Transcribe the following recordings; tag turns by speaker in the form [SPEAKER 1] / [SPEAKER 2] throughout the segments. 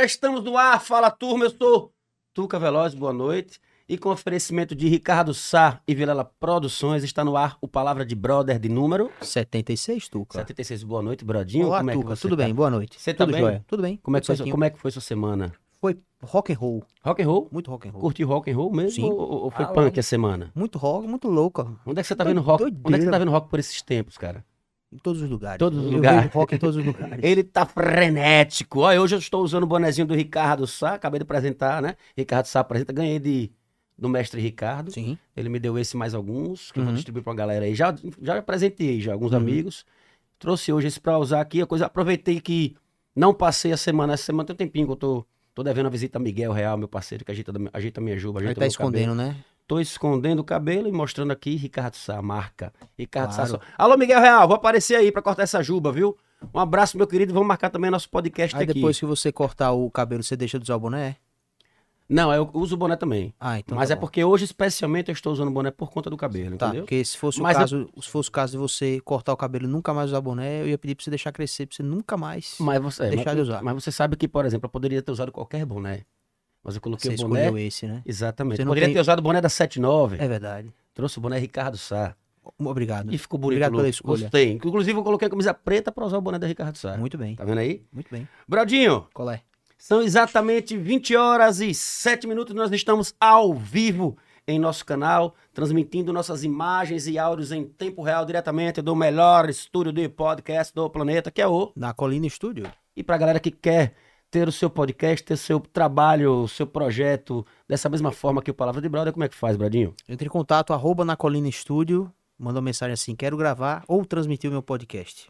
[SPEAKER 1] Já estamos no ar. Fala, turma. Eu sou Tuca Veloz. Boa noite. E com oferecimento de Ricardo Sá e Vilela Produções, está no ar o Palavra de Brother de número
[SPEAKER 2] 76, Tuca.
[SPEAKER 1] 76. Boa noite, Brodinho.
[SPEAKER 2] Olá,
[SPEAKER 1] como é que
[SPEAKER 2] Tuca. Tudo
[SPEAKER 1] tá?
[SPEAKER 2] bem? Boa noite.
[SPEAKER 1] Você tá
[SPEAKER 2] Tudo
[SPEAKER 1] bem?
[SPEAKER 2] jóia? Tudo bem.
[SPEAKER 1] Como é, que foi,
[SPEAKER 2] Tudo
[SPEAKER 1] sua-
[SPEAKER 2] certinho.
[SPEAKER 1] como é que foi sua semana?
[SPEAKER 2] Foi rock and roll.
[SPEAKER 1] Rock and roll?
[SPEAKER 2] Muito rock and roll.
[SPEAKER 1] Curtiu rock and roll mesmo?
[SPEAKER 2] Sim.
[SPEAKER 1] Ou, ou foi
[SPEAKER 2] Ah,
[SPEAKER 1] punk
[SPEAKER 2] lá.
[SPEAKER 1] a semana?
[SPEAKER 2] Muito rock, muito louca.
[SPEAKER 1] Onde é que você tá
[SPEAKER 2] Doi-
[SPEAKER 1] vendo rock? Onde é que você
[SPEAKER 2] doideira.
[SPEAKER 1] tá vendo rock por esses tempos, cara?
[SPEAKER 2] Em todos os lugares.
[SPEAKER 1] Todos os lugares.
[SPEAKER 2] rock em todos os lugares.
[SPEAKER 1] Ele tá frenético. Olha, hoje eu estou usando o bonezinho do Ricardo Sá, acabei de apresentar, né? Ricardo Sá apresenta, ganhei de, do mestre Ricardo.
[SPEAKER 2] Sim.
[SPEAKER 1] Ele me deu esse mais alguns, que eu vou
[SPEAKER 2] Uhum.
[SPEAKER 1] distribuir pra galera aí. Já, já apresentei já alguns
[SPEAKER 2] Uhum.
[SPEAKER 1] amigos. Trouxe hoje esse pra usar aqui. A coisa, aproveitei que não passei a semana. Essa semana tem um tempinho que eu tô, tô devendo a visita a Miguel Real, meu parceiro, que ajeita, ajeita minha juba, ajeita
[SPEAKER 2] tá
[SPEAKER 1] meu cabelo.
[SPEAKER 2] escondendo, né?
[SPEAKER 1] Tô escondendo o cabelo e mostrando aqui Ricardo Sá, marca. Ricardo
[SPEAKER 2] Claro.
[SPEAKER 1] Sá. Alô, Miguel Real, vou aparecer aí pra cortar essa juba, viu? Um abraço, meu querido. Vamos marcar também nosso podcast
[SPEAKER 2] Aí
[SPEAKER 1] aqui.
[SPEAKER 2] depois que você cortar o cabelo, você deixa de usar o boné?
[SPEAKER 1] Não, eu uso o boné também.
[SPEAKER 2] Ah, então
[SPEAKER 1] Mas
[SPEAKER 2] tá
[SPEAKER 1] é
[SPEAKER 2] bom.
[SPEAKER 1] porque hoje, especialmente, eu estou usando o boné por conta do cabelo,
[SPEAKER 2] Tá,
[SPEAKER 1] entendeu?
[SPEAKER 2] porque se fosse,
[SPEAKER 1] Mas
[SPEAKER 2] o
[SPEAKER 1] eu-
[SPEAKER 2] caso, se fosse o caso de você cortar o cabelo e nunca mais usar boné, eu ia pedir pra você deixar crescer, pra você nunca mais
[SPEAKER 1] Mas você, é,
[SPEAKER 2] deixar
[SPEAKER 1] mas,
[SPEAKER 2] de usar.
[SPEAKER 1] mas você sabe que, por exemplo, eu poderia ter usado qualquer boné. Mas eu coloquei
[SPEAKER 2] você
[SPEAKER 1] o boné.
[SPEAKER 2] escolheu esse, né?
[SPEAKER 1] Exatamente.
[SPEAKER 2] Você não
[SPEAKER 1] Poderia
[SPEAKER 2] tem-
[SPEAKER 1] ter usado o boné da 79.
[SPEAKER 2] É verdade.
[SPEAKER 1] Trouxe o boné Ricardo Sá.
[SPEAKER 2] Obrigado.
[SPEAKER 1] E ficou bonito.
[SPEAKER 2] Obrigado pela escolha.
[SPEAKER 1] Gostei. Inclusive, eu coloquei a camisa preta pra usar o boné da Ricardo Sá.
[SPEAKER 2] Muito bem,
[SPEAKER 1] Tá vendo aí?
[SPEAKER 2] muito bem.
[SPEAKER 1] Brodinho,
[SPEAKER 2] Qual é?
[SPEAKER 1] São exatamente 20 horas e 7 minutos. Nós estamos ao vivo em nosso canal, transmitindo nossas imagens e áudios em tempo real diretamente do melhor estúdio de podcast do planeta, que é o.
[SPEAKER 2] Na Colina Studio.
[SPEAKER 1] E pra galera que quer ter o seu podcast, ter o seu trabalho, o seu projeto dessa mesma forma que o Palavra de Brother, como é que faz, Bradinho?
[SPEAKER 2] Entre em contato, arroba na Colina Studio, manda uma mensagem assim, quero gravar ou transmitir o meu podcast.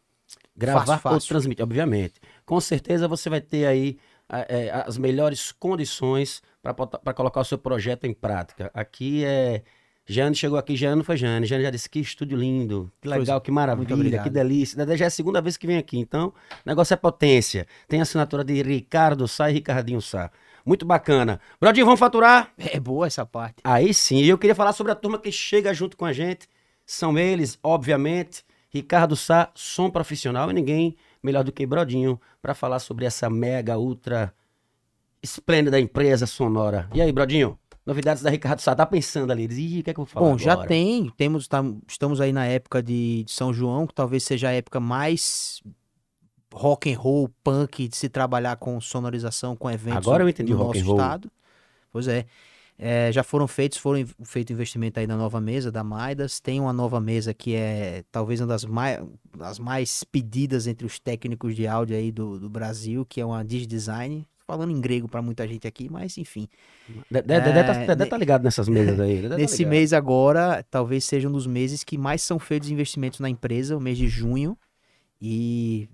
[SPEAKER 1] Gravar
[SPEAKER 2] Fácil,
[SPEAKER 1] ou
[SPEAKER 2] fácil.
[SPEAKER 1] transmitir, obviamente. Com certeza você vai ter aí é, as melhores condições para colocar o seu projeto em prática. Aqui é. Jane chegou aqui, Jane não foi Jane. Jane já disse que estúdio lindo, que legal, que maravilha, que delícia. Já é a segunda vez que vem aqui, então o negócio é potência. Tem assinatura de Ricardo Sá e Ricardinho Sá. Muito bacana. Brodinho, vamos faturar?
[SPEAKER 2] É boa essa parte.
[SPEAKER 1] Aí sim, e eu queria falar sobre a turma que chega junto com a gente. São eles, obviamente, Ricardo Sá, som profissional, e ninguém melhor do que Brodinho para falar sobre essa mega, ultra esplêndida empresa sonora. E aí, Brodinho? Novidades da Ricardo Sá, tá pensando ali? Diz, o que é que eu vou falar
[SPEAKER 2] Bom, já
[SPEAKER 1] agora?"
[SPEAKER 2] tem, temos, tam- estamos aí na época de, de São João, que talvez seja a época mais rock and roll, punk, de se trabalhar com sonorização, com eventos
[SPEAKER 1] Agora eu entendi
[SPEAKER 2] no
[SPEAKER 1] rock
[SPEAKER 2] nosso
[SPEAKER 1] and roll.
[SPEAKER 2] estado. Pois é. É, já foram feitos, foram feito investimento aí na nova mesa da Maidas. Tem uma nova mesa que é talvez uma das mais, das mais pedidas entre os técnicos de áudio aí do, do Brasil, que é uma Digidesign. Falando em grego pra muita gente aqui, mas enfim.
[SPEAKER 1] De- de- Dedé tá,
[SPEAKER 2] É, ne-
[SPEAKER 1] tá ligado nessas mesas aí. Dedé tá
[SPEAKER 2] Nesse
[SPEAKER 1] ligado.
[SPEAKER 2] mês agora, talvez seja um dos meses que mais são feitos investimentos na empresa, o mês de junho. E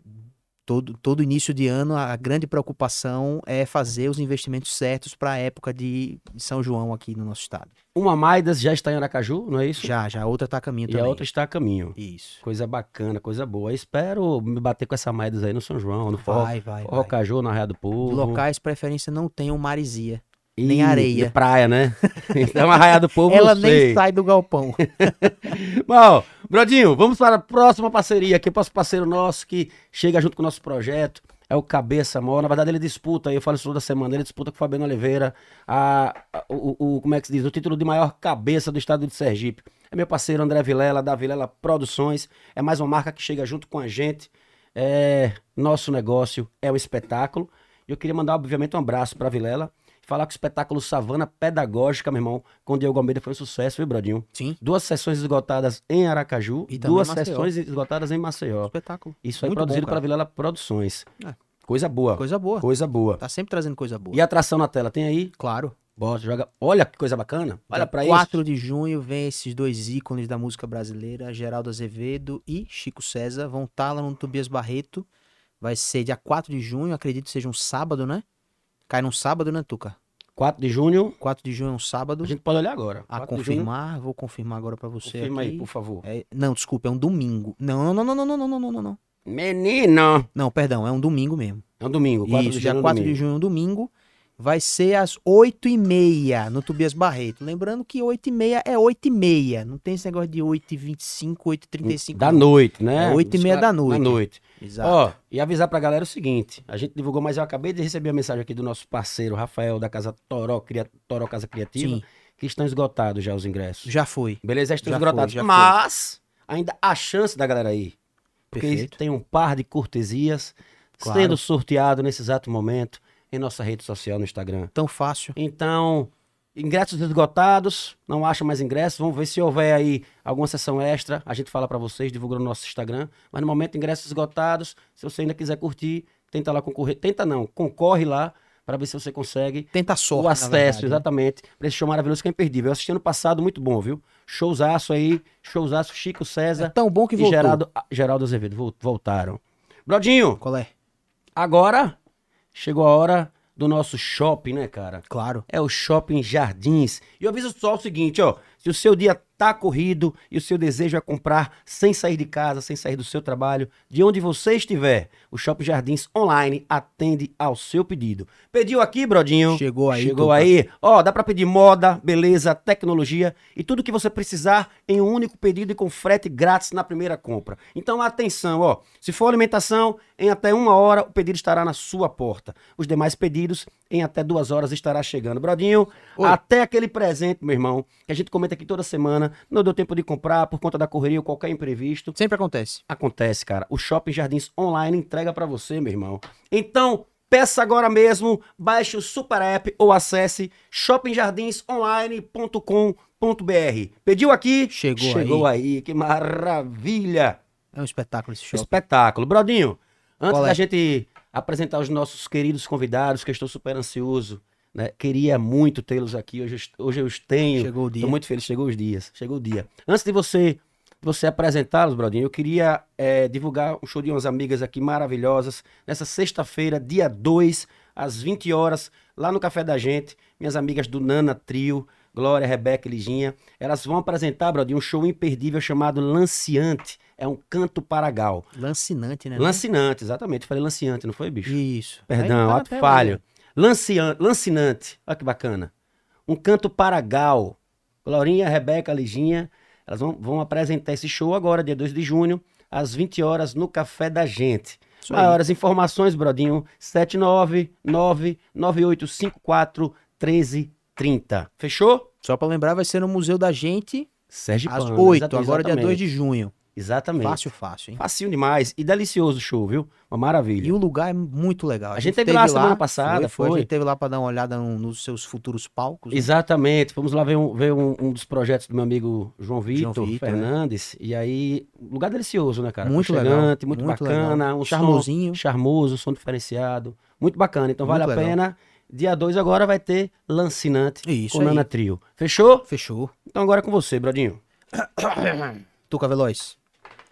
[SPEAKER 2] todo, todo início de ano, a grande preocupação é fazer os investimentos certos para a época de, de São João aqui no nosso estado.
[SPEAKER 1] Uma Maidas já está em Aracaju, não é isso?
[SPEAKER 2] Já, já a outra tá a caminho
[SPEAKER 1] E
[SPEAKER 2] também.
[SPEAKER 1] a outra está a caminho.
[SPEAKER 2] Isso.
[SPEAKER 1] Coisa bacana, coisa boa. Espero me bater com essa Maidas aí no São João, no Forró,
[SPEAKER 2] Vai, vai,
[SPEAKER 1] Forró
[SPEAKER 2] vai.
[SPEAKER 1] Caju, na Raia do Povo.
[SPEAKER 2] Locais, preferência, não tenham maresia.
[SPEAKER 1] E
[SPEAKER 2] nem areia.
[SPEAKER 1] de praia, né? então a Raia do Povo
[SPEAKER 2] Ela nem
[SPEAKER 1] sei.
[SPEAKER 2] sai do galpão.
[SPEAKER 1] Bom, Brodinho, vamos para a próxima parceria aqui. Próximo parceiro nosso que chega junto com o nosso projeto é o Cabeça Mó. Na verdade, ele disputa, eu falo isso toda semana, ele disputa com o Fabiano Oliveira a, a- o, o- como é que se diz? O título de maior cabeça do estado de Sergipe. É meu parceiro André Vilela, da Vilela Produções. É mais uma marca que chega junto com a gente. É, nosso negócio é o espetáculo. E eu queria mandar, obviamente, um abraço para Vilela. Falar que o espetáculo Savana Pedagógica, meu irmão, com o Diego Almeida foi um sucesso, viu, Brodinho?
[SPEAKER 2] Sim,
[SPEAKER 1] Duas sessões esgotadas em Aracaju,
[SPEAKER 2] E
[SPEAKER 1] duas sessões esgotadas em Maceió.
[SPEAKER 2] espetáculo.
[SPEAKER 1] Isso aí
[SPEAKER 2] Muito
[SPEAKER 1] produzido
[SPEAKER 2] cara.
[SPEAKER 1] Vilela Produções.
[SPEAKER 2] É.
[SPEAKER 1] Coisa boa.
[SPEAKER 2] Coisa boa.
[SPEAKER 1] Coisa boa.
[SPEAKER 2] Tá sempre trazendo coisa boa.
[SPEAKER 1] E atração na tela, tem aí?
[SPEAKER 2] Claro.
[SPEAKER 1] Bota, joga. Olha que coisa bacana. Olha
[SPEAKER 2] Dia
[SPEAKER 1] pra isso.
[SPEAKER 2] 4 de junho vem esses dois ícones da música brasileira, Geraldo Azevedo e Chico César, vão estar lá no Tobias Barreto. Vai ser dia 4 de junho, acredito que seja um sábado, né? Cai num sábado, né, Tuca?
[SPEAKER 1] 4 de junho.
[SPEAKER 2] 4 de junho é um sábado.
[SPEAKER 1] A gente pode olhar agora.
[SPEAKER 2] A
[SPEAKER 1] 4 de junho.
[SPEAKER 2] confirmar, vou confirmar agora pra você
[SPEAKER 1] Confirma
[SPEAKER 2] aqui.
[SPEAKER 1] aí, por favor.
[SPEAKER 2] É- não, desculpa, é um domingo. Não, não, não, não, não, não, não, não, não.
[SPEAKER 1] Menino!
[SPEAKER 2] Não, perdão, é um domingo mesmo.
[SPEAKER 1] É um domingo, 4
[SPEAKER 2] Isso,
[SPEAKER 1] de
[SPEAKER 2] dia
[SPEAKER 1] junho. é um
[SPEAKER 2] 4 de
[SPEAKER 1] domingo.
[SPEAKER 2] junho é um domingo. vai ser às 8h30 no Tobias Barreto. Lembrando que 8h30 é 8h30. Não tem esse negócio de 8h25, 8h35.
[SPEAKER 1] Da
[SPEAKER 2] não.
[SPEAKER 1] noite, né?
[SPEAKER 2] É 8h30 da noite.
[SPEAKER 1] Da noite.
[SPEAKER 2] Exato.
[SPEAKER 1] Ó, e avisar pra galera o seguinte: a gente divulgou, mas eu acabei de receber a mensagem aqui do nosso parceiro Rafael da Casa Toró, Cria- Toró Casa Criativa,
[SPEAKER 2] Sim,
[SPEAKER 1] que estão esgotados já os ingressos.
[SPEAKER 2] já foi.
[SPEAKER 1] Beleza? Estão
[SPEAKER 2] Já
[SPEAKER 1] esgotados.
[SPEAKER 2] foi, já foi.
[SPEAKER 1] mas ainda há chance da galera ir. Porque
[SPEAKER 2] Perfeito.
[SPEAKER 1] tem um par de cortesias
[SPEAKER 2] Claro.
[SPEAKER 1] sendo sorteado nesse exato momento em nossa rede social no Instagram.
[SPEAKER 2] Tão fácil.
[SPEAKER 1] Então, ingressos esgotados, não acha mais ingressos. Vamos ver se houver aí alguma sessão extra. A gente fala pra vocês, divulga no nosso Instagram. Mas no momento, ingressos esgotados. Se você ainda quiser curtir, tenta lá concorrer. Tenta não, concorre lá pra ver se você consegue
[SPEAKER 2] Tenta sorte.
[SPEAKER 1] o acesso, exatamente, pra esse show maravilhoso que é imperdível. Eu assisti ano passado, muito bom, viu? Showzaço aí, showzaço Chico
[SPEAKER 2] É
[SPEAKER 1] César
[SPEAKER 2] tão bom que
[SPEAKER 1] e
[SPEAKER 2] voltou.
[SPEAKER 1] Geraldo, ah, Geraldo Azevedo vol- voltaram. Brodinho,
[SPEAKER 2] Qual é?
[SPEAKER 1] agora chegou a hora do nosso shopping, né, cara?
[SPEAKER 2] Claro.
[SPEAKER 1] É o Shopping Jardins. E eu aviso só o seguinte, ó. Se o seu dia tá corrido e o seu desejo é comprar sem sair de casa, sem sair do seu trabalho, de onde você estiver, o Shopping Jardins Online atende ao seu pedido. Pediu aqui, Brodinho?
[SPEAKER 2] Chegou aí.
[SPEAKER 1] Chegou aí. Ó, dá pra pedir moda, beleza, tecnologia e tudo que você precisar em um único pedido e com frete grátis na primeira compra. Então atenção, ó. Se for alimentação, em até uma hora o pedido estará na sua porta. Os demais pedidos em até duas horas estará chegando. Brodinho,
[SPEAKER 2] Oi.
[SPEAKER 1] até aquele presente, meu irmão, que a gente comenta aqui toda semana, não deu tempo de comprar por conta da correria ou qualquer imprevisto.
[SPEAKER 2] Sempre acontece.
[SPEAKER 1] Acontece, cara. O Shopping Jardins Online entrega pra você, meu irmão. Então, peça agora mesmo, baixe o Super App ou acesse shoppingjardins.online.com.br. Pediu aqui?
[SPEAKER 2] Chegou
[SPEAKER 1] Chegou aí. Que maravilha!
[SPEAKER 2] É um espetáculo esse show.
[SPEAKER 1] Espetáculo. Brodinho, antes
[SPEAKER 2] Qual é?
[SPEAKER 1] da gente apresentar os nossos queridos convidados, que eu estou super ansioso, né? Queria muito tê-los aqui. Hoje, hoje eu os tenho.
[SPEAKER 2] Chegou o dia.
[SPEAKER 1] Estou muito feliz, chegou os dias. Chegou o dia. Antes de você, você apresentá-los, Brodinho, eu queria eh, divulgar um show de umas amigas aqui maravilhosas. Nessa sexta-feira, dia 2, às 20 horas, lá no Café da Gente. Minhas amigas do Nana Trio, Glória, Rebeca e Liginha. Elas vão apresentar, Brodinho, um show imperdível chamado Lanciante. É um canto paragal.
[SPEAKER 2] Lancinante, né?
[SPEAKER 1] Lancinante, exatamente. Falei lanciante, não foi, bicho?
[SPEAKER 2] Isso.
[SPEAKER 1] Perdão,
[SPEAKER 2] tá
[SPEAKER 1] ato
[SPEAKER 2] até
[SPEAKER 1] falho. Lancian- lancinante. Olha que bacana. Um canto paragal. Glorinha, Rebeca, Liginha, elas vão, vão apresentar esse show agora, dia 2 de junho, às 20 horas, no Café da Gente.
[SPEAKER 2] Isso aí.
[SPEAKER 1] Maiores informações, Brodinho, 799-9854-1330. Fechou?
[SPEAKER 2] Só pra lembrar, vai ser no Museu da Gente
[SPEAKER 1] Sérgio
[SPEAKER 2] às
[SPEAKER 1] Pano,
[SPEAKER 2] 8,
[SPEAKER 1] exata-
[SPEAKER 2] agora dia
[SPEAKER 1] exatamente.
[SPEAKER 2] 2 de junho.
[SPEAKER 1] Exatamente.
[SPEAKER 2] Fácil, fácil, hein?
[SPEAKER 1] Facinho demais. E delicioso o show, viu? Uma maravilha.
[SPEAKER 2] E o lugar é muito legal.
[SPEAKER 1] A gente teve lá semana passada,
[SPEAKER 2] foi,
[SPEAKER 1] foi.
[SPEAKER 2] A gente teve lá pra dar uma olhada no- nos seus futuros palcos. né?
[SPEAKER 1] Exatamente. Fomos lá ver, um, ver um, um dos projetos do meu amigo João Vitor,
[SPEAKER 2] João Vitor,
[SPEAKER 1] Fernandes. E aí, lugar delicioso, né, cara?
[SPEAKER 2] Muito legal,
[SPEAKER 1] muito,
[SPEAKER 2] muito
[SPEAKER 1] bacana.
[SPEAKER 2] legal.
[SPEAKER 1] Um
[SPEAKER 2] Charmosinho.
[SPEAKER 1] charmoso, som diferenciado. Muito bacana. Então vale
[SPEAKER 2] Muito
[SPEAKER 1] a
[SPEAKER 2] legal.
[SPEAKER 1] pena. Dia 2 agora vai ter Lancinante
[SPEAKER 2] Isso
[SPEAKER 1] com
[SPEAKER 2] aí.
[SPEAKER 1] Nana Trio. Fechou?
[SPEAKER 2] Fechou.
[SPEAKER 1] Então agora é com você, Brodinho.
[SPEAKER 2] Tuca Veloz.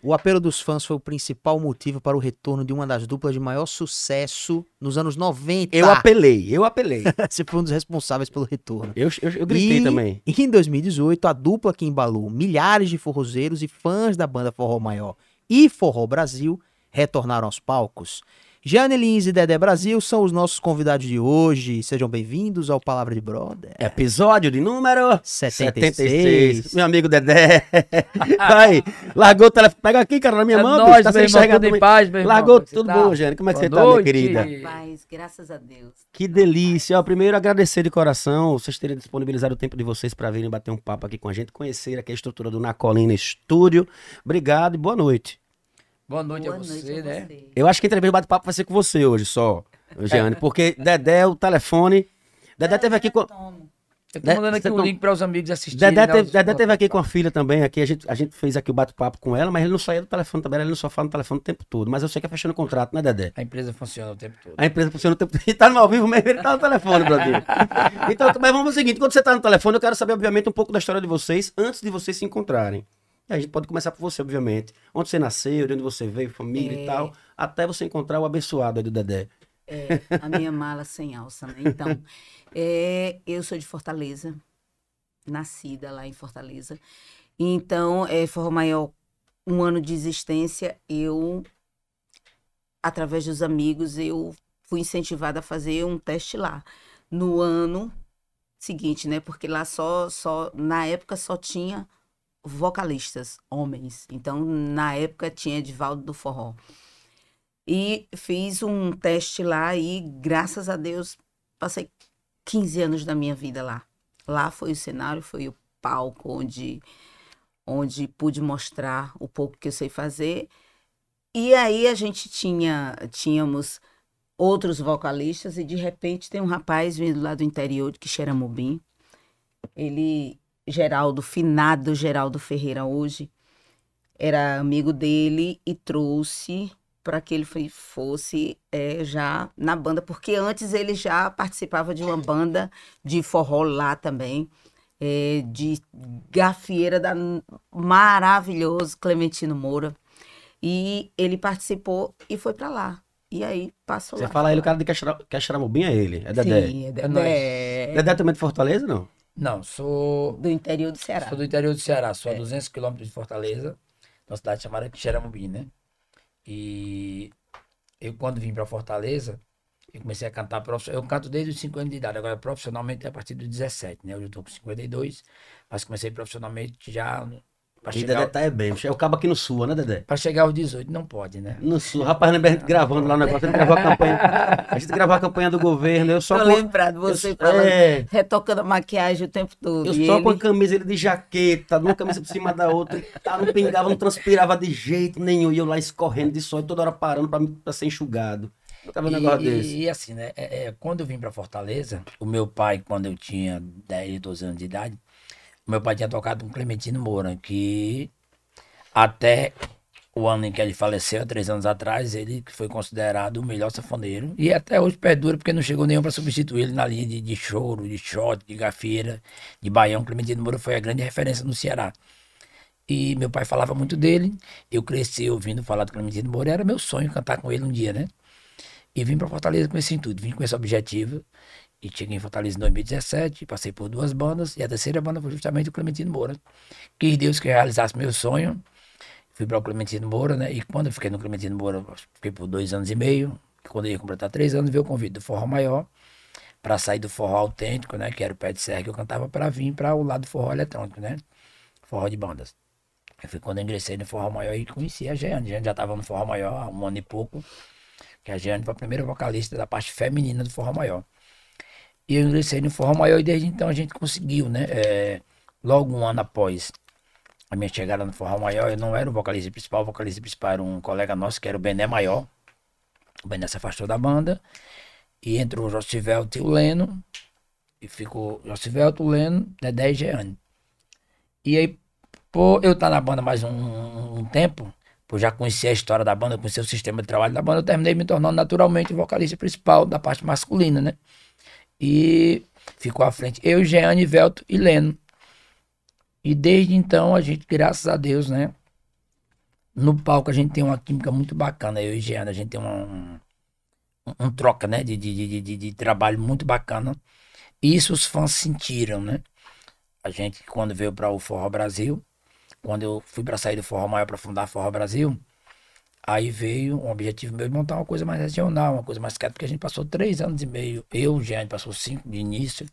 [SPEAKER 2] O apelo dos fãs foi o principal motivo para o retorno de uma das duplas de maior sucesso nos anos 90.
[SPEAKER 1] Eu apelei, eu apelei.
[SPEAKER 2] Você foi um dos responsáveis pelo retorno.
[SPEAKER 1] eu, eu, eu gritei
[SPEAKER 2] e,
[SPEAKER 1] também.
[SPEAKER 2] e em 2018, a dupla que embalou milhares de forrozeiros e fãs da banda Forró Maior e Forró Brasil retornaram aos palcos. Jane Lins e Dedé Brasil são os nossos convidados de hoje. Sejam bem-vindos ao Palavra de Brother.
[SPEAKER 1] Episódio de número
[SPEAKER 2] 76.
[SPEAKER 1] Meu amigo Dedé. Aí, largou o telefone. Pega aqui, cara, na minha
[SPEAKER 3] É
[SPEAKER 1] mão.
[SPEAKER 3] nóis,
[SPEAKER 1] bicho, tá
[SPEAKER 3] meu
[SPEAKER 1] sem
[SPEAKER 3] irmão,
[SPEAKER 1] enxergar
[SPEAKER 3] tudo em paz, meu irmão.
[SPEAKER 1] Largou tudo
[SPEAKER 3] tá?
[SPEAKER 1] bom, Jane. Como é que você
[SPEAKER 3] Boa
[SPEAKER 1] tá, minha
[SPEAKER 3] noite.
[SPEAKER 1] querida?
[SPEAKER 4] Paz, graças a Deus.
[SPEAKER 1] Que delícia. Ó, primeiro, agradecer de coração vocês terem disponibilizado o tempo de vocês para virem bater um papo aqui com a gente, conhecer aqui a estrutura do Na Colina Estúdio. Obrigado e boa noite.
[SPEAKER 3] Boa noite
[SPEAKER 4] Boa
[SPEAKER 3] a você,
[SPEAKER 4] noite a
[SPEAKER 3] né?
[SPEAKER 4] você.
[SPEAKER 1] Eu acho que a entrevista do bate-papo vai ser com você hoje só, Jeane, porque Dedé, o telefone. Dedé teve aqui com.
[SPEAKER 3] Eu tô mandando aqui
[SPEAKER 1] você
[SPEAKER 3] um link para os amigos assistirem.
[SPEAKER 1] Dedé
[SPEAKER 3] né,
[SPEAKER 1] teve, Dedé teve aqui com a filha também, aqui a gente, a gente fez aqui o bate-papo com ela, mas ele não saía do telefone também, ele não só fala no telefone o tempo todo, mas eu sei que é fechando o contrato, né, Dedé?
[SPEAKER 3] A empresa funciona o tempo todo.
[SPEAKER 1] A empresa funciona o tempo todo. Ele tá no ao vivo mesmo, ele tá no telefone, Brasil. Então, mas vamos ao seguinte, quando você tá no telefone, eu quero saber, obviamente, um pouco da história de vocês, antes de vocês se encontrarem. E a gente pode começar por você, obviamente. Onde você nasceu, de onde você veio, família e
[SPEAKER 4] É.
[SPEAKER 1] tal, até você encontrar o abençoado aí do Dedé.
[SPEAKER 4] É, a minha mala sem alça, né? Então, é, eu sou de Fortaleza, nascida lá em Fortaleza. Então, é, Forró Maior, um ano de existência, eu, através dos amigos, eu fui incentivada a fazer um teste lá. no ano seguinte, né? Porque lá só, só na época só tinha vocalistas, homens. Então, na época tinha Edivaldo do Forró. E fiz um teste lá e, graças a Deus, passei 15 anos da minha vida lá. Lá foi o cenário, foi o palco onde, onde pude mostrar o pouco que eu sei fazer. E aí a gente tinha, tínhamos outros vocalistas e de repente tem um rapaz vindo lá do interior de Quixeramobim. Ele, Geraldo, finado Geraldo Ferreira hoje, era amigo dele e trouxe para que ele fosse é, já na banda, porque antes ele já participava de uma banda de forró lá também, é, de gafieira da maravilhoso Clementino Moura. E ele participou e foi para lá. E aí passou
[SPEAKER 1] Você
[SPEAKER 4] lá.
[SPEAKER 1] fala ele, o cara de Caxaramubim é ele, é Dedé.
[SPEAKER 4] Sim, é
[SPEAKER 3] É
[SPEAKER 4] Dedé.
[SPEAKER 1] Dedé também é de Fortaleza, não?
[SPEAKER 3] Não, sou,
[SPEAKER 4] Do interior do Ceará.
[SPEAKER 3] sou do interior do Ceará, sou
[SPEAKER 4] É.
[SPEAKER 3] a 200 quilômetros de Fortaleza, uma cidade chamada Quixeramobim, né? E eu, quando vim para Fortaleza, eu comecei a cantar profissionalmente. Eu canto desde os 5 anos de idade, agora profissionalmente é a partir dos 17, né? Hoje eu tô com 52, mas comecei profissionalmente já para
[SPEAKER 1] E
[SPEAKER 3] chegar,
[SPEAKER 1] Dedé tá é bem. É o cabo aqui no sul, né, Dedé?
[SPEAKER 3] pra chegar aos 18, não pode, né?
[SPEAKER 1] No sul. Rapaz, lembra a gente gravando lá o negócio, a gente gravou a campanha. A gente gravou a campanha do governo, eu só
[SPEAKER 4] Tô
[SPEAKER 1] com.
[SPEAKER 4] lembrado, você
[SPEAKER 1] eu-
[SPEAKER 4] falando,
[SPEAKER 1] é,
[SPEAKER 4] retocando a maquiagem o tempo todo.
[SPEAKER 1] eu só com a
[SPEAKER 4] ele-
[SPEAKER 1] camisa ele de jaqueta, uma camisa por cima da outra, tá, não pingava, não transpirava de jeito nenhum. E eu lá escorrendo de sol toda hora parando pra, pra ser enxugado. Um
[SPEAKER 3] E,
[SPEAKER 1] negócio
[SPEAKER 3] e-
[SPEAKER 1] desse.
[SPEAKER 3] e assim, né? é- é, quando eu vim para Fortaleza, o meu pai, quando eu tinha 10, 12 anos de idade, meu pai tinha tocado com Clementino Moura, que até o ano em que ele faleceu, há três anos atrás, ele foi considerado o melhor sanfoneiro. E até hoje perdura, porque não chegou nenhum para substituir ele na linha de, de choro, de shot, de gafieira, de baião. Clementino Moura foi a grande referência no Ceará. E meu pai falava muito dele. Eu cresci ouvindo falar do Clementino Moura. Era meu sonho cantar com ele um dia, né? E vim para Fortaleza com esse intuito, vim com esse objetivo. E cheguei em Fortaleza em 2017, passei por duas bandas, e a terceira banda foi justamente o Clementino Moura. Quis Deus que realizasse meu sonho. Fui para o Clementino Moura, né? E quando eu fiquei no Clementino Moura, fiquei por dois anos e meio. Quando eu ia completar três anos, veio o convite do Forró Maior para sair do forró autêntico, né? Que era o pé de serra que eu cantava, para vir para o lado do forró eletrônico, né? Forró de bandas. Aí foi quando eu ingressei no Forró Maior e conheci a Jeane. A Jeane já estava no Forró Maior há um ano e pouco. Que a Jeane foi a primeira vocalista da parte feminina do Forró Maior. E eu ingressei no Forró Maior e desde então a gente conseguiu, né? É, logo um ano após a minha chegada no Forró Maior, eu não era o vocalista principal. O vocalista principal era um colega nosso, que era o Bené Maior. O Bené se afastou da banda. E entrou o Josivelto e o Leno. E ficou Josivelto, Leno, Dedé e Jeane. E aí, por eu estar na banda mais um, um tempo, por já conhecer a história da banda, conhecer o sistema de trabalho da banda, eu terminei me tornando naturalmente o vocalista principal da parte masculina, né? E ficou à frente eu, Jeane, Velto e Leno. E desde então a gente, graças a Deus, né? No palco a gente tem uma química muito bacana, eu e Jeane, a gente tem uma- um, um, troca, né? De, de, de, de, trabalho muito bacana. E isso os fãs sentiram, né? A gente, quando veio para o Forró Brasil, quando eu fui para sair do Forró Maior para fundar Forró Brasil, aí veio um objetivo meu de montar uma coisa mais regional, uma coisa mais quieta, porque a gente passou três anos e meio, eu, Jeane, passou cinco de início,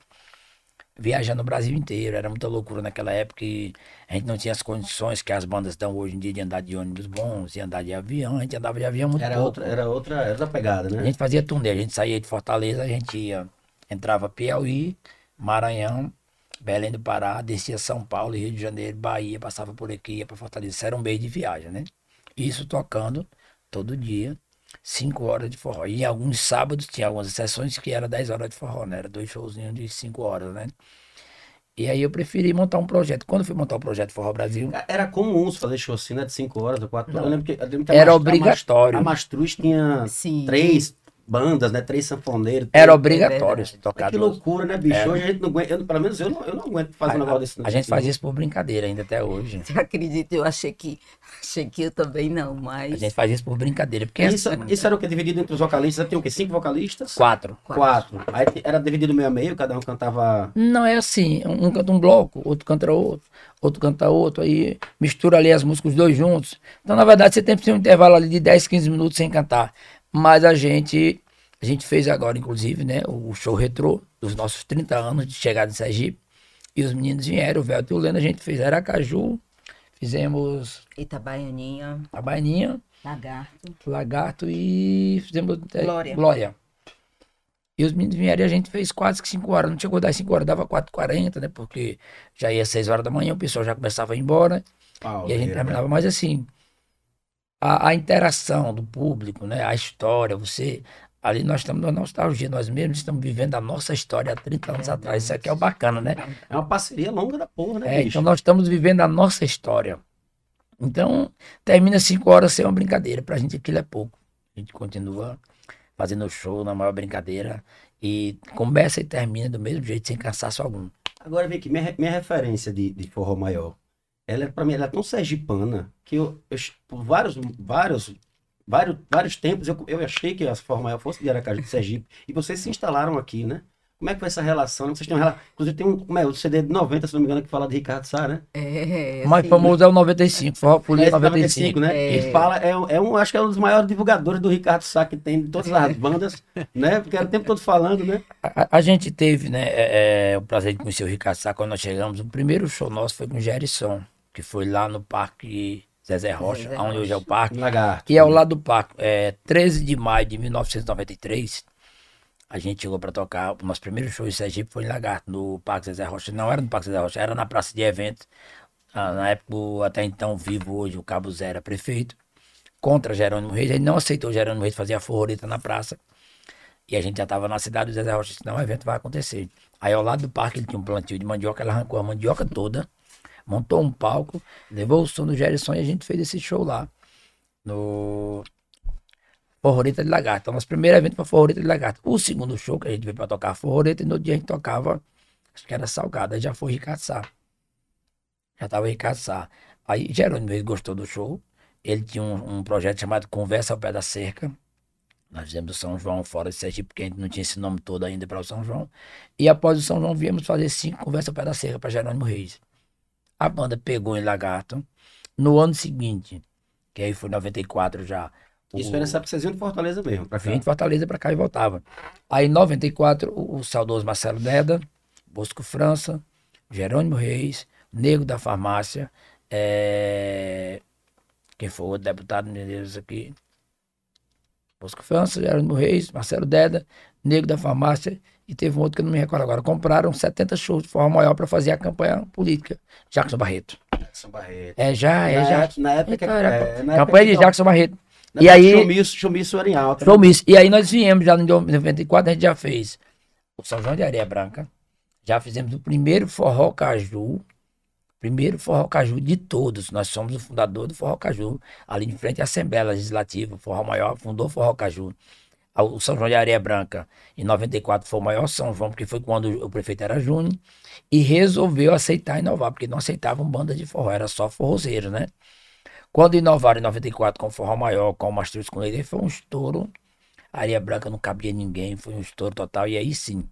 [SPEAKER 3] viajando o Brasil inteiro. Era muita loucura naquela época e a gente não tinha as condições que as bandas dão hoje em dia de andar de ônibus bons, de andar de avião. A gente andava de avião muito
[SPEAKER 1] Era
[SPEAKER 3] pouco.
[SPEAKER 1] outra, era outra, era outra pegada,
[SPEAKER 3] A
[SPEAKER 1] né?
[SPEAKER 3] gente fazia turnê, a gente saía de Fortaleza, a gente ia, entrava Piauí, Maranhão, Belém do Pará, descia São Paulo, Rio de Janeiro, Bahia, passava por aqui, ia para Fortaleza. Isso era um mês de viagem, né? Isso tocando todo dia, 5 horas de forró. E alguns sábados tinha algumas sessões que era 10 horas de forró, né? Era dois showzinhos de 5 horas, né? E aí eu preferi montar um projeto. Quando eu fui montar o um projeto Forró Brasil.
[SPEAKER 1] Era comum você fazer show assim, né? De 5 horas ou 4 horas. Eu lembro que, eu lembro que
[SPEAKER 3] era
[SPEAKER 1] Mastru,
[SPEAKER 3] obrigatório.
[SPEAKER 1] A Mastruz tinha 3, bandas, né? Três sanfoneiros.
[SPEAKER 3] Era obrigatório
[SPEAKER 4] verdade.
[SPEAKER 3] tocar
[SPEAKER 1] Que
[SPEAKER 3] duas-
[SPEAKER 1] loucura, né, bicho?
[SPEAKER 3] Era.
[SPEAKER 1] Hoje a gente não aguenta. eu, pelo menos eu não, eu não aguento fazer um negócio desse.
[SPEAKER 3] A gente faz isso por brincadeira ainda até hoje.
[SPEAKER 4] Você acredita? Eu achei que, achei que eu também não, mas
[SPEAKER 3] A gente faz isso por brincadeira, porque
[SPEAKER 1] Isso,
[SPEAKER 3] assim,
[SPEAKER 1] isso era o que? Dividido entre os vocalistas? Tem o quê? Cinco vocalistas?
[SPEAKER 3] quatro.
[SPEAKER 1] Quatro. Aí te- era dividido meio a meio, cada um cantava.
[SPEAKER 3] Não é assim, um canta um bloco, outro canta outro, outro canta outro, aí mistura ali as músicas os dois juntos. Então, na verdade, você tem que ter um intervalo ali de 10, 15 minutos sem cantar. Mas a gente A gente fez agora, inclusive, né, o show retrô dos nossos 30 anos de chegada em Sergipe. E os meninos vieram, o Velto e o Leno, a gente fez Aracaju, fizemos
[SPEAKER 4] Itabaianinha,
[SPEAKER 3] a Baianinha,
[SPEAKER 4] Lagarto.
[SPEAKER 3] Lagarto e fizemos é,
[SPEAKER 4] Glória.
[SPEAKER 3] Glória. E os meninos vieram e a gente fez quase que 5 horas. Não chegou a dar 5 horas, dava 4h40, né? Porque já ia 6 horas da manhã, o pessoal já começava a ir embora. E a gente terminava, mas assim, a, a interação do público, né? A história, você. Ali nós estamos na nostalgia, nós mesmos estamos vivendo a nossa história há 30 anos atrás. Isso aqui é o bacana, né?
[SPEAKER 1] É uma parceria longa da porra, né,
[SPEAKER 3] É,
[SPEAKER 1] bicho?
[SPEAKER 3] então nós estamos vivendo a nossa história. Então, termina 5 horas sem uma brincadeira. Pra gente aquilo é pouco. A gente continua fazendo show na maior brincadeira. E começa e termina do mesmo jeito, sem cansaço algum.
[SPEAKER 1] Agora vem aqui, minha, minha referência de, de forró maior, ela é pra mim, ela é tão sergipana que eu, eu por vários, vários, vários, vários tempos eu, eu achei que a forró maior fosse de Aracaju, de Sergipe, e vocês se instalaram aqui, né? Como é que foi essa relação? Vocês têm uma relação, inclusive tem um, como é, o CD de 90, se não me engano, que fala de Ricardo Sá, né?
[SPEAKER 4] É,
[SPEAKER 3] O mais
[SPEAKER 4] assim,
[SPEAKER 3] famoso é o 95, Forró Folia
[SPEAKER 1] Esse
[SPEAKER 3] 95.
[SPEAKER 1] né?
[SPEAKER 4] É.
[SPEAKER 1] Ele fala, é, é um, acho que é um dos maiores divulgadores do Ricardo Sá que tem de todas as bandas, né? Porque era o tempo todo falando, né?
[SPEAKER 3] A, a gente teve, né, é, é, o prazer de conhecer o Ricardo Sá quando nós chegamos. O primeiro show nosso foi com o Gerson, que foi lá no Parque Zezé Rocha,
[SPEAKER 4] Zezé
[SPEAKER 3] onde hoje é o parque.
[SPEAKER 1] Lagarto.
[SPEAKER 3] que é ao lado do parque. É, 13 de maio de 1993, a gente chegou para tocar. O nosso primeiro show em Sergipe foi em Lagarto, no Parque Zezé Rocha. Não era no Parque Zezé Rocha, era na praça de eventos. Ah, na época, até então vivo hoje, o Cabo Zé era prefeito, contra Jerônimo Reis. Ele não aceitou Jerônimo Reis fazer a forrorita na praça. E a gente já estava na cidade, o Zezé Rocha disse, não, o evento vai acontecer. Aí ao lado do parque ele tinha um plantio de mandioca, ele arrancou a mandioca toda, montou um palco, levou o som do Gerson e a gente fez esse show lá. No Forroreta de Lagarto. Então, nosso primeiro evento foi Forroreta de Lagarto. O segundo show que a gente veio para tocar Forroreta, e no dia a gente tocava, acho que era Salgado, aí já foi Ricardo Sá. Já tava Ricardo Sá. Aí Jerônimo gostou do show. Ele tinha um, um projeto chamado Conversa ao Pé da Cerca. Nós fizemos o São João fora de Sergipe, porque a gente não tinha esse nome todo ainda para o São João. E após o São João, viemos fazer cinco Conversa ao Pé da Cerca para Jerônimo Reis. A banda pegou em Lagarto. No ano seguinte, que aí foi 94 já.
[SPEAKER 1] Isso
[SPEAKER 3] o-
[SPEAKER 1] época que vocês iam de Fortaleza mesmo, pra cá.
[SPEAKER 3] De Fortaleza para cá e voltava. Aí em 94, o, o saudoso Marcelo Deda, Bosco França, Jerônimo Reis, Nego da Farmácia, é... quem foi o deputado, Deus, aqui? Bosco França, Jerônimo Reis, Marcelo Deda, Nego da Farmácia, e teve um outro que eu não me recordo agora. Compraram 70 shows de forma maior para fazer a campanha política. Jackson Barreto.
[SPEAKER 1] Jackson Barreto.
[SPEAKER 3] É, já, é,
[SPEAKER 1] na,
[SPEAKER 3] já.
[SPEAKER 1] época, na época
[SPEAKER 3] Então, era
[SPEAKER 1] é, na
[SPEAKER 3] campanha
[SPEAKER 1] época
[SPEAKER 3] de Jackson Barreto.
[SPEAKER 1] na
[SPEAKER 3] E aí-
[SPEAKER 1] que Showmício, Showmício era em alta. né?
[SPEAKER 3] Showmício. E aí nós viemos já em 94, a gente já fez o São João de Areia Branca. Já fizemos o primeiro Forró Caju. Primeiro Forró Caju de todos. Nós somos o fundador do Forró Caju. Ali em frente à Assembleia Legislativa, Forró Maior fundou o Forró Caju. O São João de Areia Branca, em 94, foi o maior São João, porque foi quando o prefeito era Júnior. E resolveu aceitar inovar, porque não aceitavam banda de forró, era só forrozeiro, né? Quando inovaram em 94 com o Forró Maior, com o Mastruz com Leite, foi um estouro. A Areia Branca não cabia ninguém, foi um estouro total. E aí sim,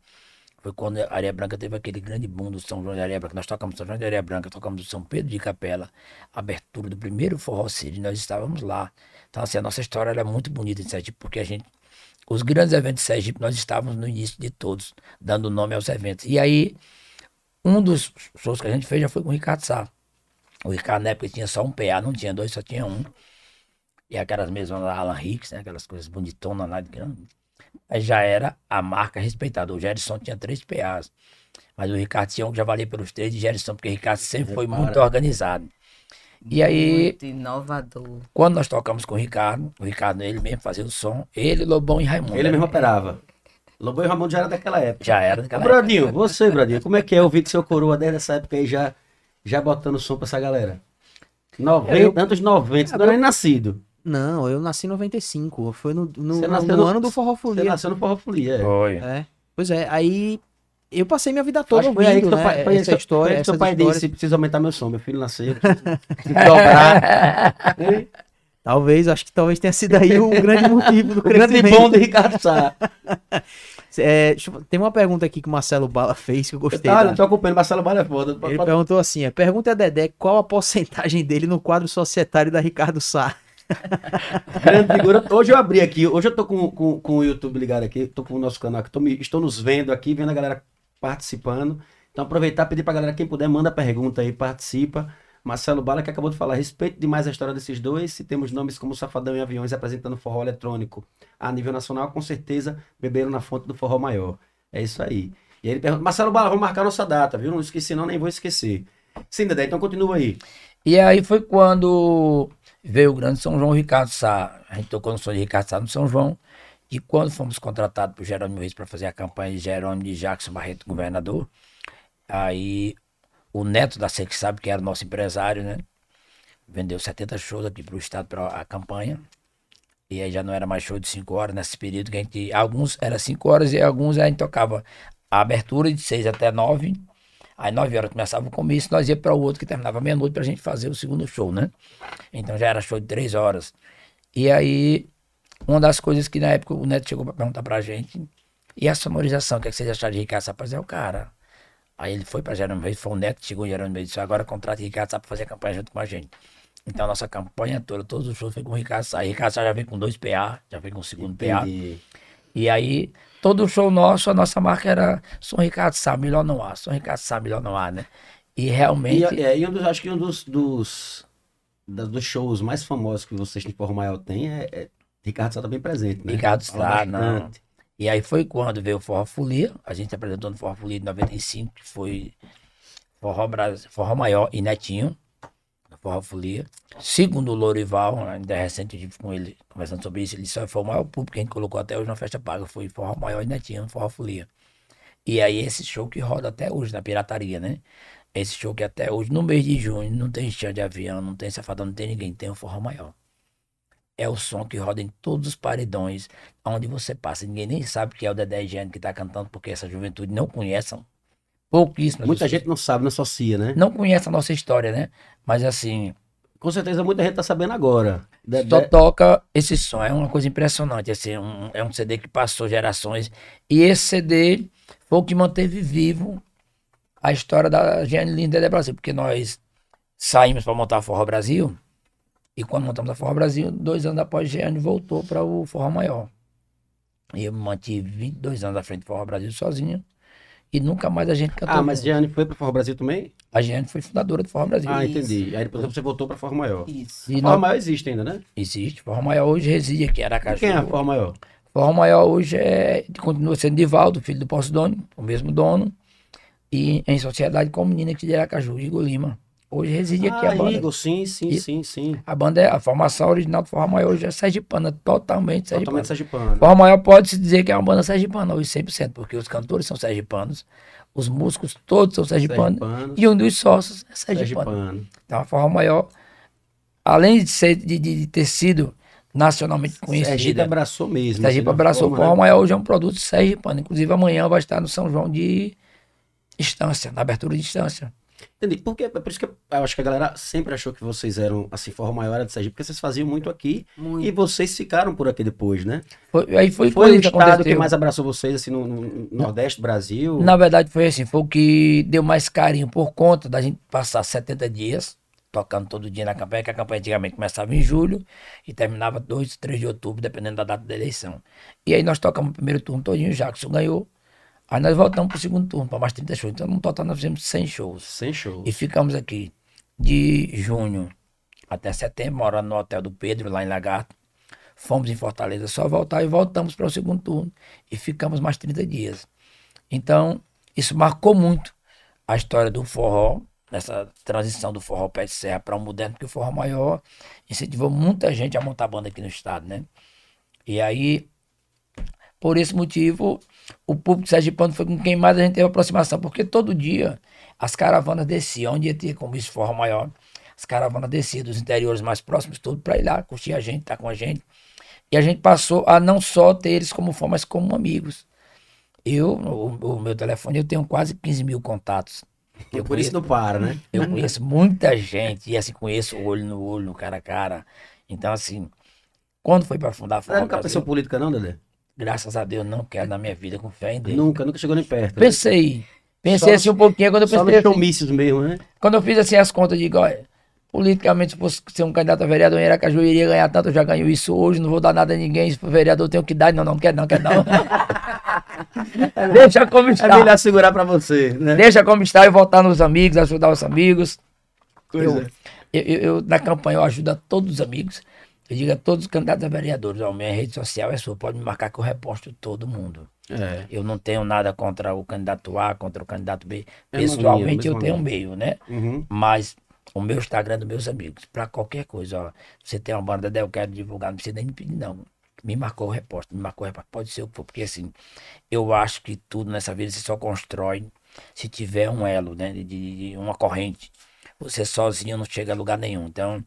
[SPEAKER 3] foi quando a Areia Branca teve aquele grande boom do São João de Areia Branca. Nós tocamos São João de Areia Branca, tocamos o São Pedro de Capela, abertura do primeiro Forró City, nós estávamos lá. Então, assim, a nossa história ela é muito bonita porque a gente, os grandes eventos de Sergipe, nós estávamos no início de todos, dando nome aos eventos. E aí, um dos shows que a gente fez já foi com o Ricardo Sá. O Ricardo, na época, tinha só um PA, não tinha dois, só tinha um. E aquelas mesmas lá, Alan Hicks, né? Aquelas coisas bonitonas lá de grande. Aí já era a marca respeitada. O Gerson tinha três PAs. Mas o Ricardo tinha um que já valia pelos três de Gerson, porque o Ricardo sempre foi
[SPEAKER 1] Repara.
[SPEAKER 3] muito organizado. E aí,
[SPEAKER 4] Muito inovador.
[SPEAKER 3] quando nós tocamos com o Ricardo, o Ricardo, ele mesmo fazia o som, ele, Lobão e Raimundo.
[SPEAKER 1] Ele mesmo operava. Lobão e Ramon já era daquela época.
[SPEAKER 3] Já era
[SPEAKER 1] Ô,
[SPEAKER 3] daquela época.
[SPEAKER 1] Bradinho, você, Bradinho, como é que é ouvir seu coroa desde essa época aí já, já botando som pra essa galera? 90,
[SPEAKER 2] Eu-
[SPEAKER 1] anos 90, você não era nem nascido.
[SPEAKER 2] Não, eu nasci em 95. Foi no, no,
[SPEAKER 1] Você
[SPEAKER 2] no- no
[SPEAKER 1] no-
[SPEAKER 2] ano do Forró
[SPEAKER 1] Você
[SPEAKER 2] Folia.
[SPEAKER 1] nasceu no Forró Folia, é.
[SPEAKER 3] Foi.
[SPEAKER 2] É. Pois é, aí eu passei minha vida toda
[SPEAKER 1] Acho que foi aí que
[SPEAKER 2] ouvindo, né,
[SPEAKER 1] pai, foi
[SPEAKER 2] essa
[SPEAKER 1] seu-
[SPEAKER 2] história, essas
[SPEAKER 1] pai
[SPEAKER 2] histórias.
[SPEAKER 1] disse, precisa aumentar meu som, meu filho nasceu, precisa dobrar.
[SPEAKER 2] Talvez, acho que talvez tenha sido aí o grande motivo do
[SPEAKER 1] o grande
[SPEAKER 2] crescimento.
[SPEAKER 1] bom de Ricardo Sá.
[SPEAKER 2] É, eu- tem uma pergunta aqui que o Marcelo Bala fez que eu gostei.
[SPEAKER 1] Tá,
[SPEAKER 2] da-
[SPEAKER 1] não tô acompanhando, Marcelo Balha é foda.
[SPEAKER 2] Ele perguntou assim: é, pergunta a Dedé qual a porcentagem dele no quadro societário da Ricardo Sá.
[SPEAKER 1] Grande figura. Hoje eu abri aqui, hoje eu tô com, com, com o YouTube ligado aqui, tô com o nosso canal aqui, tô me- estou nos vendo aqui, vendo a galera participando. Então aproveitar e pedir pra galera, quem puder, manda pergunta aí, participa. Marcelo Bala que acabou de falar, respeito demais a história desses dois. Se temos nomes como Safadão e Aviões apresentando forró eletrônico a nível nacional, com certeza beberam na fonte do forró maior. É isso aí. E aí ele pergunta, Marcelo Bala, vamos marcar nossa data, viu? Não esqueci não, nem vou esquecer. Sim, Dedé, então continua aí.
[SPEAKER 3] E aí foi quando veio o grande São João Ricardo Sá. A gente tocou no som de Ricardo Sá no São João. E quando fomos contratados por Jerônimo Reis para fazer a campanha de Jerônimo de Jackson Barreto, governador, aí o neto da Sex sabe que era nosso empresário, né? Vendeu 70 shows aqui para o estado para a campanha. E aí já não era mais show de 5 horas nesse período que a gente. Alguns era 5 horas e alguns a gente tocava a abertura de 6 até 9. Aí 9 horas começava o começo, nós ia para o outro que terminava meia-noite pra gente fazer o segundo show, né? Então já era show de 3 horas. E aí, uma das coisas que na época o Neto chegou para perguntar pra gente, e a sonorização, o que, é que vocês acharam de Ricardo Sá? Rapaz, é o cara. Aí ele foi pra Jerônimo Reis, foi o Neto, chegou em Jerônimo Reis e disse, agora contrata Ricardo Sá pra fazer a campanha junto com a gente. Então a nossa campanha toda, todos os shows foi com o Ricardo Sá. E Ricardo Sá já vem com dois PA, já vem com o segundo PA. E aí, todo show nosso, a nossa marca era Som Ricardo Sá, melhor não há. Som Ricardo Sá, melhor não há, né? E
[SPEAKER 1] E,
[SPEAKER 3] realmente.
[SPEAKER 1] é, e um dos, acho que um dos, dos, dos shows mais famosos que vocês de Forró Maior tem é, é Ricardo Sá também presente, né?
[SPEAKER 3] Ricardo Sá, não. E aí foi quando veio o Forró Folia. A gente apresentou no Forró Folia de 95, que foi Forró, Bras... Forró Maior e Netinho, no Forró Folia. Segundo o Lorival, ainda recente, eu tive com ele conversando sobre isso. Ele disse: "Ó, foi o maior público que a gente colocou até hoje na festa paga. Foi Forró Maior e Netinho, no Forró Folia. E aí esse show que roda até hoje na pirataria, né? Esse show que até hoje, no mês de junho, não tem chão de avião, não tem safadão, não tem ninguém, tem o Forró Maior. É o som que roda em todos os paredões, onde você passa. Ninguém nem sabe que é o Dedé Higiene que está cantando, porque essa juventude não conhece. Pouquíssimas
[SPEAKER 1] Muita
[SPEAKER 3] pessoas
[SPEAKER 1] gente não sabe, não associa, né?
[SPEAKER 3] não conhece a nossa história, né? Mas assim,
[SPEAKER 1] Com certeza muita gente tá sabendo agora.
[SPEAKER 3] só
[SPEAKER 1] Dedé,
[SPEAKER 3] toca esse som. É uma coisa impressionante. Assim, um- é um CD que passou gerações. E esse CD foi o que manteve vivo a história da Gianni Linda Dedé Brasil. Porque nós saímos para montar a Forró Brasil. E quando montamos a Forró Brasil, dois anos após, Gianni voltou para o Forró Maior. E eu mantive 22 anos à frente do Forró Brasil sozinho. E nunca mais a gente cantou.
[SPEAKER 1] Ah, mas. Gianni foi pro Forró Brasil também?
[SPEAKER 3] A Gianni foi fundadora do Forró Brasil.
[SPEAKER 1] Ah,
[SPEAKER 4] Isso.
[SPEAKER 1] entendi. Aí depois você voltou pra Forró Maior.
[SPEAKER 4] Isso.
[SPEAKER 3] E
[SPEAKER 1] Forró
[SPEAKER 3] nós-
[SPEAKER 1] Maior existe ainda, né?
[SPEAKER 3] Existe. Forró Maior hoje reside aqui em Aracaju.
[SPEAKER 1] Quem é a Forró Maior?
[SPEAKER 3] Forró Maior hoje é, continua sendo Divaldo, filho do Posidônio, o mesmo dono, e em sociedade com o menino aqui de Aracaju, Igor Lima. Hoje reside aqui a
[SPEAKER 1] Ah,
[SPEAKER 3] banda.
[SPEAKER 1] Igor, sim, sim,
[SPEAKER 3] E-
[SPEAKER 1] sim, sim.
[SPEAKER 3] A banda é a formação original do Forró Maior hoje é sergipana, totalmente sergipana.
[SPEAKER 1] Totalmente sergipano.
[SPEAKER 3] Forró Maior pode-se dizer que é uma banda sergipana hoje 100%, porque os cantores são sergipanos, os músicos todos são sergipanos,
[SPEAKER 1] Sergipano.
[SPEAKER 3] e um dos sócios é sergipano.
[SPEAKER 1] Sergipano.
[SPEAKER 3] Então a Forró Maior, além de, ser, de, de ter sido nacionalmente
[SPEAKER 1] Sergipe
[SPEAKER 3] conhecida,
[SPEAKER 1] abraçou mesmo.
[SPEAKER 3] Sergipe
[SPEAKER 1] assim, de uma
[SPEAKER 3] abraçou o
[SPEAKER 1] forma,
[SPEAKER 3] Forró
[SPEAKER 1] né?
[SPEAKER 3] Maior hoje é um produto sergipano. Inclusive amanhã vai estar no São João de Estância, na abertura de Estância.
[SPEAKER 1] Entendi. Porque, é por isso que eu acho que a galera sempre achou que vocês eram, assim, Forró Maior era de Sergipe, porque vocês faziam muito aqui
[SPEAKER 4] Muito.
[SPEAKER 1] e vocês ficaram por aqui depois, né?
[SPEAKER 3] Foi, aí foi,
[SPEAKER 1] Foi o
[SPEAKER 3] isso
[SPEAKER 1] estado que
[SPEAKER 3] aconteceu.
[SPEAKER 1] mais abraçou vocês, assim, no, no Nordeste do Brasil?
[SPEAKER 3] Na verdade foi assim, foi o que deu mais carinho por conta da gente passar 70 dias tocando todo dia na campanha, que a campanha antigamente começava em julho e terminava 2, 3 de outubro, dependendo da data da eleição. E aí nós tocamos o primeiro turno todinho, o Jackson ganhou. Aí nós voltamos pro segundo turno, para mais 30 shows. Então, no total, nós fizemos 100 shows.
[SPEAKER 1] Sem show.
[SPEAKER 3] E ficamos aqui de junho até setembro, morando no hotel do Pedro, lá em Lagarto. Fomos em Fortaleza só voltar e voltamos para o segundo turno. E ficamos mais 30 dias. Então, isso marcou muito a história do forró, nessa transição do forró pé de serra para o moderno, porque o forró maior incentivou muita gente a montar banda aqui no estado, né? E aí, por esse motivo, o público sergipano foi com quem mais a gente teve aproximação, porque todo dia as caravanas desciam, onde ia ter como isso forró maior, as caravanas desciam dos interiores mais próximos, tudo para ir lá, curtir a gente, estar com a gente. E a gente passou a não só ter eles como fã, mas como amigos. Eu, o, o meu telefone, eu tenho quase 15 mil contatos. Eu
[SPEAKER 1] por isso
[SPEAKER 3] conheço,
[SPEAKER 1] não para, né?
[SPEAKER 3] eu conheço muita gente, e assim, conheço olho no olho, no cara a cara. Então, assim, quando foi para fundar a Forró
[SPEAKER 1] nunca
[SPEAKER 3] Brasil,
[SPEAKER 1] pensou política não, Dedé?
[SPEAKER 3] Graças a Deus, não quero na minha vida com fé em Deus.
[SPEAKER 1] Nunca, nunca chegou nem perto. né?
[SPEAKER 3] Pensei. Pensei
[SPEAKER 1] Só-
[SPEAKER 3] assim um pouquinho, quando eu
[SPEAKER 1] Só
[SPEAKER 3] pensei
[SPEAKER 1] nos
[SPEAKER 3] assim,
[SPEAKER 1] showmícios mesmo, né?
[SPEAKER 3] quando eu fiz assim as contas, eu digo, olha, Politicamente, se fosse ser um candidato a vereador em Aracaju, eu iria ganhar tanto, eu já ganho isso hoje, não vou dar nada a ninguém. Se for vereador, eu tenho que dar. Não, não quero, não quero, não. Deixa como
[SPEAKER 1] É
[SPEAKER 3] está.
[SPEAKER 1] melhor segurar pra você, né?
[SPEAKER 3] Deixa como está e votar nos amigos, ajudar os amigos.
[SPEAKER 1] Coisa.
[SPEAKER 3] Eu, eu, eu- eu, na campanha, eu ajudo a todos os amigos. Eu digo a todos os candidatos a vereadores, ó, minha rede social é sua, pode me marcar que eu reposto todo mundo.
[SPEAKER 1] É.
[SPEAKER 3] Eu não tenho nada contra o candidato A, contra o candidato B.
[SPEAKER 1] É
[SPEAKER 3] Pessoalmente, eu tenho um meio, né?
[SPEAKER 1] Uhum.
[SPEAKER 3] Mas o meu Instagram é dos meus amigos. Pra qualquer coisa, ó. Você tem uma banda, eu quero divulgar, não precisa nem me pedir, não. Me marcou o repórter, me marcou o repórter, pode ser o que for, porque assim, eu acho que tudo nessa vida você só constrói se tiver um elo, né? De, de uma corrente. Você sozinho não chega a lugar nenhum. Então,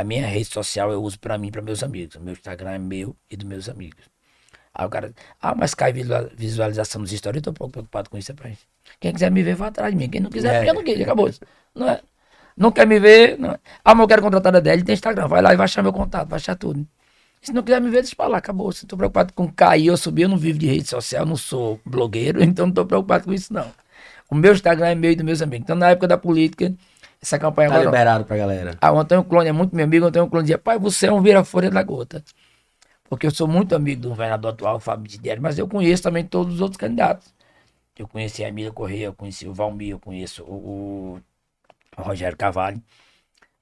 [SPEAKER 3] a minha rede social eu uso pra mim e pra meus amigos. O meu Instagram é meu e dos meus amigos. Aí o cara, ah, mas cai visual- visualização nos stories, eu tô pouco preocupado com isso, rapaz. Quem quiser me ver, vai atrás de mim. Quem não quiser,
[SPEAKER 1] É.
[SPEAKER 3] fica no queijo, acabou. Não é? Não quer me ver, não. ah, mas eu quero contratar a dele, tem Instagram, vai lá e vai achar meu contato, vai achar tudo. Se não quiser me ver, deixa pra lá, acabou. Se eu tô preocupado com cair ou subir, eu não vivo de rede social, não sou blogueiro, então não tô preocupado com isso, não. O meu Instagram é meu e dos meus amigos. Então, na época da política, essa campanha
[SPEAKER 1] Tá
[SPEAKER 3] agora.
[SPEAKER 1] liberado pra galera.
[SPEAKER 3] Ah, o Antônio Clone é muito meu amigo. O Antônio Clone dizia, pai, você é um vira-folha da gota. Porque eu sou muito amigo do governador atual, Fábio Didieri, mas eu conheço também todos os outros candidatos. Eu conheci a Emília Correia, eu conheci o Valmir, eu conheço o, o Rogério Cavalli.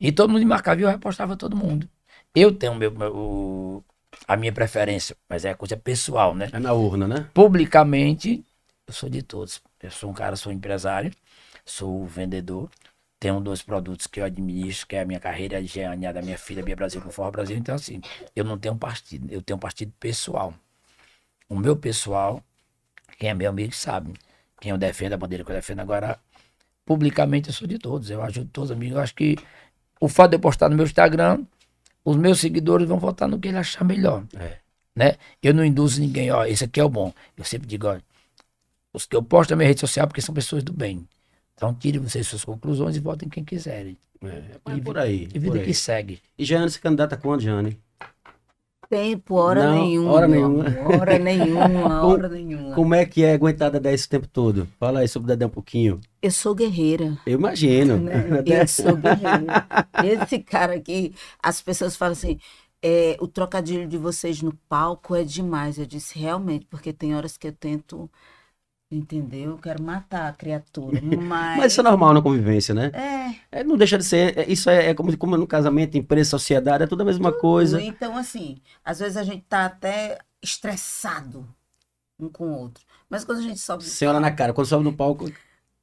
[SPEAKER 3] E todo mundo me marcava e eu repostava todo mundo. Eu tenho meu, meu- o- a minha preferência, mas é coisa pessoal, né?
[SPEAKER 1] É na urna, né?
[SPEAKER 3] publicamente, eu sou de todos. Eu sou um cara, sou empresário, sou vendedor, tenho dois produtos que eu administro, que é a minha carreira, a Jeane, a da minha filha, Bia Brasil com Forra Brasil. Então, assim, eu não tenho partido, eu tenho um partido pessoal. O meu pessoal, quem é meu amigo sabe, quem eu defendo, a bandeira que eu defendo agora, publicamente eu sou de todos, eu ajudo todos os amigos. Eu acho que o fato de eu postar no meu Instagram, os meus seguidores vão votar no que ele achar melhor
[SPEAKER 1] É.
[SPEAKER 3] né? Eu não induzo ninguém, ó, esse aqui é o bom. Eu sempre digo, ó, os que eu posto na minha rede social porque são pessoas do bem. Então tirem vocês suas conclusões e votem quem quiserem.
[SPEAKER 1] É, é por aí.
[SPEAKER 3] E
[SPEAKER 1] por
[SPEAKER 3] vida
[SPEAKER 1] aí.
[SPEAKER 3] que segue.
[SPEAKER 1] E Jane se candidata quando, Jane?
[SPEAKER 4] Tempo, hora
[SPEAKER 1] Não,
[SPEAKER 4] nenhuma.
[SPEAKER 1] hora nenhuma.
[SPEAKER 4] Hora nenhuma, hora nenhuma.
[SPEAKER 1] Como é que é aguentar Dedé esse tempo todo? Fala aí sobre o Dedé um pouquinho.
[SPEAKER 4] Eu sou guerreira.
[SPEAKER 1] Eu imagino.
[SPEAKER 4] né? Eu sou guerreira. Esse cara aqui, as pessoas falam assim, é, o trocadilho de vocês no palco é demais. Eu disse, realmente, porque tem horas que eu tento, entendeu? Eu quero matar a criatura, mas...
[SPEAKER 1] Mas isso é normal na convivência, né?
[SPEAKER 4] É,
[SPEAKER 1] É, não deixa de ser. é- isso é, é como, como no casamento, empresa, sociedade, é tudo a mesma coisa.
[SPEAKER 4] Então, assim, às vezes a gente tá até estressado um com o outro. Mas quando a gente sobe no
[SPEAKER 1] Senhora na cara, quando sobe no palco,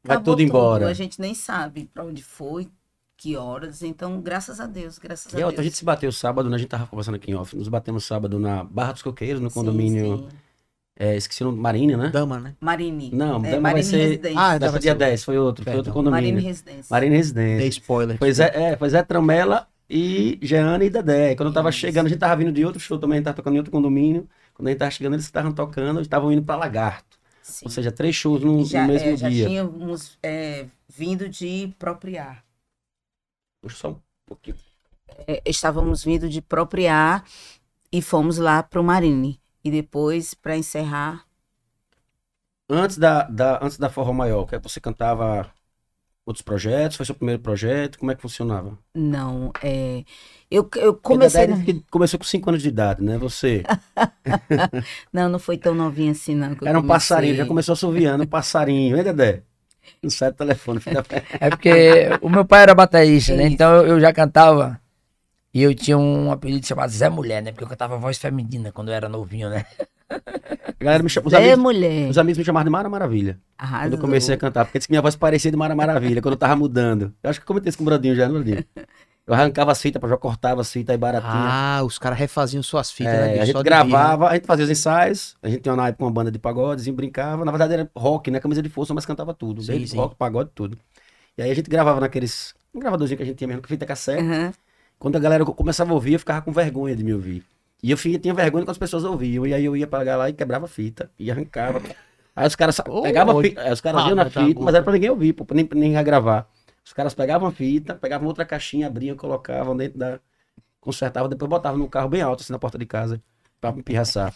[SPEAKER 1] vai
[SPEAKER 4] acabou
[SPEAKER 1] tudo embora.
[SPEAKER 4] A gente nem sabe para onde foi, que horas. Então, graças a Deus, graças
[SPEAKER 1] E
[SPEAKER 4] a
[SPEAKER 1] a outra, a
[SPEAKER 4] Deus.
[SPEAKER 1] gente se bateu sábado, né? A gente tava conversando aqui em off. Nos batemos sábado na Barra dos Coqueiros, no
[SPEAKER 4] Sim,
[SPEAKER 1] condomínio.
[SPEAKER 4] sim.
[SPEAKER 1] É, esqueci o nome, Marine, né?
[SPEAKER 2] Dama, né?
[SPEAKER 4] Marini.
[SPEAKER 1] Não,
[SPEAKER 4] é,
[SPEAKER 1] Dama vai
[SPEAKER 4] Marini
[SPEAKER 1] ser-
[SPEAKER 4] Residência.
[SPEAKER 2] Ah,
[SPEAKER 1] dava dia
[SPEAKER 2] ser-
[SPEAKER 1] 10, foi outro, foi outro
[SPEAKER 2] Perdão.
[SPEAKER 4] Marini
[SPEAKER 1] condomínio.
[SPEAKER 4] Residência.
[SPEAKER 1] Marine
[SPEAKER 2] Dei
[SPEAKER 1] Residência.
[SPEAKER 2] spoiler.
[SPEAKER 1] Pois é, é, foi Zé Tramela e Jeane e Dedé. Quando eu tava
[SPEAKER 4] Isso.
[SPEAKER 1] chegando, a gente tava vindo de outro show também, a gente tava tocando em outro condomínio. Quando a gente tava chegando, eles estavam tocando, eles estavam indo pra Lagarto.
[SPEAKER 4] Sim.
[SPEAKER 1] Ou seja, três shows no, no
[SPEAKER 4] já,
[SPEAKER 1] mesmo
[SPEAKER 4] é, já
[SPEAKER 1] dia.
[SPEAKER 4] tínhamos é, vindo de Propriar.
[SPEAKER 1] Puxa só um pouquinho.
[SPEAKER 4] É, estávamos vindo de Propriar e fomos lá pro Marine. E depois, para encerrar,
[SPEAKER 1] Antes da, da, antes da Forró Maior, que você cantava outros projetos? Foi seu primeiro projeto? Como é que funcionava?
[SPEAKER 4] não. É, eu, eu comecei.
[SPEAKER 1] Começou com 5 anos de idade, né? Você
[SPEAKER 4] Não, não foi tão novinha assim, não.
[SPEAKER 1] era um
[SPEAKER 4] comecei.
[SPEAKER 1] passarinho, já começou assoviando, um passarinho, hein, Dedé? Não sai do telefone, da...
[SPEAKER 3] É porque o meu pai era baterista, né? Então eu já cantava. E eu tinha um apelido chamado Zé Mulher, né? Porque eu cantava voz feminina quando eu era novinho, né?
[SPEAKER 1] A galera me chama, os,
[SPEAKER 4] É,
[SPEAKER 1] amigos,
[SPEAKER 4] mulher.
[SPEAKER 1] os amigos me chamavam de Mara Maravilha.
[SPEAKER 4] Arrasou.
[SPEAKER 1] Quando eu comecei a cantar, porque disse que minha voz parecia de Mara Maravilha, quando eu tava mudando. Eu acho que eu comentei isso com o Bradinho já, não, Bradinho? Eu arrancava as fitas, já cortava as fitas aí baratinha.
[SPEAKER 2] Ah, os caras refaziam suas fitas,
[SPEAKER 1] É,
[SPEAKER 2] né?
[SPEAKER 1] a gente gravava, a gente fazia os ensaios, a gente tinha uma, uma banda de pagodes, brincava. Na verdade era rock, né? Camisa de força, mas cantava tudo.
[SPEAKER 2] Sim, sim.
[SPEAKER 1] rock, pagode, tudo. E aí a gente gravava naqueles. Um gravadorzinho que a gente tinha mesmo, com fita cassete.
[SPEAKER 4] Aham.
[SPEAKER 1] Quando a galera começava a ouvir, eu ficava com vergonha de me ouvir. E eu tinha vergonha quando as pessoas ouviam. E aí eu ia pagar lá e quebrava a fita. E arrancava. Aí os caras pegavam a fita. aí Os caras
[SPEAKER 2] Ah,
[SPEAKER 1] iam na fita,
[SPEAKER 2] bom.
[SPEAKER 1] mas era pra ninguém ouvir, pô, nem, nem gravar. Os caras pegavam a fita, pegavam outra caixinha, abriam, colocavam dentro da. Consertavam, depois botavam no carro bem alto, assim, na porta de casa, pra me pirraçar.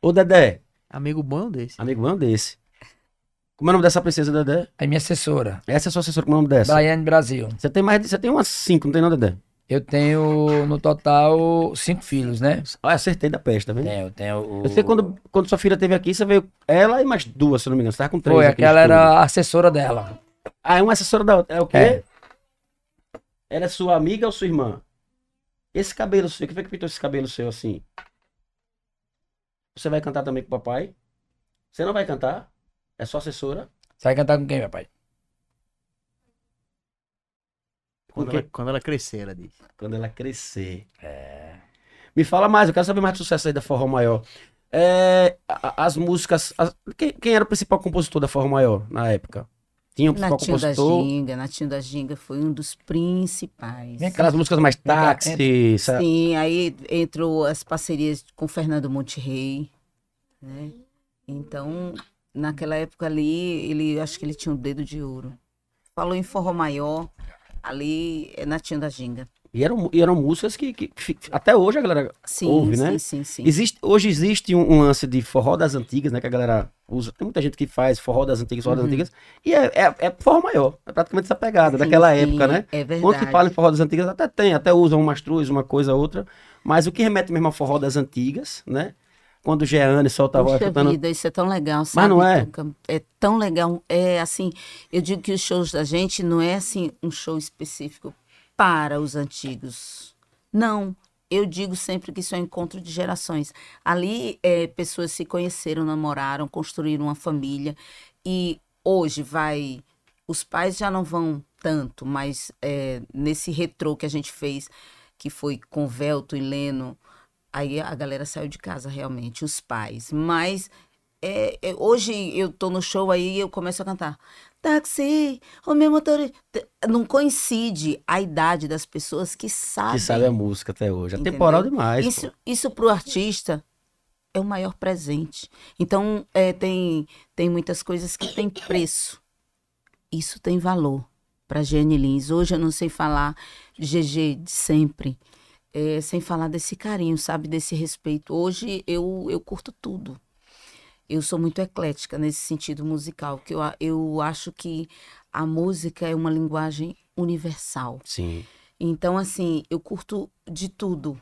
[SPEAKER 1] Ô, Dedé,
[SPEAKER 2] Amigo bom desse.
[SPEAKER 1] amigo um desse. Como é o nome dessa princesa, Dedé?
[SPEAKER 3] É minha assessora.
[SPEAKER 1] Essa é a sua assessora, como é o nome dessa?
[SPEAKER 3] Baiane Brasil.
[SPEAKER 1] Você tem mais você tem umas cinco, não tem não, Dedé?
[SPEAKER 3] Eu tenho, no total, cinco filhos, né?
[SPEAKER 1] Olha, acertei da peste, tá vendo?
[SPEAKER 3] Tenho, tenho o...
[SPEAKER 1] Eu sei quando, quando sua filha teve aqui, você veio ela e mais duas, se não me engano. Você tava com três
[SPEAKER 3] Foi, aquela era a assessora dela.
[SPEAKER 1] Ah, é uma assessora da outra. É o quê?
[SPEAKER 3] É.
[SPEAKER 1] Ela é sua amiga ou sua irmã? Esse cabelo seu, que foi que pintou esse cabelo seu assim? Você vai cantar também com o papai? Você não vai cantar? É só assessora?
[SPEAKER 3] Você vai cantar com quem, meu pai?
[SPEAKER 2] Quando, ela, quando ela crescer, ela disse.
[SPEAKER 1] Quando ela crescer.
[SPEAKER 3] É.
[SPEAKER 1] Me fala mais, eu quero saber mais do sucesso aí da Forró Maior. É, as músicas. as- quem, quem era o principal compositor da Forró Maior na época? Tinha um principal
[SPEAKER 4] Natinho da
[SPEAKER 1] compositor?
[SPEAKER 4] Ginga, Natinho da Ginga foi um dos principais.
[SPEAKER 3] Vem.
[SPEAKER 1] Aquelas músicas mais táxi. sa-
[SPEAKER 4] Sim, aí entrou as parcerias com Fernando Monterrey, né? Então, naquela época ali, ele acho que ele tinha um dedo de ouro. Falou em forró maior, ali é Natinho da Ginga.
[SPEAKER 1] E eram, e eram músicas que, que até hoje a galera
[SPEAKER 4] Sim,
[SPEAKER 1] ouve,
[SPEAKER 4] sim,
[SPEAKER 1] né?
[SPEAKER 4] sim, sim.
[SPEAKER 1] Existe, hoje existe um, um lance de forró das antigas, né? Que a galera usa. Tem muita gente que faz forró das antigas, forró das
[SPEAKER 4] Uhum.
[SPEAKER 1] antigas. E é, é, é forró maior. É praticamente essa pegada,
[SPEAKER 4] Sim,
[SPEAKER 1] daquela
[SPEAKER 4] sim,
[SPEAKER 1] época, né?
[SPEAKER 4] É verdade.
[SPEAKER 1] Quando que fala em forró das antigas, até tem, até usam umas truz, uma coisa outra. Mas o que remete mesmo ao forró das antigas, né? Quando o Jeane solta a voz
[SPEAKER 4] Puxa
[SPEAKER 1] chutando.
[SPEAKER 4] vida, isso é tão legal, sabe?
[SPEAKER 1] não é?
[SPEAKER 4] É tão legal. É assim, eu digo que os shows da gente não é assim um show específico para os antigos. Não. Eu digo sempre que isso é um encontro de gerações. Ali, é, pessoas se conheceram, namoraram, construíram uma família. E hoje vai. Os pais já não vão tanto, mas é, nesse retrô que a gente fez, que foi com Velto e Leno, Aí a galera saiu de casa realmente, os pais. Mas é, é, hoje eu tô no show aí e eu começo a cantar. Táxi, o meu motor. Não coincide a idade das pessoas que sabem.
[SPEAKER 1] Que sabe a música até hoje. É
[SPEAKER 4] Entendeu?
[SPEAKER 1] temporal demais.
[SPEAKER 4] Isso,
[SPEAKER 1] pô.
[SPEAKER 4] isso pro artista é o maior presente. Então, é, tem, tem muitas coisas que têm preço. Isso tem valor para Jenny Lins. Hoje eu não sei falar GG de sempre, é, sem falar desse carinho, sabe? Desse respeito. Hoje eu, eu curto tudo. Eu sou muito eclética nesse sentido musical, que eu, eu acho que a música é uma linguagem universal.
[SPEAKER 1] Sim.
[SPEAKER 4] Então, assim, eu curto de tudo.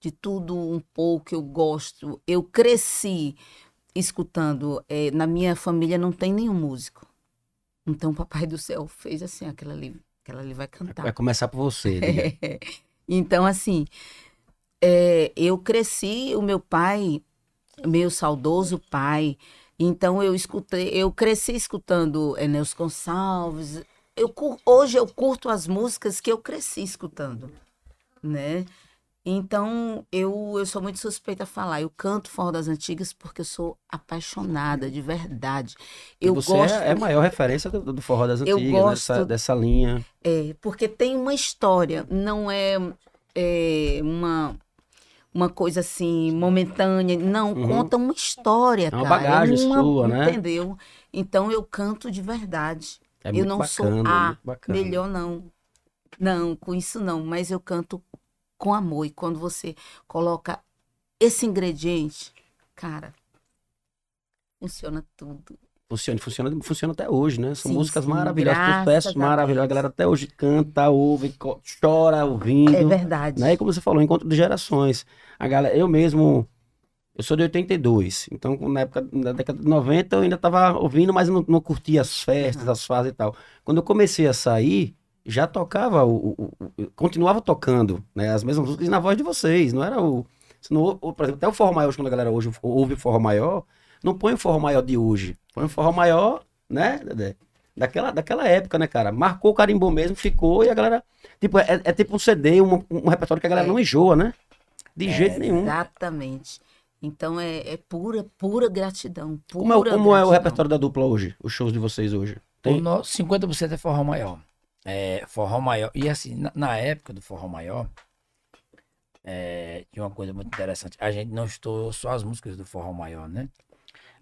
[SPEAKER 4] De tudo um pouco, eu gosto. Eu cresci escutando. eh, na minha família não tem nenhum músico. Então, o Papai do Céu fez assim, aquela ali, aquela ali vai cantar.
[SPEAKER 1] Vai começar por você. diga.
[SPEAKER 4] Então, assim, é, eu cresci, o meu pai, meu saudoso pai, então eu escutei, eu cresci escutando Enéas Gonçalves. Eu, hoje eu curto as músicas que eu cresci escutando, né? Então, eu, eu sou muito suspeita a falar. Eu canto forró das antigas porque eu sou apaixonada, de verdade. Eu
[SPEAKER 1] você
[SPEAKER 4] gosto.
[SPEAKER 1] é, é a maior referência do, do forró das antigas,
[SPEAKER 4] gosto-
[SPEAKER 1] dessa, dessa linha.
[SPEAKER 4] É, porque tem uma história, não é, é, uma, uma coisa assim, momentânea. Não,
[SPEAKER 1] Uhum.
[SPEAKER 4] conta uma história,
[SPEAKER 1] É uma
[SPEAKER 4] cara.
[SPEAKER 1] bagagem
[SPEAKER 4] uma-
[SPEAKER 1] sua, né?
[SPEAKER 4] Entendeu? Então eu canto de verdade.
[SPEAKER 1] É
[SPEAKER 4] eu não sou
[SPEAKER 1] bacana,
[SPEAKER 4] a
[SPEAKER 1] muito bacana.
[SPEAKER 4] melhor, não. Não, com isso não. Mas eu canto com amor. E quando você coloca esse ingrediente, cara, funciona tudo.
[SPEAKER 1] Funciona, funciona, funciona até hoje, né? São
[SPEAKER 4] Sim,
[SPEAKER 1] músicas
[SPEAKER 4] sim,
[SPEAKER 1] maravilhosas,
[SPEAKER 4] a
[SPEAKER 1] maravilhosos. A galera até hoje canta, ouve, chora ouvindo.
[SPEAKER 4] É verdade.
[SPEAKER 1] né? E como você falou, encontro de gerações. A galera, eu mesmo, eu sou de 82, então na época, na década de 90 eu ainda tava ouvindo, mas não, não curtia as festas, as fases e tal. Quando eu comecei a sair, já tocava, o, o- o- continuava tocando, né? As mesmas músicas na voz de vocês, não era o... se não- o- por exemplo, até o forró maior, quando a galera hoje ouve forró maior, não põe o forró maior de hoje, põe o forró maior, né, Dedé? Daquela, daquela época, né, cara? Marcou o carimbou mesmo, ficou e a galera. Tipo, é, é tipo um CD, um, um repertório que a galera
[SPEAKER 4] É.
[SPEAKER 1] não enjoa, né? De jeito nenhum.
[SPEAKER 4] Exatamente. Então é, é pura, pura gratidão. Pura
[SPEAKER 1] Como, é, o- como é o
[SPEAKER 4] gratidão.
[SPEAKER 1] repertório da dupla hoje? Os shows de vocês hoje?
[SPEAKER 3] O
[SPEAKER 1] Tem?
[SPEAKER 3] no- 50% é forró maior. É, forró maior. E assim, na, na época do forró maior, é, tinha uma coisa muito interessante. A gente não estourou só as músicas do forró maior, né?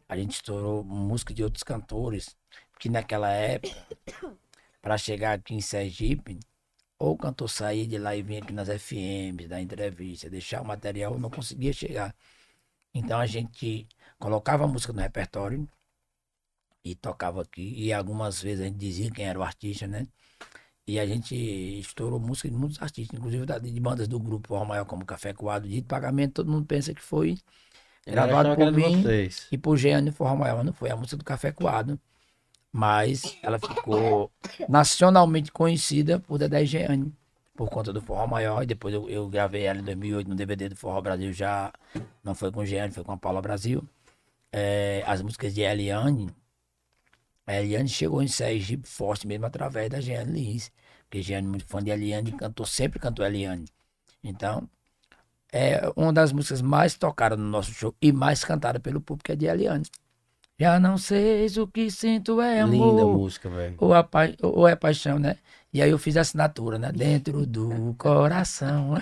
[SPEAKER 3] A gente estourou música de outros cantores, que naquela época, para chegar aqui em Sergipe, ou o cantor saía de lá e vinha aqui nas FMs, dar entrevista, deixar o material, não conseguia chegar. Então a gente colocava a música no repertório e tocava aqui. E algumas vezes a gente dizia quem era o artista, né? E a gente estourou música de muitos artistas, inclusive de bandas do grupo Forró Maior, como Café Coado, de pagamento, todo mundo pensa que foi gravado por mim
[SPEAKER 1] vocês.
[SPEAKER 3] e por Jeane Forró Maior, não foi a música do Café Coado. Mas ela ficou nacionalmente conhecida por Dedé e Jeane, por conta do Forró Maior. E depois eu, eu gravei ela em 2008 no DVD do Forró Brasil, já não foi com Jeane, foi com a Paula Brasil. É, as músicas de Eliane, a Eliane chegou em Sergipe forte mesmo através da Jeane Lins. Porque Jeane é muito fã de Eliane, cantou, sempre cantou Eliane. Então, é uma das músicas mais tocadas no nosso show e mais cantada pelo público é de Eliane. Já não sei se o que sinto é amor.
[SPEAKER 1] Linda música, velho.
[SPEAKER 3] Ou é paixão, né? E aí eu fiz a assinatura, né? Dentro do coração.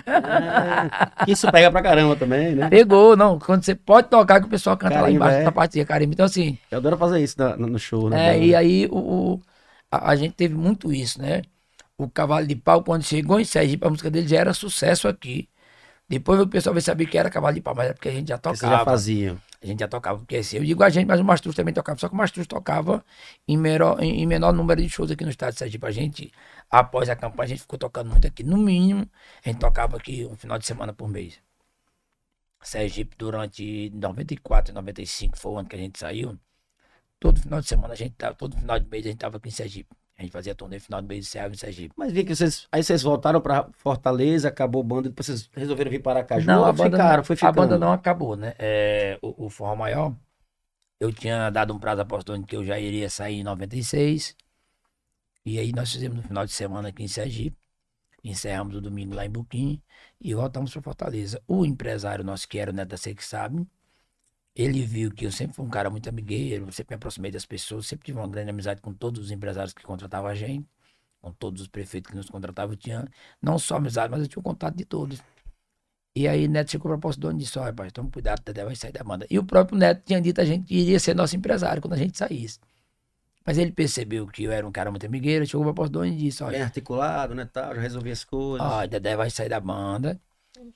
[SPEAKER 1] Isso pega pra caramba também, né?
[SPEAKER 3] Pegou, não. Quando você pode tocar que o pessoal canta lá
[SPEAKER 1] Carimbo,
[SPEAKER 3] embaixo
[SPEAKER 1] é.
[SPEAKER 3] da partinha, carimbo. Então, assim,
[SPEAKER 1] Eu adoro fazer isso na- no show, né?
[SPEAKER 3] é, e aí o, o- a, a gente teve muito isso, né? O Cavalo de Pau, quando chegou em Sergipe, a música dele já era sucesso aqui. Depois o pessoal veio saber que era Cavalo de Pau, mas é porque a gente já
[SPEAKER 1] Que vocês
[SPEAKER 3] tocava.
[SPEAKER 1] já faziam.
[SPEAKER 3] A gente já tocava, porque assim, eu digo a gente, mas o Mastruz também tocava. Só que o Mastruz tocava em menor, em, menor número de shows aqui no estado de Sergipe. A gente, após a campanha, a gente ficou tocando muito aqui. No mínimo, a gente tocava aqui um final de semana por mês. Sergipe, durante 94 e 95, foi o ano que a gente saiu. Todo final de semana, a gente tava, todo final de mês, a gente tava aqui em Sergipe. A gente fazia turnê final de mês e encerrava em Sergipe.
[SPEAKER 1] Mas vi que vocês. Aí vocês voltaram pra Fortaleza, acabou o bando, depois vocês resolveram vir para Aracaju.
[SPEAKER 3] Não,
[SPEAKER 1] ou
[SPEAKER 3] a banda,
[SPEAKER 1] ficaram,
[SPEAKER 3] não,
[SPEAKER 1] foi
[SPEAKER 3] a
[SPEAKER 1] ficando.
[SPEAKER 3] banda não acabou, né? É, o, o Forró Maior, eu tinha dado um prazo apostônico que eu já iria sair em 96. E aí nós fizemos no final de semana aqui em Sergipe. Encerramos o domingo lá em Buquim e voltamos para Fortaleza. O empresário nosso, que era o Neto da Sei que sabe, ele viu que eu sempre fui um cara muito amigueiro, sempre me aproximei das pessoas, sempre tive uma grande amizade com todos os empresários que contratavam a gente, com todos os prefeitos que nos contratavam. Eu tinha não só amizade, mas eu tinha o contato de todos. E aí Neto chegou para o posto dono e disse, olha, rapaz, toma cuidado, Dedé vai sair da banda. E o próprio Neto tinha dito a gente que iria ser nosso empresário quando a gente saísse. Mas ele percebeu que eu era um cara muito amigueiro, chegou para o posto dono e disse,
[SPEAKER 1] Bem
[SPEAKER 3] olha,
[SPEAKER 1] articulado, né? Tal, já resolvi as coisas.
[SPEAKER 3] ó, Dedé vai sair da banda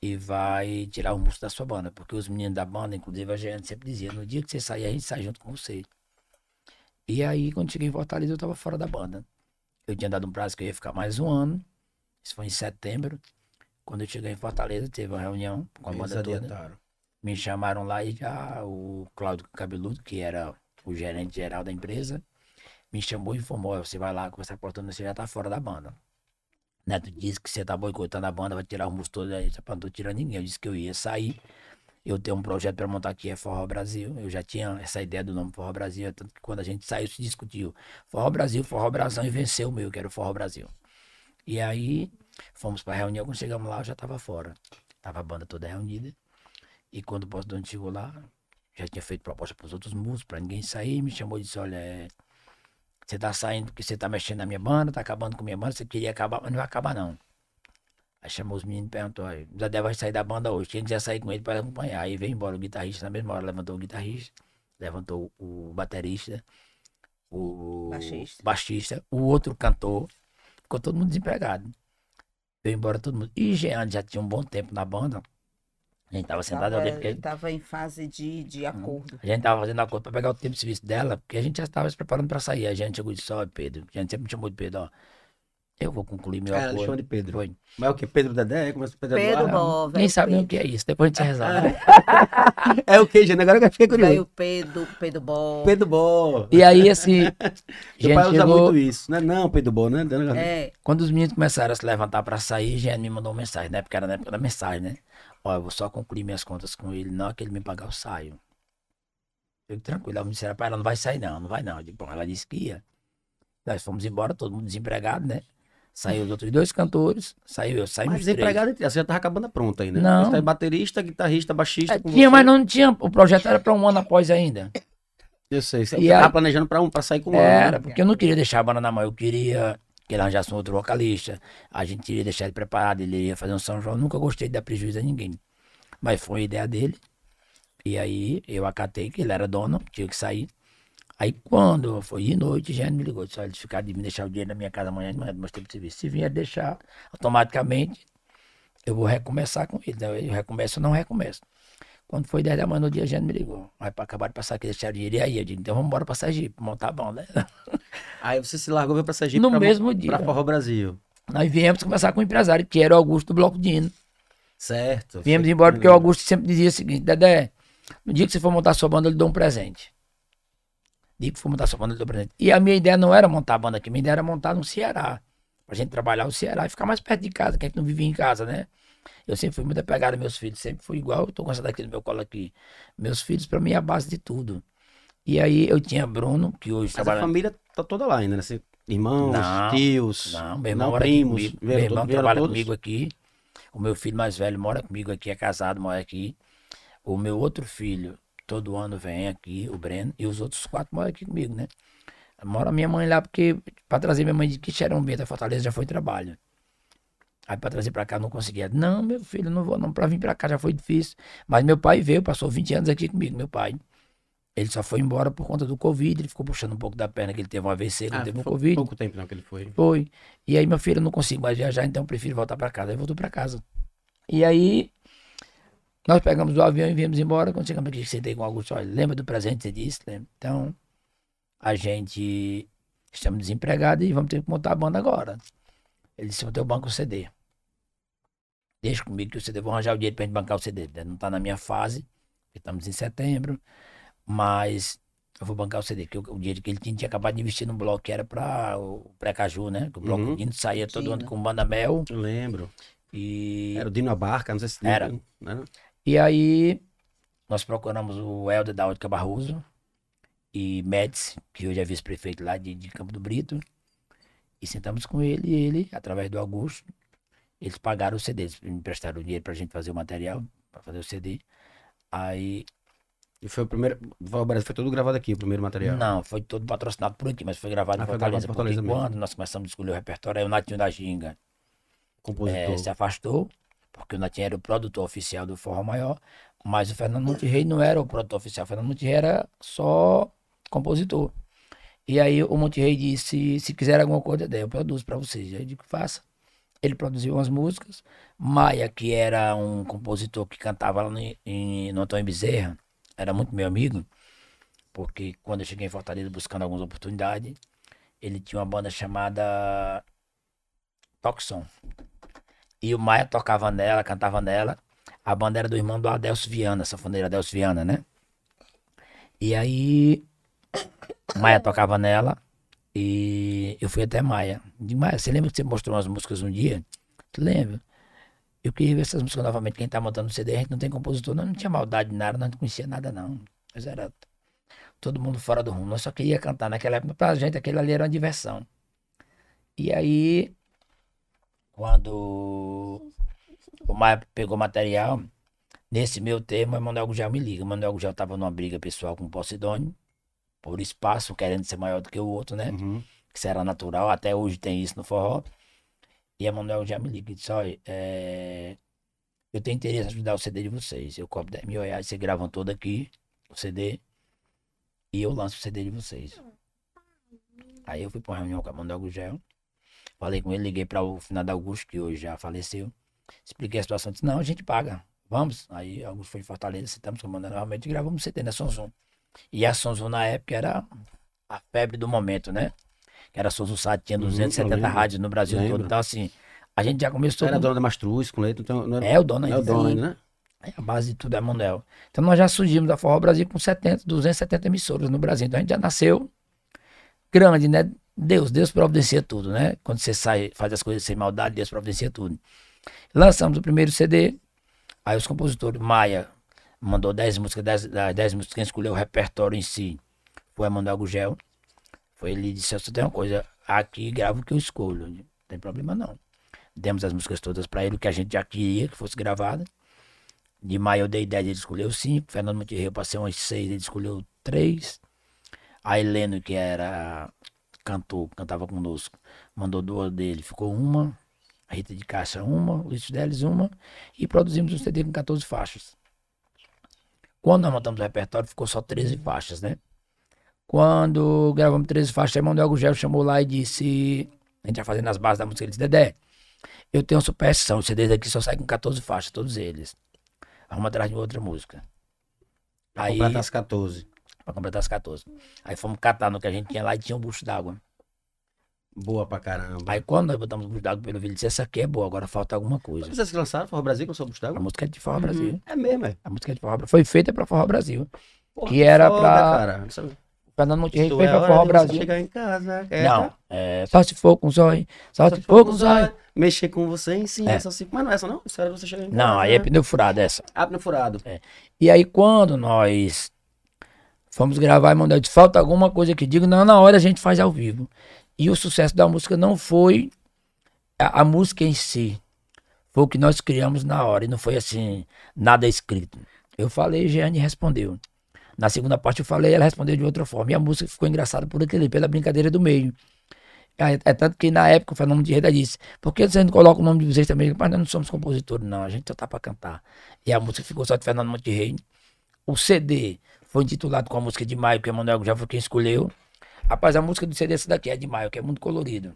[SPEAKER 3] e vai tirar o músculo da sua banda. Porque os meninos da banda, inclusive a gente sempre dizia, no dia que você sair, a gente sai junto com você. E aí, quando cheguei em Fortaleza, eu estava fora da banda. Eu tinha dado um prazo que eu ia ficar mais um ano. Isso foi em setembro. Quando eu cheguei em Fortaleza, teve uma reunião com a
[SPEAKER 1] Eles
[SPEAKER 3] banda toda.
[SPEAKER 1] adiantaram.
[SPEAKER 3] Me chamaram lá e já o Cláudio Cabeludo, que era o gerente geral da empresa, me chamou e informou: "Ó, você vai lá conversar com o Portão, você já tá fora da banda. Neto disse que você tá boicotando a banda, vai tirar o músculo todo aí. Eu disse, "Pá, Não tô tirando ninguém. Eu disse que eu ia sair. Eu tenho um projeto para montar aqui, é Forró Brasil. Eu já tinha essa ideia do nome Forró Brasil, é tanto que quando a gente saiu, se discutiu Forró Brasil, Forró Brasão e venceu o meu, que era o Forró Brasil. E aí, fomos pra reunião, quando chegamos lá, eu já tava fora. Tava a banda toda reunida. E quando o posto dono chegou lá, já tinha feito proposta pros outros músicos, pra ninguém sair, me chamou e disse, olha, é, você tá saindo porque você tá mexendo na minha banda, tá acabando com a minha banda, você queria acabar, mas não vai acabar não. Aí chamou os meninos e perguntou, "Olha, o Zé vai sair da banda hoje, quem quiser sair com ele para acompanhar. Aí veio embora o guitarrista, na mesma hora levantou o guitarrista, levantou o baterista, o
[SPEAKER 4] Baixista.
[SPEAKER 3] baixista, o outro cantor, ficou todo mundo desempregado. Veio embora todo mundo. E Jean já tinha um bom tempo na banda, a gente tava sentado ali, porque
[SPEAKER 4] Estava em fase de, de acordo.
[SPEAKER 3] a gente tava fazendo acordo pra pegar o tempo de serviço dela, porque a gente já estava se preparando pra sair. A gente chegou e disse, ó, Pedro, a gente sempre me chamou de Pedro, ó. Eu vou concluir meu
[SPEAKER 1] Ah, ela
[SPEAKER 3] acordo.
[SPEAKER 1] chama de Pedro.
[SPEAKER 3] Foi.
[SPEAKER 1] Mas é o que? Pedro Dedé? Começa Pedro
[SPEAKER 4] Pedro? Bó, velho.
[SPEAKER 3] Nem sabe nem o que é isso, depois a gente se resolve.
[SPEAKER 1] É o que, gente? Agora eu fiquei curioso.
[SPEAKER 4] Velho Pedro, Pedro Bó.
[SPEAKER 1] Pedro Bó.
[SPEAKER 3] E aí, assim,
[SPEAKER 1] Meu
[SPEAKER 3] gente
[SPEAKER 1] pai usa
[SPEAKER 3] chegou,
[SPEAKER 1] muito isso. Não é não, Pedro Bó, né?
[SPEAKER 4] É,
[SPEAKER 3] quando os meninos começaram a se levantar pra sair, Jean me mandou uma mensagem, né? Porque era na época da mensagem, né? Ó, eu vou só concluir minhas contas com ele, não que ele me pagar, eu saio. Eu tranquilo, ela me disse, pai, ela não vai sair não, não vai não. Eu digo, bom, ela disse que ia. Nós fomos embora, todo mundo desempregado, né? Saiu os outros dois cantores, saiu eu, saímos
[SPEAKER 1] Mas
[SPEAKER 3] os três.
[SPEAKER 1] desempregado, você já tava acabando a pronta aí, né?
[SPEAKER 3] Não.
[SPEAKER 1] Você é baterista, guitarrista, baixista.
[SPEAKER 3] É, tinha,
[SPEAKER 1] você.
[SPEAKER 3] mas não tinha. O projeto era pra um ano após ainda.
[SPEAKER 1] Eu sei. Você
[SPEAKER 3] E
[SPEAKER 1] tava
[SPEAKER 3] aí-
[SPEAKER 1] planejando pra, um, pra sair com um ano,
[SPEAKER 3] Era,
[SPEAKER 1] né?
[SPEAKER 3] porque eu não queria deixar a banda na mão, eu queria que ele arranjasse um outro vocalista. A gente iria deixar ele preparado, ele ia fazer um São João. Nunca gostei de dar prejuízo a ninguém. Mas foi a ideia dele. E aí eu acatei que ele era dono, tinha que sair. Aí quando foi de noite, já me ligou, disse, olha, eles ficaram de me deixar o dinheiro na minha casa amanhã, não é do meu tempo de serviço. Se vier deixar, automaticamente eu vou recomeçar com ele. Então, eu recomeço ou não recomeço. Quando foi 10 da manhã no dia, a gente me ligou. Aí pra acabar de passar aqui, deixar dinheiro. E aí? Eu digo, então vamos embora pra Sergipe, montar a banda.
[SPEAKER 1] Aí você se largou e veio pra Sergipe
[SPEAKER 3] No
[SPEAKER 1] pra,
[SPEAKER 3] mesmo dia.
[SPEAKER 1] pra Forró Brasil.
[SPEAKER 3] Nós viemos conversar com o empresário, que era o Augusto do Bloco de Hino.
[SPEAKER 1] Certo.
[SPEAKER 3] Viemos embora porque o. Augusto sempre dizia o seguinte, Dedé, no dia que você for montar sua banda, eu lhe dou um presente. Dia que for montar sua banda, eu lhe dou um presente. E a minha ideia não era montar a banda aqui, minha ideia era montar no Ceará. Pra gente trabalhar no Ceará e ficar mais perto de casa, que a gente não vivia em casa, né? Eu sempre fui muito apegado aos meus filhos, sempre fui igual, eu tô com essa daqui no meu colo aqui. Meus filhos, pra mim, é a base de tudo. E aí eu tinha Bruno, que hoje
[SPEAKER 1] Mas a
[SPEAKER 3] trabalha...
[SPEAKER 1] família tá toda lá ainda, né? Você- Irmãos,
[SPEAKER 3] Não,
[SPEAKER 1] tios,
[SPEAKER 3] Não, meu irmão
[SPEAKER 1] não,
[SPEAKER 3] mora
[SPEAKER 1] primos.
[SPEAKER 3] aqui comigo. meu irmão trabalha
[SPEAKER 1] todos?
[SPEAKER 3] comigo aqui. O meu filho mais velho mora comigo aqui, é casado, mora aqui. O meu outro filho, todo ano vem aqui, o Breno, e os outros quatro moram aqui comigo, né? Mora minha mãe lá, porque pra trazer minha mãe de Quixerambi, da Fortaleza, já foi trabalho. Aí pra trazer pra cá não conseguia. Não, meu filho, não vou não. Pra vir pra cá já foi difícil. Mas meu pai veio, passou 20 anos aqui comigo, meu pai. Ele só foi embora por conta do Covid, ele ficou puxando um pouco da perna, que ele teve um AVC, ele
[SPEAKER 1] Ah,
[SPEAKER 3] teve um Covid.
[SPEAKER 1] pouco tempo não que ele foi.
[SPEAKER 3] Foi. E aí, meu filho, eu não consigo mais viajar, então eu prefiro voltar pra casa. Aí voltou pra casa. E aí, nós pegamos o avião e viemos embora. Quando chegamos aqui, sentei com o Augusto, olha, lembra do presente que você disse? Lembra? Então, a gente estamos desempregados e vamos ter que montar a banda agora. Ele disse, tenho banco o CD. Deixa comigo que o CD, vou arranjar o dinheiro pra gente bancar o CD. Não tá na minha fase, porque estamos em setembro, mas eu vou bancar o CD, porque o, o dinheiro que ele tinha, tinha acabado de investir num bloco que era para o pré-caju, né? Que o bloco
[SPEAKER 1] Uhum.
[SPEAKER 3] Dino saía todo
[SPEAKER 4] Dino.
[SPEAKER 3] ano com banda mel.
[SPEAKER 1] Eu lembro.
[SPEAKER 3] E,
[SPEAKER 1] Era o Dino Abarca, não sei se
[SPEAKER 3] Era.
[SPEAKER 1] Né?
[SPEAKER 3] e aí nós procuramos o Helder da Ótica Barroso e Médici, que hoje é vice-prefeito lá de, de Campo do Brito. E sentamos com ele e ele, através do Augusto, eles pagaram o CD, eles me emprestaram o dinheiro pra gente fazer o material, pra fazer o CD. Aí
[SPEAKER 1] E foi o primeiro. Brasil foi todo gravado aqui, o primeiro material.
[SPEAKER 3] Não, foi todo patrocinado por aqui, mas foi gravado
[SPEAKER 1] Ah,
[SPEAKER 3] em
[SPEAKER 1] foi
[SPEAKER 3] Fortaleza.
[SPEAKER 1] em Fortaleza
[SPEAKER 3] porque quando nós começamos a escolher o repertório, aí o Natinho da Ginga
[SPEAKER 1] Compositor.
[SPEAKER 3] eh, se afastou, porque o Natinho era o produtor oficial do Forró Maior, mas o Fernando Monterrey não era o produtor oficial, o Fernando Monterrey era só compositor. E aí o Monterrey disse, se quiser alguma coisa, eu produzo pra vocês. Aí eu digo, faça. Ele produziu umas músicas. Maia, que era um compositor que cantava lá no, em, no Antônio Bezerra, era muito meu amigo, porque quando eu cheguei em Fortaleza buscando algumas oportunidades, ele tinha uma banda chamada Toxon. E o Maia tocava nela, cantava nela. A banda era do irmão do Adelso Viana, sanfoneiro Adelso Viana, né? E aí, Maia tocava nela e eu fui até Maia. Digo, Maia, você lembra que você mostrou umas músicas um dia? Tu lembra? Eu queria ver essas músicas novamente. Quem tá montando o CD, a gente não tem compositor, não, não tinha maldade de nada, não conhecia nada, não. Mas era todo mundo fora do rumo. Nós só queria cantar naquela época, pra gente aquele ali era uma diversão. E aí, quando o Maia pegou material, nesse meu termo, o Manuel Gugel me liga. O Manuel Gugel tava numa briga pessoal com o Posidônio, por espaço, querendo ser maior do que o outro, né?
[SPEAKER 1] Uhum.
[SPEAKER 3] que era natural, até hoje tem isso no forró. E a Manuel já me liga e disse, olha, é, eu tenho interesse em ajudar o CD de vocês. Eu cobro 10 mil reais, vocês gravam todo aqui, o CD, e eu lanço o CD de vocês. Aí eu fui pra uma reunião com a Manuel Gugel, falei com ele, liguei para o Finado Augusto, que hoje já faleceu, expliquei a situação, disse, não, a gente paga, vamos. Aí Augusto foi em Fortaleza, sentamos com a Manuel novamente gravamos o CD na Sonzum. E a Sonzum na época era a febre do momento, né? Que era Sonzum Sá, tinha
[SPEAKER 1] Uhum, eu
[SPEAKER 3] 270
[SPEAKER 1] lembro.
[SPEAKER 3] rádios no Brasil
[SPEAKER 1] Lembro.
[SPEAKER 3] todo. Então, assim, a gente já começou.
[SPEAKER 1] Era
[SPEAKER 3] com-
[SPEAKER 1] dona da Mastruz com leite, então não era,
[SPEAKER 3] É o dono
[SPEAKER 1] não é o
[SPEAKER 3] ainda.
[SPEAKER 1] dono ainda, né?
[SPEAKER 3] É, a base de tudo é Manuel. Então nós já surgimos da Forró Brasil com 70, 270 emissoras no Brasil. Então a gente já nasceu grande, né? Deus, Deus providencia tudo, né? Quando você sai, faz as coisas sem maldade, Deus providencia tudo. Lançamos o primeiro CD, aí os compositores, Maia mandou 10 músicas, 10, das 10 músicas, quem escolheu o repertório em si foi Emanuel Gugel. Foi ele disse, você tem uma coisa, aqui gravo o que eu escolho, não tem problema não. Demos as músicas todas para ele, que a gente já queria que fosse gravada. De maio eu dei ideia, ele escolheu cinco. Fernando Monterrey eu passei umas seis, ele escolheu três. A Heleno, que era cantor, cantava conosco, mandou duas dele, ficou uma. A Rita de Caixa uma, Luiz Fidelis uma. E produzimos um CD com 14 faixas. Quando nós montamos o repertório, ficou só 13 faixas, né? Quando gravamos 13 faixas, aí Manuel Gugel chamou lá e disse... A gente já fazendo as bases da música, ele disse, Dedé, eu tenho superstição, os CDs daqui só saem com 14 faixas, todos eles. Vamos atrás de outra música. Aí,
[SPEAKER 1] Completar as 14.
[SPEAKER 3] pra completar as 14. Aí fomos catar no que a gente tinha lá e tinha um bucho d'água.
[SPEAKER 1] Boa pra caramba.
[SPEAKER 3] Aí quando nós botamos o bucho d'água pelo vídeo, disse, essa aqui é boa, agora falta alguma coisa.
[SPEAKER 1] Vocês que lançaram Forró Brasil com o seu busto
[SPEAKER 3] A
[SPEAKER 1] d'água?
[SPEAKER 3] música é de Forró Brasil.
[SPEAKER 1] É mesmo, é.
[SPEAKER 3] A música é de Forró Brasil. Foi feita pra Forró Brasil.
[SPEAKER 1] Porra,
[SPEAKER 3] Que era
[SPEAKER 1] foda,
[SPEAKER 3] pra-
[SPEAKER 1] Cara.
[SPEAKER 3] O Fernando Montenegro fez
[SPEAKER 1] é
[SPEAKER 3] pra
[SPEAKER 1] hora
[SPEAKER 3] Forró Brasil.
[SPEAKER 1] chegar em casa. é,
[SPEAKER 3] Não, é, só se for com zóio, só se for com zóio.
[SPEAKER 1] Mexer com você em cima,
[SPEAKER 3] É.
[SPEAKER 1] só se... Mas não é essa não? Isso era você chegar em casa.
[SPEAKER 3] Não, aí é
[SPEAKER 1] né?
[SPEAKER 3] pneu furado essa.
[SPEAKER 1] Abre no furado.
[SPEAKER 3] E aí quando nós fomos gravar, eu disse, falta alguma coisa que digo, não, na hora a gente faz ao vivo. E o sucesso da música não foi a, a música em si, foi o que nós criamos na hora, e não foi assim, nada escrito. Eu falei, Jeane respondeu. Na segunda parte eu falei, ela respondeu de outra forma. E a música ficou engraçada por aquele, pela brincadeira do meio. É, é tanto que na época o Fernando de Reda disse, por que você não coloca o nome de vocês também? Mas nós não somos compositores, não, a gente só tá pra cantar. E a música ficou só de Fernando Monterrey. O CD foi intitulado com a música de Maio, que o Emanuel já foi quem escolheu. Rapaz, a música do CD é essa daqui, é de Maio, que é muito colorido.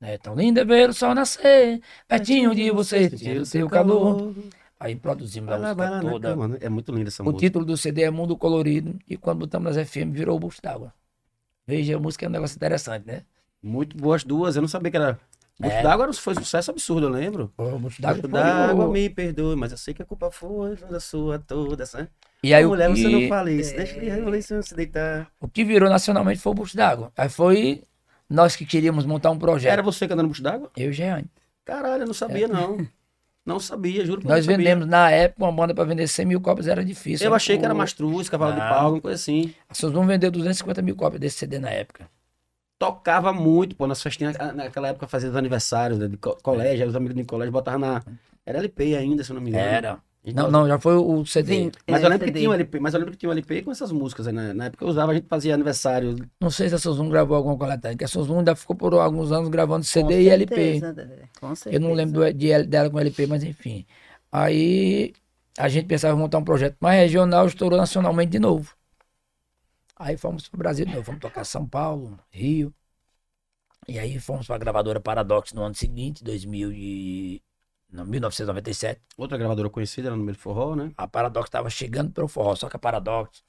[SPEAKER 3] É tão lindo ver o sol nascer, pertinho de você, sentir o seu calor. Aí produzimos a música
[SPEAKER 1] na
[SPEAKER 3] toda.
[SPEAKER 1] cama, né? É muito linda essa
[SPEAKER 3] O
[SPEAKER 1] música.
[SPEAKER 3] título do CD é Mundo Colorido, e quando botamos nas FM virou o busto d'água. Veja, a música é um negócio interessante, né?
[SPEAKER 1] Muito boas duas. Eu não sabia que era. Busto
[SPEAKER 3] É.
[SPEAKER 1] d'água foi um sucesso absurdo, eu lembro.
[SPEAKER 3] O busto d'água
[SPEAKER 1] Busto
[SPEAKER 3] foi
[SPEAKER 1] d'água,
[SPEAKER 3] o-
[SPEAKER 1] me perdoe, mas eu sei que a culpa foi da sua toda, né?
[SPEAKER 3] E aí o
[SPEAKER 1] mulher, você não
[SPEAKER 3] que,
[SPEAKER 1] fala isso. Deixa ele revolução se deitar.
[SPEAKER 3] o que virou nacionalmente foi o busto d'água. Aí foi nós que queríamos montar um projeto.
[SPEAKER 1] Era você cantando busto d'água?
[SPEAKER 3] Eu e Jeane.
[SPEAKER 1] Caralho, eu não sabia, não. Não sabia, juro que
[SPEAKER 3] É. Nós
[SPEAKER 1] não sabia.
[SPEAKER 3] vendemos, na época, uma banda para vender 100 mil cópias era difícil.
[SPEAKER 1] Eu achei que era mastruz, cavalo de
[SPEAKER 3] Não.
[SPEAKER 1] pau, alguma coisa assim.
[SPEAKER 3] A Suzum vendeu 250 mil cópias desse CD na época.
[SPEAKER 1] Tocava muito, pô, nas festinhas. ah, Naquela época fazia os aniversários né, de co- colégio, aí os amigos de colégio botavam na. Era LP ainda, se eu não me engano.
[SPEAKER 3] Era.
[SPEAKER 1] Então,
[SPEAKER 3] Não, não, já foi o CD.
[SPEAKER 4] Vim-
[SPEAKER 1] Mas
[SPEAKER 4] é,
[SPEAKER 1] eu lembro que
[SPEAKER 4] CD.
[SPEAKER 1] tinha um LP, mas eu lembro que tinha um LP com essas músicas aí, né? Na época eu usava, a gente fazia aniversário.
[SPEAKER 3] Não sei se a Suzum gravou alguma coletânea, que a Suzum ainda ficou por alguns anos gravando
[SPEAKER 4] Com
[SPEAKER 3] CD e LP.
[SPEAKER 4] certeza, Dedé, Com certeza.
[SPEAKER 3] Eu não lembro de, dela com LP, mas enfim. Aí a gente pensava em montar um projeto mais regional, estourou nacionalmente de novo. Aí fomos para o Brasil de novo, fomos tocar São Paulo, Rio. E aí fomos para a gravadora Paradox no ano seguinte, 2000 e... não, 1997.
[SPEAKER 1] Outra gravadora conhecida era no meio do forró, né?
[SPEAKER 3] A Paradox estava chegando para o forró, só que a Paradox,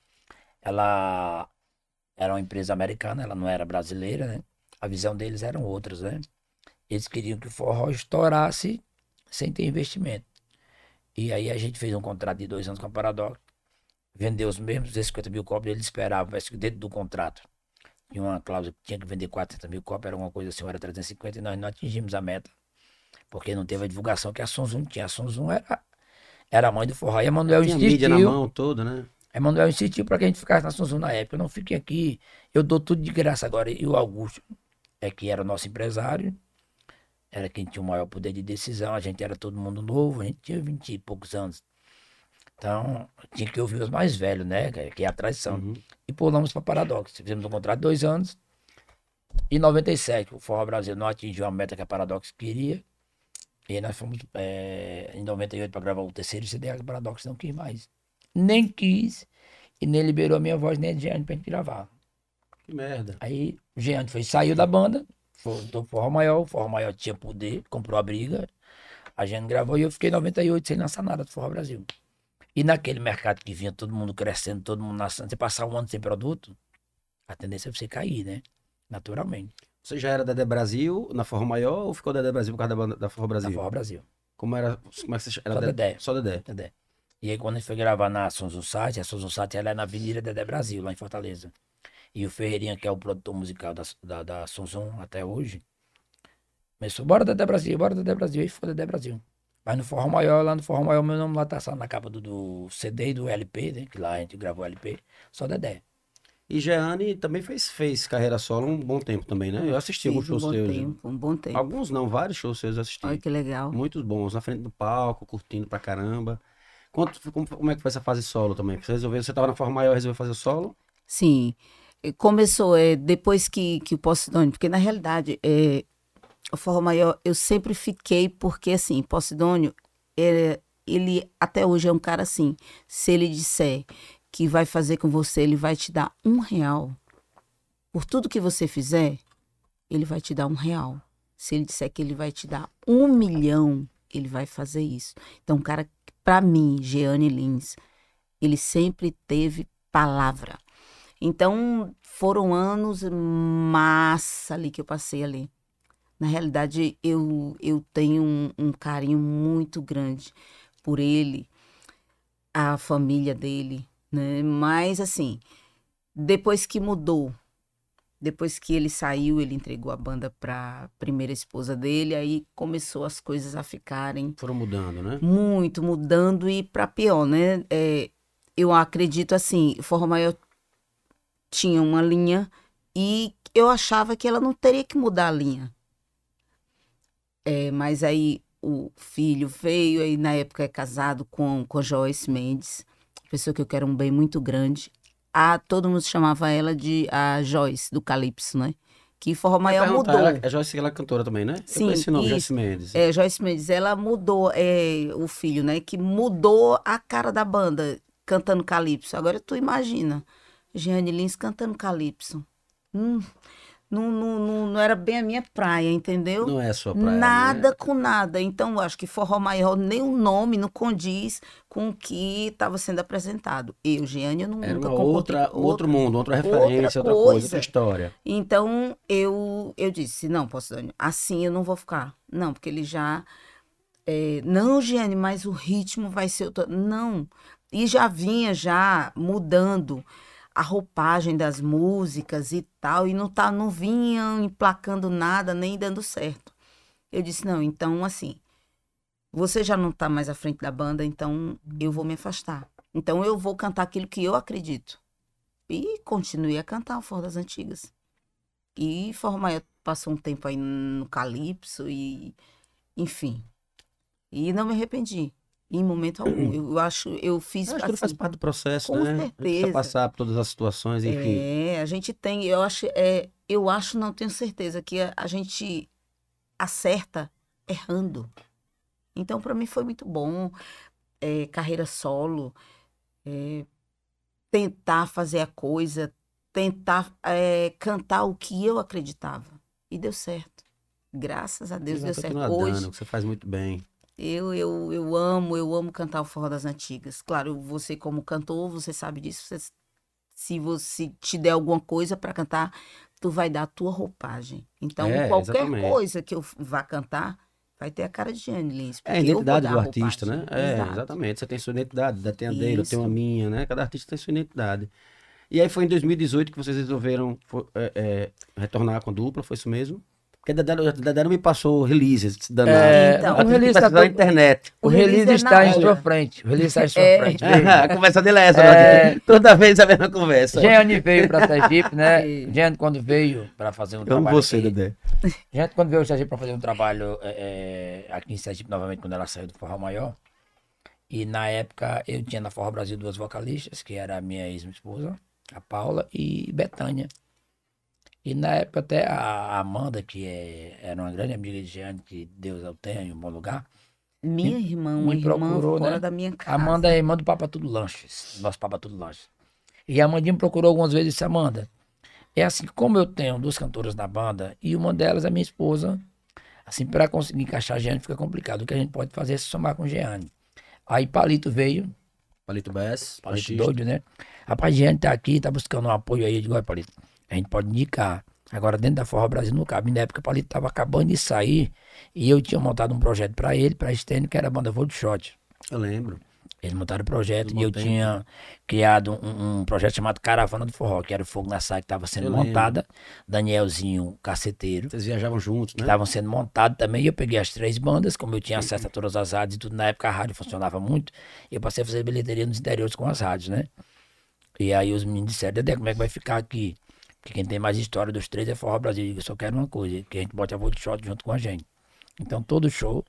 [SPEAKER 3] ela era uma empresa americana, ela não era brasileira, né? A visão deles eram outras, né? Eles queriam que o forró estourasse sem ter investimento. E aí a gente fez um contrato de dois anos com a Paradox, vendeu os mesmos 250 mil cópias, eles esperavam, parece que dentro do contrato. Tinha uma cláusula que tinha que vender 400 mil cópias, era alguma coisa assim, era 350, e nós não atingimos a meta. Porque não teve a divulgação que a Sonzum tinha. A Sonzum era, era a mãe do forró. E a Manuel
[SPEAKER 1] Tinha mídia na
[SPEAKER 3] insistiu.
[SPEAKER 1] mão toda, né?
[SPEAKER 3] Emanuel insistiu para que a gente ficasse na Sonzum na época. Eu não fiquei aqui, eu dou tudo de graça agora. E o Augusto, é que era o nosso empresário, era quem tinha o maior poder de decisão. A gente era todo mundo novo, a gente tinha vinte e poucos anos. Então, tinha que ouvir os mais velhos, né? Que que é a tradição.
[SPEAKER 1] Uhum.
[SPEAKER 3] E pulamos para Paradox. Fizemos um contrato de dois anos. Em 97, o Forró Brasil não atingiu a meta que a Paradox queria. E nós fomos eh, em 98 para gravar o terceiro CD, a Paradox não quis mais. Nem quis e nem liberou a minha voz, nem a Jeane pra gente gravar.
[SPEAKER 1] Que merda.
[SPEAKER 3] Aí o Jeane foi, saiu da banda, foi do Forró Maior, o Forró Maior tinha poder, comprou a briga. A Jeane gravou e eu fiquei em 98 sem lançar nada do Forró Brasil. E naquele mercado que vinha todo mundo crescendo, todo mundo nascendo, você passar um ano sem produto, a tendência é você cair, né? Naturalmente,
[SPEAKER 1] Você já era Dedé Brasil na Forró Maior ou ficou Dedé Brasil por causa da, da Forró Brasil?
[SPEAKER 3] Forró Brasil.
[SPEAKER 1] Como era. Como é que você era
[SPEAKER 3] Só Dedé.
[SPEAKER 1] Só Dedé.
[SPEAKER 3] Dedé. E aí quando a gente foi gravar na Sonzum Site, a Sonzum Site ela é na Avenida Dedé Brasil, lá em Fortaleza. E o Ferreirinha, que é o produtor musical da, da, da Sonzum até hoje, começou, bora Dedé Brasil, bora Dedé Brasil, e ficou Dedé Brasil. Mas no Forró Maior, lá no Forró Maior, meu nome lá tá só na capa do, do CD e do LP, né? Que lá a gente gravou o LP, só Dedé.
[SPEAKER 1] E Jeane também fez, fez carreira solo um bom tempo também, né? Eu assisti alguns
[SPEAKER 4] Fiz um
[SPEAKER 1] shows
[SPEAKER 4] bom
[SPEAKER 1] seus.
[SPEAKER 4] tempo, um bom tempo.
[SPEAKER 1] Alguns não, vários shows seus eu assisti.
[SPEAKER 4] Olha que legal.
[SPEAKER 1] Muitos bons, na frente do palco, curtindo pra caramba. Quanto, como, como é que foi essa fase solo também? Você resolveu, você tava na Forró Maior, resolveu fazer solo?
[SPEAKER 4] Sim. Começou é, depois que, que o Posidônio, porque na realidade é, o Forró Maior eu sempre fiquei, porque assim, Posidônio, é, ele até hoje é um cara assim, se ele disser que vai fazer com você, ele vai te dar um real. Por tudo que você fizer, ele vai te dar um real. Se ele disser que ele vai te dar um milhão, ele vai fazer isso. Então, um cara, pra mim, Jeane Lins, Ele sempre teve palavra. Então, foram anos massa ali que eu passei ali. Na realidade, eu, eu tenho um, um carinho muito grande por ele, a família dele, né? Mas, assim, depois que mudou, depois que ele saiu, ele entregou a banda para primeira esposa dele, aí começou as coisas a ficarem
[SPEAKER 1] Foram mudando, né?
[SPEAKER 4] muito mudando e para pior, né? É, eu acredito assim, Forró Maior tinha uma linha e eu achava que ela não teria que mudar a linha. É, mas aí o filho veio, aí na época é casado com, com Joyce Mendes, pessoa que eu quero um bem muito grande. A, todo mundo chamava ela de a Joyce, do Calypso, né? Que Forró Maior mudou.
[SPEAKER 1] Ela, é Joyce, ela é cantora também, né?
[SPEAKER 4] Sim,
[SPEAKER 1] o nome. Joyce Mendes.
[SPEAKER 4] É, Joyce Mendes, ela mudou, é, o filho, né? Que mudou a cara da banda cantando Calypso. Agora tu imagina, Jeane Lins cantando Calypso. Hum, não, não, não, era bem a minha praia, entendeu?
[SPEAKER 1] Não é a sua praia,
[SPEAKER 4] Nada
[SPEAKER 1] né?
[SPEAKER 4] com nada. Então, eu acho que Forró Maior, nem o nome não condiz com o que estava sendo apresentado. Eu, Jeane, eu não,
[SPEAKER 1] Era
[SPEAKER 4] nunca
[SPEAKER 1] uma outra,
[SPEAKER 4] com
[SPEAKER 1] outro mundo, outra referência, outra, coisa,
[SPEAKER 4] coisa.
[SPEAKER 1] outra história.
[SPEAKER 4] Então eu eu disse, não, Posidônio, assim eu não vou ficar. Não, porque ele já. é, não, Giane, mas o ritmo vai ser outro. Não. E já vinha já mudando a roupagem das músicas e tal, e não, tá, não vinham emplacando nada, nem dando certo. Eu disse, não, então assim, você já não tá mais à frente da banda, então eu vou me afastar. Então eu vou cantar aquilo que eu acredito. E continuei a cantar o das Antigas. E Formaia passou um tempo aí no Calypso e enfim. E não me arrependi. Em momento algum. Eu acho, eu fiz
[SPEAKER 1] acho tudo faz
[SPEAKER 4] assim,
[SPEAKER 1] parte do processo,
[SPEAKER 4] com
[SPEAKER 1] né? Não Precisa
[SPEAKER 4] certeza.
[SPEAKER 1] passar por todas as situações, enfim.
[SPEAKER 4] É, a gente tem, eu acho, é, eu acho, não tenho certeza que a, a gente acerta errando. Então, para mim foi muito bom. É, carreira solo, é, tentar fazer a coisa, tentar é, cantar o que eu acreditava. E deu certo. Graças a Deus
[SPEAKER 1] E vai
[SPEAKER 4] deu certo. Hoje,
[SPEAKER 1] dando, você faz muito bem.
[SPEAKER 4] Eu, eu, eu amo, eu amo cantar o forró das antigas. Claro, você como cantor, você sabe disso. você- se você te der alguma coisa para cantar, tu vai dar a tua roupagem. Então,
[SPEAKER 1] É,
[SPEAKER 4] qualquer
[SPEAKER 1] exatamente.
[SPEAKER 4] coisa que eu vá cantar, vai ter a cara de Jane Lins.
[SPEAKER 1] É a identidade do artista, né? É,
[SPEAKER 4] Exato.
[SPEAKER 1] exatamente. Você tem sua identidade, da tem a dele, eu tenho a minha, né? Cada artista tem sua identidade. E aí foi em 2018 que vocês resolveram é, é, retornar com a dupla, foi isso mesmo? Porque Dedé não me passou releases, danado.
[SPEAKER 3] É,
[SPEAKER 4] Então,
[SPEAKER 1] Ela
[SPEAKER 3] o release tá
[SPEAKER 1] pesquisar na internet.
[SPEAKER 3] O
[SPEAKER 4] O
[SPEAKER 3] release
[SPEAKER 4] release é
[SPEAKER 3] está
[SPEAKER 4] na
[SPEAKER 3] em sua frente. O release está em sua
[SPEAKER 4] É.
[SPEAKER 3] frente.
[SPEAKER 1] a conversa dele é essa,
[SPEAKER 3] É.
[SPEAKER 1] né? Toda vez a mesma conversa.
[SPEAKER 3] Jeane veio para Sergipe, né? Jeane, quando veio para fazer um
[SPEAKER 1] Eu amo
[SPEAKER 3] trabalho.
[SPEAKER 1] você,
[SPEAKER 3] aqui,
[SPEAKER 1] Dedé.
[SPEAKER 3] Jeane, quando veio Sergipe para fazer um trabalho é, é, aqui em Sergipe, novamente, quando ela saiu do Forró Maior. E na época eu tinha na Forró Brasil duas vocalistas, que era a minha ex-esposa, a Paula, e Betânia. E na época até a Amanda, que é, era uma grande amiga de Jeane, que Deus a tenha em um bom lugar.
[SPEAKER 4] Minha irmã,
[SPEAKER 3] me
[SPEAKER 4] irmã
[SPEAKER 3] procurou,
[SPEAKER 4] fora
[SPEAKER 3] né?
[SPEAKER 4] da minha casa.
[SPEAKER 3] Amanda é irmã do Papa Tudo Lanches, nosso Papa Tudo Lanches. E a Amandinha me procurou algumas vezes e disse, Amanda, é assim, como eu tenho duas cantoras na banda e uma delas é minha esposa, assim, para conseguir encaixar a Jeane fica complicado. O que a gente pode fazer é se somar com Jeane. Aí Palito veio,
[SPEAKER 1] Palito Bess,
[SPEAKER 3] Palito
[SPEAKER 1] baixista.
[SPEAKER 3] doido, né? Rapaz, Jeane tá aqui, tá buscando um apoio aí. Eu digo, olha, Palito, a gente pode indicar. Agora, dentro da Forró Brasil não cabe. Na época, o Palito tava acabando de sair e eu tinha montado um projeto para ele, para Stênio, que era a banda de Shot.
[SPEAKER 1] Eu lembro.
[SPEAKER 3] Eles montaram o projeto
[SPEAKER 1] Do
[SPEAKER 3] e eu tinha criado um, um projeto chamado Caravana do Forró, que era o Fogo na Saia que estava sendo
[SPEAKER 1] Eu lembro.
[SPEAKER 3] montada. Danielzinho, caceteiro,
[SPEAKER 1] Vocês viajavam juntos, né?
[SPEAKER 3] estavam sendo montado também. Eu peguei as três bandas, como eu tinha acesso a todas as rádios e tudo. Na época a rádio funcionava muito. Eu passei a fazer bilheteria nos interiores com as rádios, né? E aí os meninos disseram, Dedé, como é que vai ficar aqui? Porque quem tem mais história dos três é Forró Brasil. Eu só quero uma coisa, que a gente bote a Voo de Shot junto com a gente. Então todo show,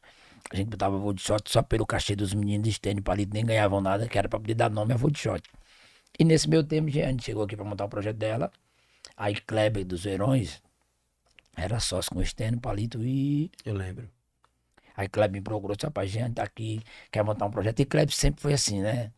[SPEAKER 3] a gente botava Voo de Shot só pelo cachê dos meninos de Stênio Palito, nem ganhavam nada, que era pra poder dar nome a Voo de Shot. E nesse meu tempo, Jeane chegou aqui pra montar o projeto dela. Aí Kleber dos Verões era sócio com o Stênio Palito e
[SPEAKER 1] Eu lembro.
[SPEAKER 3] Aí Kleber me procurou, disse, rapaz, Jean tá aqui, quer montar um projeto. E Kleber sempre foi assim, né?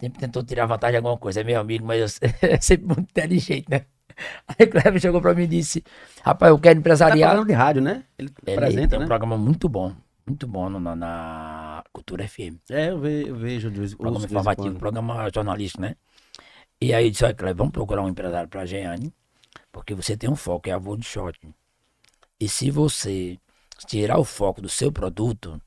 [SPEAKER 3] Sempre tentou tirar vantagem de alguma coisa. É meu amigo, mas eu é sempre muito inteligente, né? Aí Kleber chegou pra mim e disse, rapaz, eu quero
[SPEAKER 1] Tá
[SPEAKER 3] empresariar.
[SPEAKER 1] falando de rádio, né? Ele,
[SPEAKER 3] Ele
[SPEAKER 1] apresenta,
[SPEAKER 3] tem um
[SPEAKER 1] né?
[SPEAKER 3] programa muito bom, muito bom no- na, Cultura FM.
[SPEAKER 1] É, eu, ve- eu vejo.
[SPEAKER 3] Programa informativo, programa jornalístico, né? E aí disse, olha, Cleber, vamos procurar um empresário pra Jeane, porque você tem um foco, é a de shot. E se você tirar o foco do seu produto,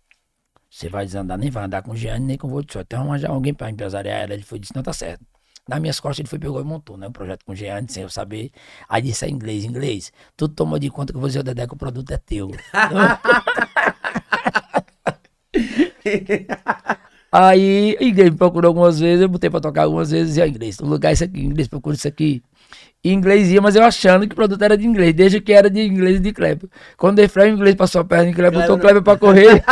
[SPEAKER 3] você vai desandar, nem vai andar com Jeane, nem com voo de shot. Então arranjar alguém pra empresariar ela. Ele foi disse, não, tá certo. Nas minhas costas ele foi, pegou e montou, né? O projeto com Jeane, sem eu saber. Aí disse, é inglês, inglês. Tudo tomou de conta que eu vou dizer, o Dedé, que o produto é teu. Aí, inglês me procurou algumas vezes, eu botei pra tocar algumas vezes, e ó, inglês, o lugar é isso aqui, inglês, procura isso aqui. E inglês ia, mas eu achando que o produto era de inglês, desde que era de inglês e de Kleber. Quando o Efraim inglês passou a perna em Kleber, botou o Kleber pra correr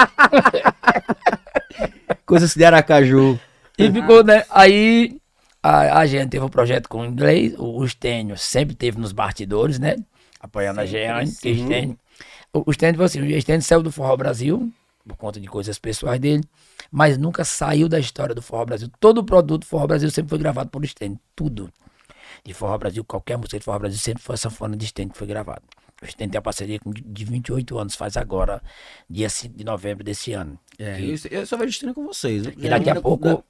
[SPEAKER 1] Coisas de Aracaju.
[SPEAKER 3] e ficou, né? Aí a, a gente teve um projeto com o inglês, o, o Stênio sempre teve nos bastidores, né? Apoiando a Jeane, que o Stênio. O, o Stênio, assim, o Stênio saiu do Forró Brasil, por conta de coisas pessoais dele, mas nunca saiu da história do Forró Brasil. Todo o produto do Forró Brasil sempre foi gravado por Stênio, tudo. De Forró Brasil, qualquer música de Forró Brasil sempre foi a sanfona de Stênio que foi gravado. O Stênio tem a parceria com, de 28 anos, faz agora, dia 5 de novembro desse ano.
[SPEAKER 1] É,
[SPEAKER 3] Que-
[SPEAKER 1] eu, eu só vejo estranho com vocês.
[SPEAKER 3] e daqui a pouco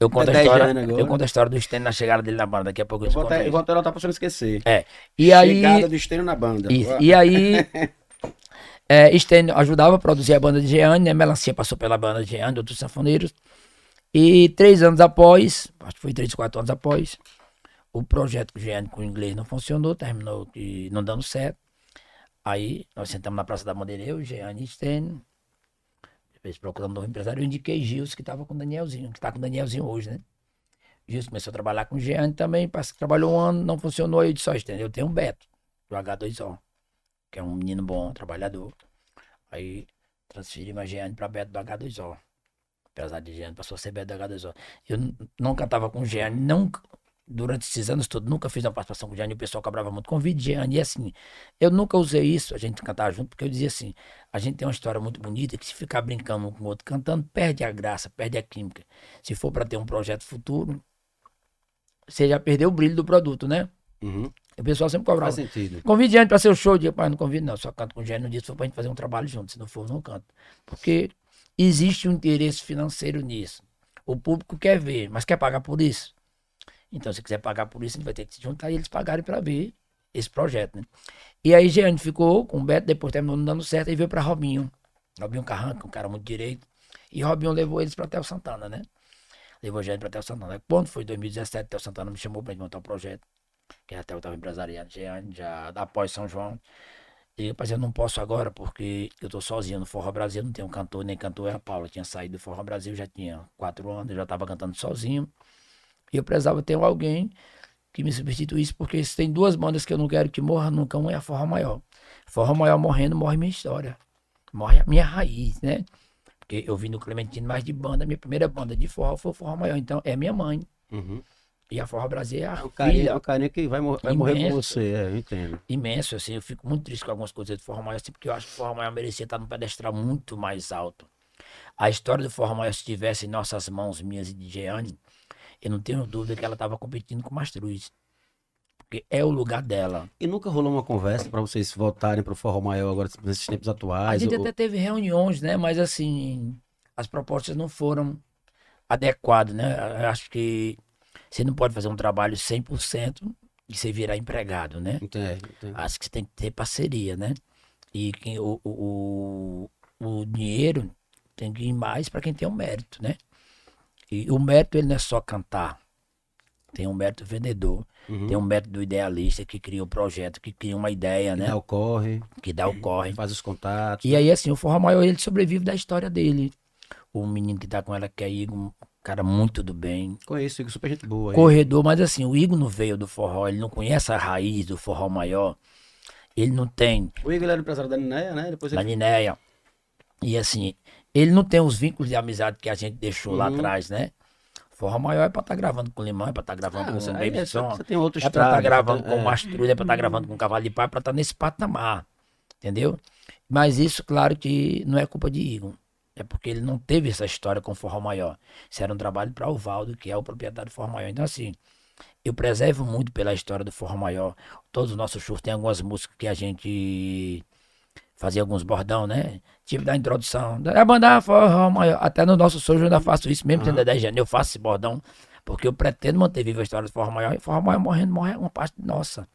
[SPEAKER 3] eu conto a história.
[SPEAKER 1] Agora.
[SPEAKER 3] Eu conto a história do Stênio na chegada dele na banda. Daqui a pouco eu
[SPEAKER 1] Eu vou,
[SPEAKER 3] conto
[SPEAKER 1] até, eu
[SPEAKER 3] isso.
[SPEAKER 1] vou até anotar pra você não esquecer.
[SPEAKER 3] É. E
[SPEAKER 1] Chegada
[SPEAKER 3] aí.
[SPEAKER 1] do Estênio na banda.
[SPEAKER 3] Isso. E aí. é, Stênio ajudava a produzir a banda de Jeane, né? Melancia passou pela banda de Jeane, outros sanfoneiros. E três anos após, acho que foi três, quatro anos após, o projeto Jeane com o inglês não funcionou, terminou não dando certo. Aí nós sentamos na Praça da Bandeira, eu, Jeane e Stênio. Depois procurando um novo empresário, eu indiquei Gilson, que estava com o Danielzinho, que está com o Danielzinho hoje, né? Gilson começou a trabalhar com o Jeane também, trabalhou um ano, não funcionou, aí eu disse, ó, Stênio, eu tenho um Beto, do H2O que é um menino bom, trabalhador. Aí transferimos a Giane para Beto do H2O. Apesar de Giane passou a ser Beto do H2O. Eu nunca tava com Giane, nunca, durante esses anos todos, nunca fiz uma participação com Giane, o pessoal cobrava muito. Convide Giane, e assim, eu nunca usei isso, a gente cantar junto, porque eu dizia assim, a gente tem uma história muito bonita, que se ficar brincando um com o outro, cantando, perde a graça, perde a química. Se for para ter um projeto futuro, você já perdeu o brilho do produto, né?
[SPEAKER 1] Uhum.
[SPEAKER 3] O pessoal sempre cobrava.
[SPEAKER 1] Faz sentido.
[SPEAKER 3] Convide gente pra ser o show. Digo, pai, não convido não, só canto com gente no dia se for pra gente fazer um trabalho junto. Se não for, não canto. Porque existe um interesse financeiro nisso. O público quer ver, mas quer pagar por isso. Então, se quiser pagar por isso, a gente vai ter que se juntar e eles pagarem pra ver esse projeto, né? E aí, Jeane ficou com o Beto, depois terminou não dando certo, e veio pra Robinho. Robinho Carranca, um cara muito direito. E Robinho levou eles pra Tel Santana, né? Levou Jeane pra Tel Santana. Quando foi 2017, Tel Santana me chamou gente montar o projeto que até eu estava empresariado já, já após São João. E eu, eu não posso agora porque eu tô sozinho no Forró Brasil, não tenho cantor, nem cantor é a Paula. Tinha saído do Forró Brasil, já tinha quatro anos, eu já estava cantando sozinho. E eu precisava ter alguém que me substituísse, porque se tem duas bandas que eu não quero que morra nunca, uma é a Forró Maior. Forró Maior morrendo, morre minha história. Morre a minha raiz, né? Porque eu vim no Clementino mais de banda, minha primeira banda de forró foi o Forró Maior, então é minha mãe.
[SPEAKER 1] Uhum.
[SPEAKER 3] E a Forró Brasil é a
[SPEAKER 1] É um carinho, é
[SPEAKER 3] filha
[SPEAKER 1] um carinho que vai, mor- vai morrer com você, é, eu entendo.
[SPEAKER 3] imenso, assim, eu fico muito triste com algumas coisas do Forró Maior, assim, porque eu acho que o Forró Maior merecia estar num pedestal muito mais alto. A história do Forró Maior, se estivesse em nossas mãos, minhas e de Jeane, eu não tenho dúvida que ela estava competindo com Mastruz. Porque é o lugar dela.
[SPEAKER 1] E nunca rolou uma conversa pra vocês voltarem pro Forró Maior agora, nesses tempos
[SPEAKER 3] A
[SPEAKER 1] atuais?
[SPEAKER 3] gente
[SPEAKER 1] ou-
[SPEAKER 3] até teve reuniões, né? Mas assim, as propostas não foram adequadas, né? Eu acho que você não pode fazer um trabalho 100% e você virar empregado, né?
[SPEAKER 1] Entendo, entendo.
[SPEAKER 3] Acho que você tem que ter parceria, né? E quem, o, o, o, o dinheiro tem que ir mais para quem tem o mérito, né? E o mérito ele não é só cantar. Tem um mérito vendedor,
[SPEAKER 1] Uhum.
[SPEAKER 3] tem um mérito do idealista que cria o projeto, que cria uma ideia, né?
[SPEAKER 1] Dá o corre,
[SPEAKER 3] Que dá o corre.
[SPEAKER 1] faz os contatos.
[SPEAKER 3] E aí, assim, o Forró Maior, ele sobrevive da história dele. O menino que tá com ela, que é Igor, um cara muito do bem.
[SPEAKER 1] Conheço, Igor, super gente boa. aí.
[SPEAKER 3] Corredor, mas assim, o Igor não veio do forró, ele não conhece a raiz do forró maior. Ele não tem
[SPEAKER 1] O Igor era empresário da Ninéia, né? Depois
[SPEAKER 3] da
[SPEAKER 1] ele...
[SPEAKER 3] Ninéia. E assim, ele não tem os vínculos de amizade que a gente deixou lá
[SPEAKER 1] Uhum.
[SPEAKER 3] atrás, né? Forró maior é pra estar gravando com Limão, é pra estar gravando
[SPEAKER 1] Ah,
[SPEAKER 3] com
[SPEAKER 1] você,
[SPEAKER 3] o
[SPEAKER 1] aí
[SPEAKER 3] Baby
[SPEAKER 1] é,
[SPEAKER 3] Som.
[SPEAKER 1] você tem outro
[SPEAKER 3] É pra estar
[SPEAKER 1] estrada.
[SPEAKER 3] gravando
[SPEAKER 1] é.
[SPEAKER 3] com o Mastrulha, é pra estar gravando com o Cavalo de Pau, é pra estar nesse patamar. Entendeu? Mas isso, claro que não é culpa de Igor. É porque ele não teve essa história com Forró Maior. Isso era um trabalho para o Valdo, que é o proprietário do Forró Maior. Então, assim, eu preservo muito pela história do Forró Maior. Todos os nossos shows tem algumas músicas que a gente fazia alguns bordão, né? Tive da introdução. É mandar forró maior. Até no nosso show eu ainda faço isso, mesmo tendo 10 anos, eu faço esse bordão. Porque eu pretendo manter viva a história do forró maior. E forró maior morrendo, morre uma parte nossa.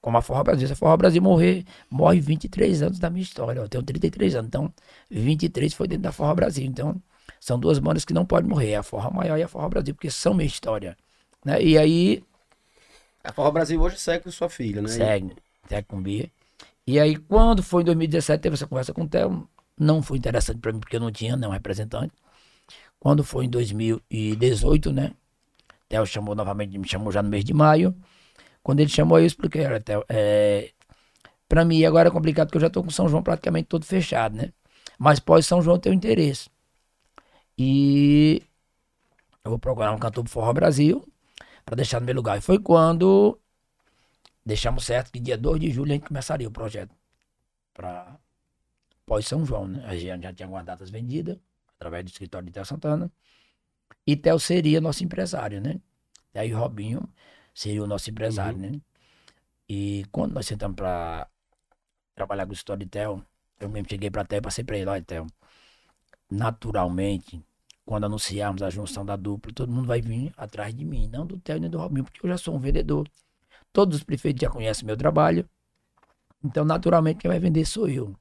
[SPEAKER 3] Como a Forró Brasil. Se a Forró Brasil morrer, morre 23 anos da minha história. Eu tenho 33 anos, então 23 foi dentro da Forró Brasil. Então, são duas bandas que não podem morrer, a Forró Maior e a Forró Brasil, porque são minha história. Né? E aí.
[SPEAKER 1] A Forró Brasil hoje segue com sua filha, né?
[SPEAKER 3] Segue, segue com Bia. E aí, quando foi em 2017, teve essa conversa com o Theo. Não foi interessante para mim, porque eu não tinha nenhum representante. Quando foi em 2018, né? Theo chamou novamente, me chamou já no mês de maio. Quando ele chamou, eu expliquei, olha, Theo, é, para mim agora é complicado porque eu já tô com São João praticamente todo fechado, né? Mas pós São João tem interesse. E eu vou procurar um cantor do Forró Brasil para deixar no meu lugar. E foi quando deixamos certo que dia 2 de julho a gente começaria o projeto para pós São João, né? A gente já tinha algumas datas vendidas através do escritório de Theo Santana. E Theo seria nosso empresário, né? E aí Robinho seria o nosso empresário,
[SPEAKER 1] Uhum.
[SPEAKER 3] né? E quando nós sentamos para trabalhar com o escritório de Theo, eu mesmo cheguei para Theo e passei para ele, olha, Theo, naturalmente, quando anunciarmos a junção da dupla, todo mundo vai vir atrás de mim, não do Theo nem do Robinho, porque eu já sou um vendedor. Todos os prefeitos já conhecem meu trabalho. Então, naturalmente, quem vai vender sou eu.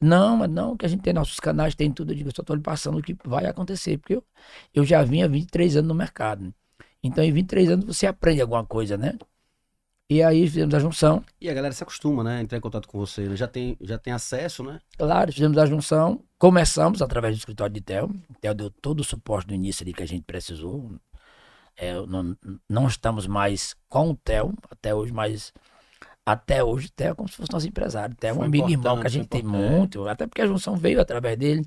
[SPEAKER 3] Não, mas não, que a gente tem nossos canais, tem tudo. Eu digo, eu só estou lhe passando o que vai acontecer, porque eu, eu já vim há 23 anos no mercado. Então, em 23 anos, você aprende alguma coisa, né? E aí fizemos a junção.
[SPEAKER 1] E a galera se acostuma, né? Entrar em contato com você. né? Já tem, já tem acesso, né?
[SPEAKER 3] Claro, fizemos a junção. Começamos através do escritório de Theo. Theo deu todo o suporte no início ali que a gente precisou. É, não, não estamos mais com o Theo até hoje, mas até hoje o Theo é como se fosse nosso empresário. Theo é um amigo irmão que a gente tem muito, até porque a junção veio através dele.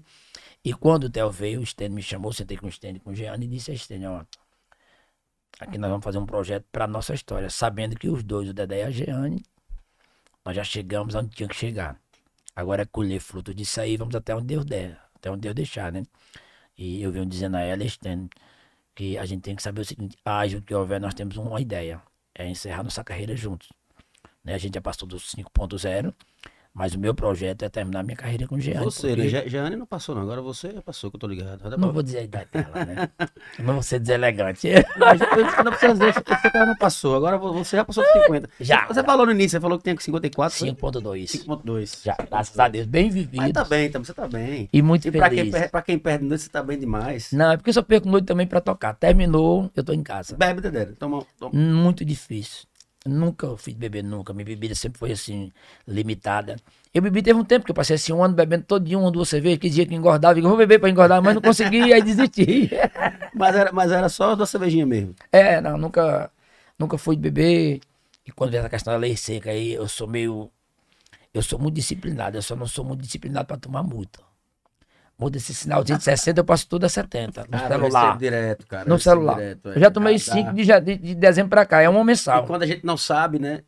[SPEAKER 3] E quando o Theo veio, o Stênio me chamou, sentei com o Stênio com o Jeane e disse a Stênio, ó, aqui nós vamos fazer um projeto para nossa história, sabendo que os dois, o Dedé e a Jeane, nós já chegamos onde tinha que chegar. Agora é colher fruto disso aí, vamos até onde Deus der, até onde Deus deixar, né? E eu venho dizendo a ela, Stênio, que a gente tem que saber o seguinte, haja o que houver, nós temos uma ideia, é encerrar nossa carreira juntos. Né? A gente já passou dos 5.0, mas o meu projeto é terminar minha carreira com o Jeane.
[SPEAKER 1] você,
[SPEAKER 3] porque-
[SPEAKER 1] né? Je- Jeane não passou, não. Agora você já passou, que eu tô ligado.
[SPEAKER 3] Não
[SPEAKER 1] pra-
[SPEAKER 3] vou dizer a idade dela, né? Não vou ser deselegante.
[SPEAKER 1] Mas eu não precisa dizer, você não passou. Agora você já passou dos 50.
[SPEAKER 3] Já,
[SPEAKER 1] Você
[SPEAKER 3] já.
[SPEAKER 1] falou no início, você falou que tinha 54. foi?
[SPEAKER 3] 5.2.
[SPEAKER 1] 5.2.
[SPEAKER 3] Já, graças a Deus, bem vivido.
[SPEAKER 1] Mas tá bem, então, você tá bem.
[SPEAKER 3] E muito
[SPEAKER 1] E pra quem,
[SPEAKER 3] feliz.
[SPEAKER 1] per- pra quem perde noite, você tá bem demais.
[SPEAKER 3] Não, é porque eu só perco noite também pra tocar. Terminou, eu tô em casa.
[SPEAKER 1] Bebe, Dedé. Toma, toma.
[SPEAKER 3] Muito difícil. Nunca fiz beber, nunca. Minha bebida sempre foi assim, limitada. Eu bebi teve um tempo que eu passei assim um ano bebendo todo dia uma, duas cervejas, que dizia que engordava. Eu vou beber pra engordar, mas não consegui, aí desisti.
[SPEAKER 1] Mas era, mas era só da cervejinha mesmo.
[SPEAKER 3] É, não, nunca, nunca fui de beber. E quando vem essa questão da lei seca aí, eu sou meio. Eu sou muito disciplinado, eu só não sou muito disciplinado pra tomar multa. Muda esse sinalzinho de 60, eu passo tudo a 70. No
[SPEAKER 1] Cara,
[SPEAKER 3] celular.
[SPEAKER 1] recebo direto, cara.
[SPEAKER 3] No
[SPEAKER 1] recebo
[SPEAKER 3] celular.
[SPEAKER 1] direto, é.
[SPEAKER 3] eu já tomei
[SPEAKER 1] Dá-
[SPEAKER 3] 5
[SPEAKER 1] dá.
[SPEAKER 3] de, de, de dezembro pra cá, é uma
[SPEAKER 1] E
[SPEAKER 3] mensal.
[SPEAKER 1] quando a gente não sabe, né?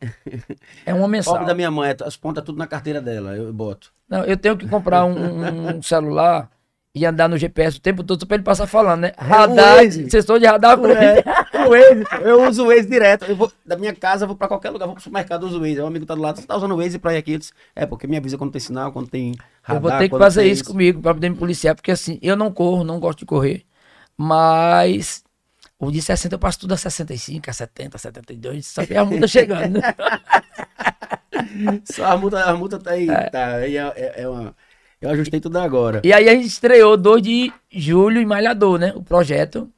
[SPEAKER 3] É uma mensal.
[SPEAKER 1] Pobre da minha mãe, as pontas tudo na carteira dela, eu boto.
[SPEAKER 3] Não, eu tenho que comprar um, um- celular e andar no GPS o tempo todo só pra ele passar falando, né? Radar,
[SPEAKER 1] Waze.
[SPEAKER 3] sensor de radar.
[SPEAKER 1] É, o Waze, eu uso o Waze direto. Eu vou, da minha casa, eu vou pra qualquer lugar, vou pro supermercado, uso o Waze. Um amigo tá do lado, você tá usando o Waze pra ir aqui? Eu disse, é, porque me avisa quando tem sinal, quando tem radar.
[SPEAKER 3] Eu vou ter que fazer isso comigo pra poder me policiar, porque assim, eu não corro, não gosto de correr, mas o de 60 eu passo tudo a 65, a 70, a 72, só que a multa chegando. né?
[SPEAKER 1] Só a multa, a multa tá aí, tá, aí é, é- é uma... Eu ajustei tudo agora.
[SPEAKER 3] E aí a gente estreou 2 de julho em Malhador, né? O projeto.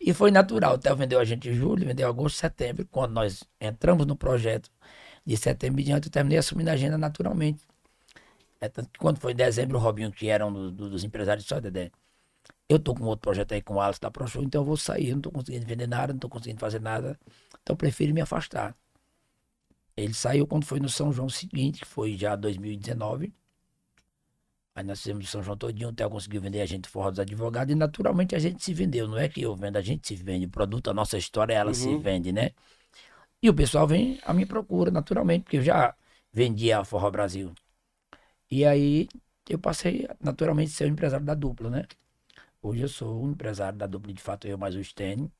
[SPEAKER 3] E foi natural. O Theo vendeu a gente em julho, vendeu agosto, setembro. Quando nós entramos no projeto de setembro em diante, eu terminei assumindo a agenda naturalmente. É tanto que quando foi em dezembro, o Robinho, que era um do- do- dos empresários, disse, "Ó, Dedé, eu tô com outro projeto aí com o Alisson da ProShow, então eu vou sair, eu não tô conseguindo vender nada, não tô conseguindo fazer nada. Então prefiro me afastar. Ele saiu quando foi no São João seguinte, que foi já 2019. Aí nós fizemos São João todinho, o Theo conseguiu vender a gente forró dos advogados e naturalmente a gente se vendeu. Não é que eu vendo, a gente se vende. O produto, a nossa história, ela se
[SPEAKER 1] Uhum.
[SPEAKER 3] vende, né? E o pessoal vem à minha procura, naturalmente, porque eu já vendia a Forró Brasil. E aí eu passei, naturalmente, a ser o empresário da dupla, né? Hoje eu sou o empresário da dupla, de fato, eu mais o Stênio.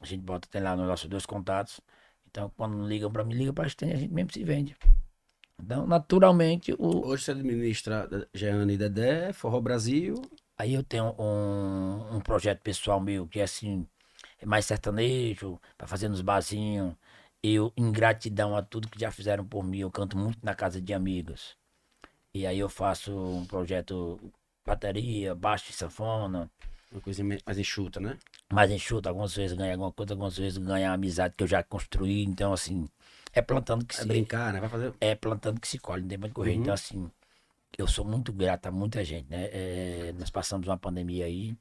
[SPEAKER 3] A gente bota, tem lá nos nossos dois contatos. Então, quando ligam pra mim, liga pra Stênio, a gente mesmo se vende. Então, naturalmente, o,
[SPEAKER 1] Hoje você administra Jeane e Dedé, Forró Brasil.
[SPEAKER 3] Aí eu tenho um, um projeto pessoal meu que é assim, é mais sertanejo, pra fazer nos barzinhos. Eu, em gratidão a tudo que já fizeram por mim, eu canto muito na casa de amigos. E aí eu faço um projeto bateria, baixo e sanfona,
[SPEAKER 1] Uma coisa mais enxuta, né?
[SPEAKER 3] mais enxuto, algumas vezes ganha alguma coisa, algumas vezes ganha a amizade que eu já construí. Então, assim, é plantando que
[SPEAKER 1] Vai
[SPEAKER 3] se
[SPEAKER 1] brincar, né? Vai fazer.
[SPEAKER 3] é plantando que se colhe, não tem muito correr.
[SPEAKER 1] Uhum.
[SPEAKER 3] Então, assim, eu sou muito grato a muita gente, né? É, nós passamos uma pandemia aí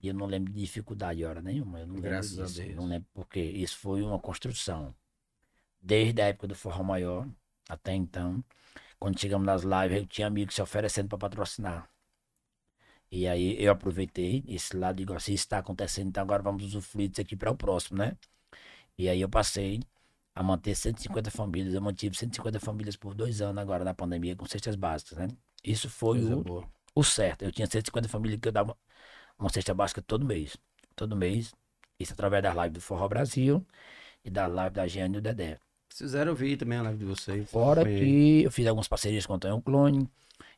[SPEAKER 3] e eu não lembro de dificuldade hora nenhuma. Eu não lembro
[SPEAKER 1] Graças a
[SPEAKER 3] disso,
[SPEAKER 1] Deus.
[SPEAKER 3] Não lembro porque isso foi uma construção. Desde a época do Forró Maior até então, quando chegamos nas lives, eu tinha amigos se oferecendo para patrocinar. E aí eu aproveitei esse lado e digo, assim, está acontecendo, então agora vamos usufruir disso aqui para o próximo, né? E aí eu passei a manter 150 famílias. Eu mantive 150 famílias por dois anos agora na pandemia com cestas básicas, né? Isso foi
[SPEAKER 1] Coisa
[SPEAKER 3] o,
[SPEAKER 1] boa.
[SPEAKER 3] o certo. Eu tinha 150 famílias que eu dava uma cesta básica todo mês. Todo mês. Isso através das lives do Forró Brasil e da live da Giane e do Dedé.
[SPEAKER 1] Fizeram ouvir também a live de vocês.
[SPEAKER 3] Fora
[SPEAKER 1] Foi-
[SPEAKER 3] que eu fiz algumas parcerias com o Antônio Clone.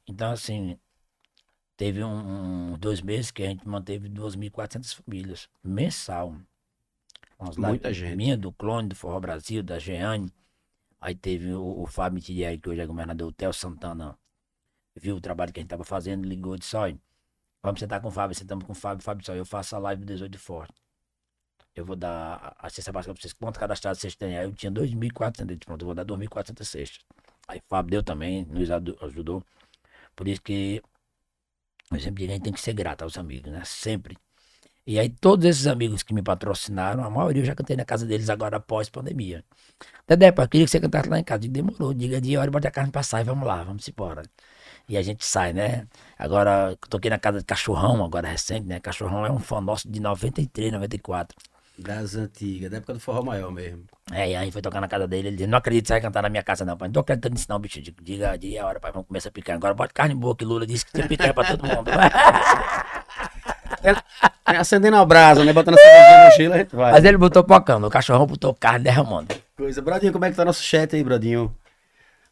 [SPEAKER 3] Então, assim, teve um, um- dois meses que a gente manteve 2.400 famílias mensal. Com as
[SPEAKER 1] Muita gente.
[SPEAKER 3] Minha, do Clone, do Forró Brasil, da Jeane. Aí teve o, o Fábio Tirieri, que hoje é governador, o Theo Santana, viu o trabalho que a gente tava fazendo, ligou e disse, olha, vamos sentar com o Fábio, sentamos com o Fábio, Fábio disse, eu faço a live do 18 de Forte. Eu vou dar a a cesta básica pra vocês. Quanto cadastrado vocês têm? Aí eu tinha 2.400. Ele disse, pronto, eu vou dar 2.400 cestas. Aí o Fábio deu também, nos ajudou. Por isso que eu sempre digo, a gente tem que ser grato aos amigos, né? Sempre. E aí todos esses amigos que me patrocinaram, a maioria eu já cantei na casa deles agora após pandemia. Dedé, pai, eu queria que você cantasse lá em casa. Digo, demorou, diga de hora, bota a carne pra sair, vamos lá, vamos embora. E a gente sai, né? Agora, toquei na casa de Cachorrão, agora recente, né? Cachorrão é um fã nosso de 93, 94.
[SPEAKER 1] Das antigas, da época do Forró Maior mesmo.
[SPEAKER 3] É, e aí foi tocar na casa dele, ele disse, não acredito que você vai cantar na minha casa não, pai. Não tô acreditando nisso não, bicho. Diga, diga a hora, pai, vamos começar a picar. Agora bota carne boa, que Lula disse que tem picanha pra todo mundo.
[SPEAKER 1] É, Acendendo a brasa, né? Botando a cervejinha na mochila, a gente vai.
[SPEAKER 3] Mas ele botou pocando, o cachorrão botou carne derramando.
[SPEAKER 1] Coisa. Bradinho, como é que tá nosso chat aí, Bradinho?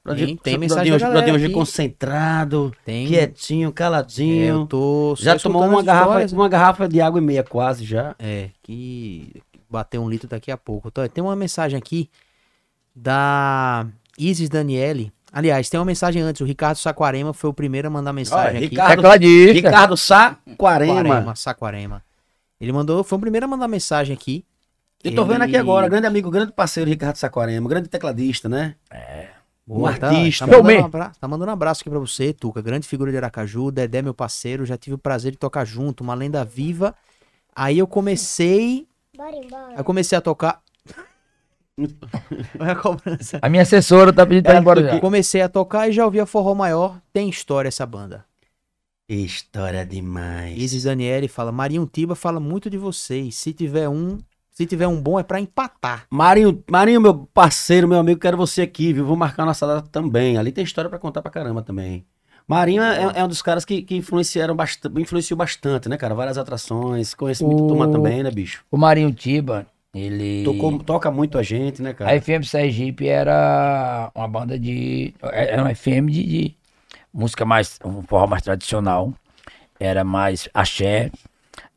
[SPEAKER 2] Tem- tem
[SPEAKER 1] Bradinho,
[SPEAKER 2] mensagem galera
[SPEAKER 1] Bradinho hoje concentrado,
[SPEAKER 2] Tem.
[SPEAKER 1] quietinho, caladinho.
[SPEAKER 2] Eu tô
[SPEAKER 1] já tomou uma garrafa,
[SPEAKER 2] né?
[SPEAKER 1] uma garrafa de água e meia quase já.
[SPEAKER 2] É, que bateu um litro daqui a pouco. Então, Tem uma mensagem aqui da Isis Daniele. Aliás, tem uma mensagem antes. O Ricardo Saquarema foi o primeiro a mandar mensagem
[SPEAKER 1] Olha,
[SPEAKER 2] aqui.
[SPEAKER 1] Ricardo-. Ricardo Saquarema.
[SPEAKER 2] Saquarema, Saquarema. Ele mandou, foi o primeiro a mandar mensagem aqui.
[SPEAKER 1] Eu tô vendo aqui
[SPEAKER 2] Ele-
[SPEAKER 1] agora, grande amigo, grande parceiro Ricardo Saquarema, grande tecladista, né? Um
[SPEAKER 2] Boa, tá-
[SPEAKER 1] artista.
[SPEAKER 2] Tá, mandando um abraço, tá mandando um abraço aqui pra você, Tuca. Grande figura de Aracaju. Dedé, meu parceiro. Já tive o prazer de tocar junto. Uma lenda viva. Aí eu comecei.
[SPEAKER 5] Bora embora.
[SPEAKER 2] Eu comecei a tocar. A cobrança.
[SPEAKER 3] A minha assessora tá pedindo pra ir embora já.
[SPEAKER 2] Comecei a tocar e já ouvia forró maior. Tem história essa banda.
[SPEAKER 1] História demais.
[SPEAKER 2] Isis Daniele fala: Marinho Tiba fala muito de vocês. Se tiver um, se tiver um bom é pra empatar.
[SPEAKER 1] Marinho, Marinho, meu parceiro, meu amigo, quero você aqui, viu? Vou marcar nossa data também. Ali tem história pra contar pra caramba também. Marinho é, é um dos caras que, que influenciaram bastante, influenciou bastante, né, cara? Várias atrações, conhece
[SPEAKER 3] O-
[SPEAKER 1] turma também, né, bicho?
[SPEAKER 3] O Marinho Tiba, ele...
[SPEAKER 1] Tocou, toca muito a gente, né, cara?
[SPEAKER 3] A FM Sergipe era uma banda de. Era uma FM de, de música mais. um forró mais tradicional. Era mais axé.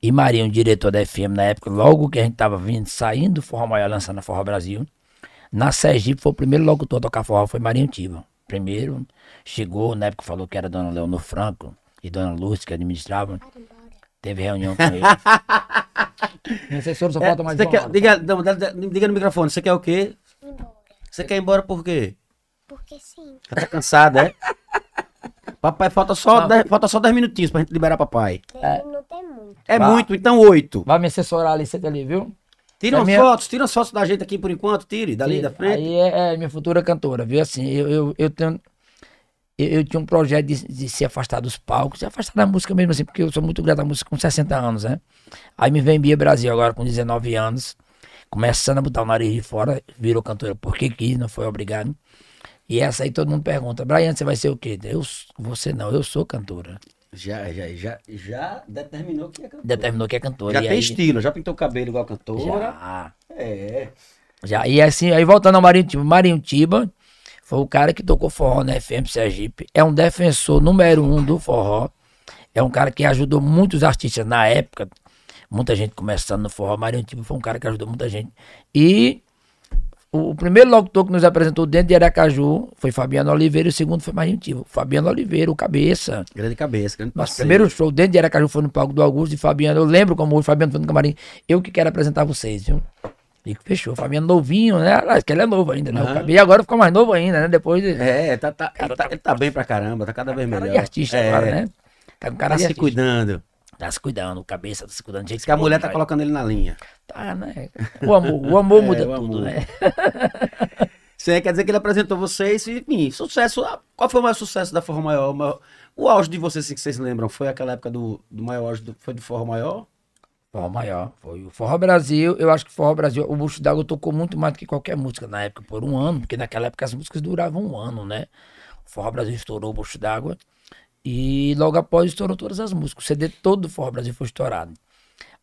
[SPEAKER 3] E Marinho, diretor da FM na época, logo que a gente tava vindo, saindo do Forró Maior, lançando a Forró Brasil. Na Sergipe foi o primeiro locutor a tocar forró, foi Marinho Tiba. Primeiro, chegou, na época falou que era Dona Leonor Franco e Dona Lúcia que administravam. Teve reunião com ele. Minha assessora só
[SPEAKER 1] É,
[SPEAKER 3] falta mais uma
[SPEAKER 1] quer, diga, não, diga no microfone, você quer o quê?
[SPEAKER 5] Embora.
[SPEAKER 1] Você quer ir embora por quê?
[SPEAKER 5] Porque sim.
[SPEAKER 1] Tá cansada, é? Papai, falta só,
[SPEAKER 3] Não.
[SPEAKER 1] 10, falta só 10 minutinhos pra gente liberar papai.
[SPEAKER 5] Não tem muito.
[SPEAKER 1] É
[SPEAKER 3] Vá.
[SPEAKER 1] muito, então 8.
[SPEAKER 3] Vai me assessorar ali, senta ali, viu?
[SPEAKER 1] Tira
[SPEAKER 3] É
[SPEAKER 1] umas
[SPEAKER 3] minha-
[SPEAKER 1] fotos, tira as fotos da gente aqui por enquanto, tire, dali
[SPEAKER 3] Sim,
[SPEAKER 1] da frente.
[SPEAKER 3] Aí é, é minha futura cantora, viu? Assim, eu, eu, eu tenho. Eu, eu tinha um projeto de, de se afastar dos palcos, se afastar da música mesmo, assim, porque eu sou muito grato à música com 60 anos, né? Aí me vem Bia Brasil agora com 19 anos, começando a botar o nariz de fora, virou cantora porque quis, não foi obrigado. E essa aí todo mundo pergunta, Brian, você vai ser o quê? Eu, você não, eu sou cantora.
[SPEAKER 1] Já, já, já, já determinou que é cantora.
[SPEAKER 3] Determinou que é cantora.
[SPEAKER 1] Já
[SPEAKER 3] e
[SPEAKER 1] tem
[SPEAKER 3] aí,
[SPEAKER 1] estilo, já pintou o cabelo igual cantora.
[SPEAKER 3] Já.
[SPEAKER 1] É.
[SPEAKER 3] Já, e assim, aí voltando ao Marinho Tiba. Marinho Tiba Foi o cara que tocou forró na FM Sergipe. É um defensor número um do forró. É um cara que ajudou muitos artistas na época. Muita gente começando no forró. Marinho Tibo foi um cara que ajudou muita gente. E o, primeiro locutor que nos apresentou dentro de Aracaju foi Fabiano Oliveira. E o segundo foi Marinho Tibo. Fabiano Oliveira, o cabeça.
[SPEAKER 1] Grande cabeça, grande
[SPEAKER 3] Nosso
[SPEAKER 1] parceiro.
[SPEAKER 3] primeiro show dentro de Aracaju foi no palco do Augusto e Fabiano. Eu lembro como o Fabiano foi no camarim. Eu que quero apresentar vocês, viu? Que fechou. Fabiano novinho, né? Aliás, que ele é novo ainda, né? O E agora ficou mais novo ainda, né? Depois de.
[SPEAKER 1] É, tá, tá, ele,
[SPEAKER 3] Cara,
[SPEAKER 1] tá,
[SPEAKER 3] tá-
[SPEAKER 1] ele tá bem pra caramba, tá cada vez
[SPEAKER 3] cara
[SPEAKER 1] melhor.
[SPEAKER 3] de artista
[SPEAKER 1] é,
[SPEAKER 3] agora, né? Tá com cara
[SPEAKER 1] Tá se
[SPEAKER 3] artista.
[SPEAKER 1] cuidando.
[SPEAKER 3] Tá se cuidando, cabeça tá se cuidando.
[SPEAKER 1] Diz que a mulher tá colocando ele na linha.
[SPEAKER 3] Tá, né? O amor, o amor
[SPEAKER 1] É,
[SPEAKER 3] muda
[SPEAKER 1] o
[SPEAKER 3] tudo,
[SPEAKER 1] amor.
[SPEAKER 3] né?
[SPEAKER 1] Isso aí quer dizer que ele apresentou vocês e, enfim, sucesso. ah, Qual foi o maior sucesso da Forró Maior? O, maior- o auge de vocês, assim, que vocês lembram, foi aquela época do, do maior auge, do, foi do Forró Maior?
[SPEAKER 3] Forró maior. Foi o Forró Brasil. Eu acho que o Forró Brasil, o Bucho d'Água tocou muito mais do que qualquer música na época, por um ano, porque naquela época as músicas duravam um ano, né? O Forró Brasil estourou o Bucho d'Água e logo após estourou todas as músicas. O CD todo do Forró Brasil foi estourado.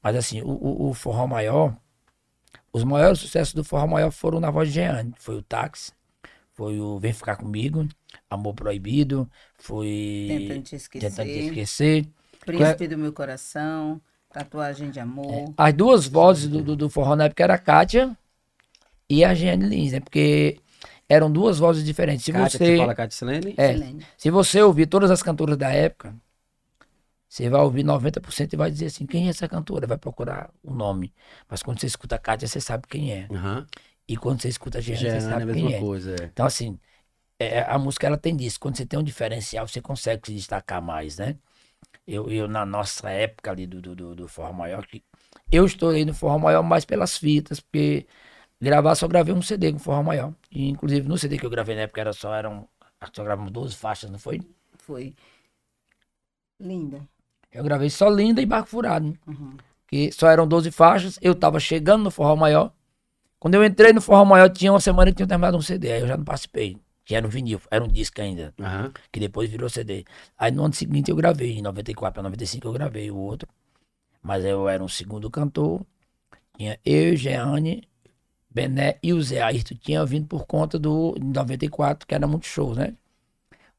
[SPEAKER 3] Mas assim, o, o, o Forró Maior, os maiores sucessos do Forró Maior foram na voz de Jeane. Foi o Táxi, foi o Vem Ficar Comigo, Amor Proibido, foi
[SPEAKER 4] Tentando te esquecer.
[SPEAKER 3] Tentando Te Esquecer.
[SPEAKER 4] Príncipe do meu coração. Tatuagem de amor.
[SPEAKER 3] As duas vozes do, do, do forró na época era a Kátia e a Jeane Lins, né? Porque eram duas vozes diferentes. Se
[SPEAKER 1] Kátia,
[SPEAKER 3] você,
[SPEAKER 1] fala Kátia Silene?
[SPEAKER 3] é,
[SPEAKER 4] Silene.
[SPEAKER 3] se você ouvir todas as cantoras da época, você vai ouvir 90% e vai dizer assim, quem é essa cantora? Vai procurar o nome. Mas quando você escuta a Kátia, você sabe quem é.
[SPEAKER 1] Aham.
[SPEAKER 3] E quando você escuta a Jeane, você
[SPEAKER 1] é a
[SPEAKER 3] sabe
[SPEAKER 1] mesma
[SPEAKER 3] quem é.
[SPEAKER 1] coisa, é.
[SPEAKER 3] Então, assim, é, a música ela tem disso. Quando você tem um diferencial, você consegue se destacar mais, né? Eu, eu na nossa época ali do, do, do, do Forró Maior, que eu estourei no Forró Maior mais pelas fitas, porque gravar só gravei um CD com Forró Maior. E, inclusive, no CD que eu gravei na época era só, eram, acho que só gravamos 12 faixas, não foi?
[SPEAKER 4] Foi. Linda.
[SPEAKER 3] Eu gravei só Linda e Barco Furado, né?
[SPEAKER 4] Uhum.
[SPEAKER 3] que só eram 12 faixas. Eu tava chegando no Forró Maior. Quando eu entrei no Forró Maior, tinha uma semana que tinha terminado um CD, aí eu já não participei. Que era um vinil, era um disco ainda.
[SPEAKER 1] Aham.
[SPEAKER 3] que depois virou CD. Aí no ano seguinte eu gravei, em 94 para 95 eu gravei o outro. Mas eu era um segundo cantor. Tinha eu, Jeane, Bené e o Zé Ayrton tinha vindo por conta do em 94, que era muito show, né?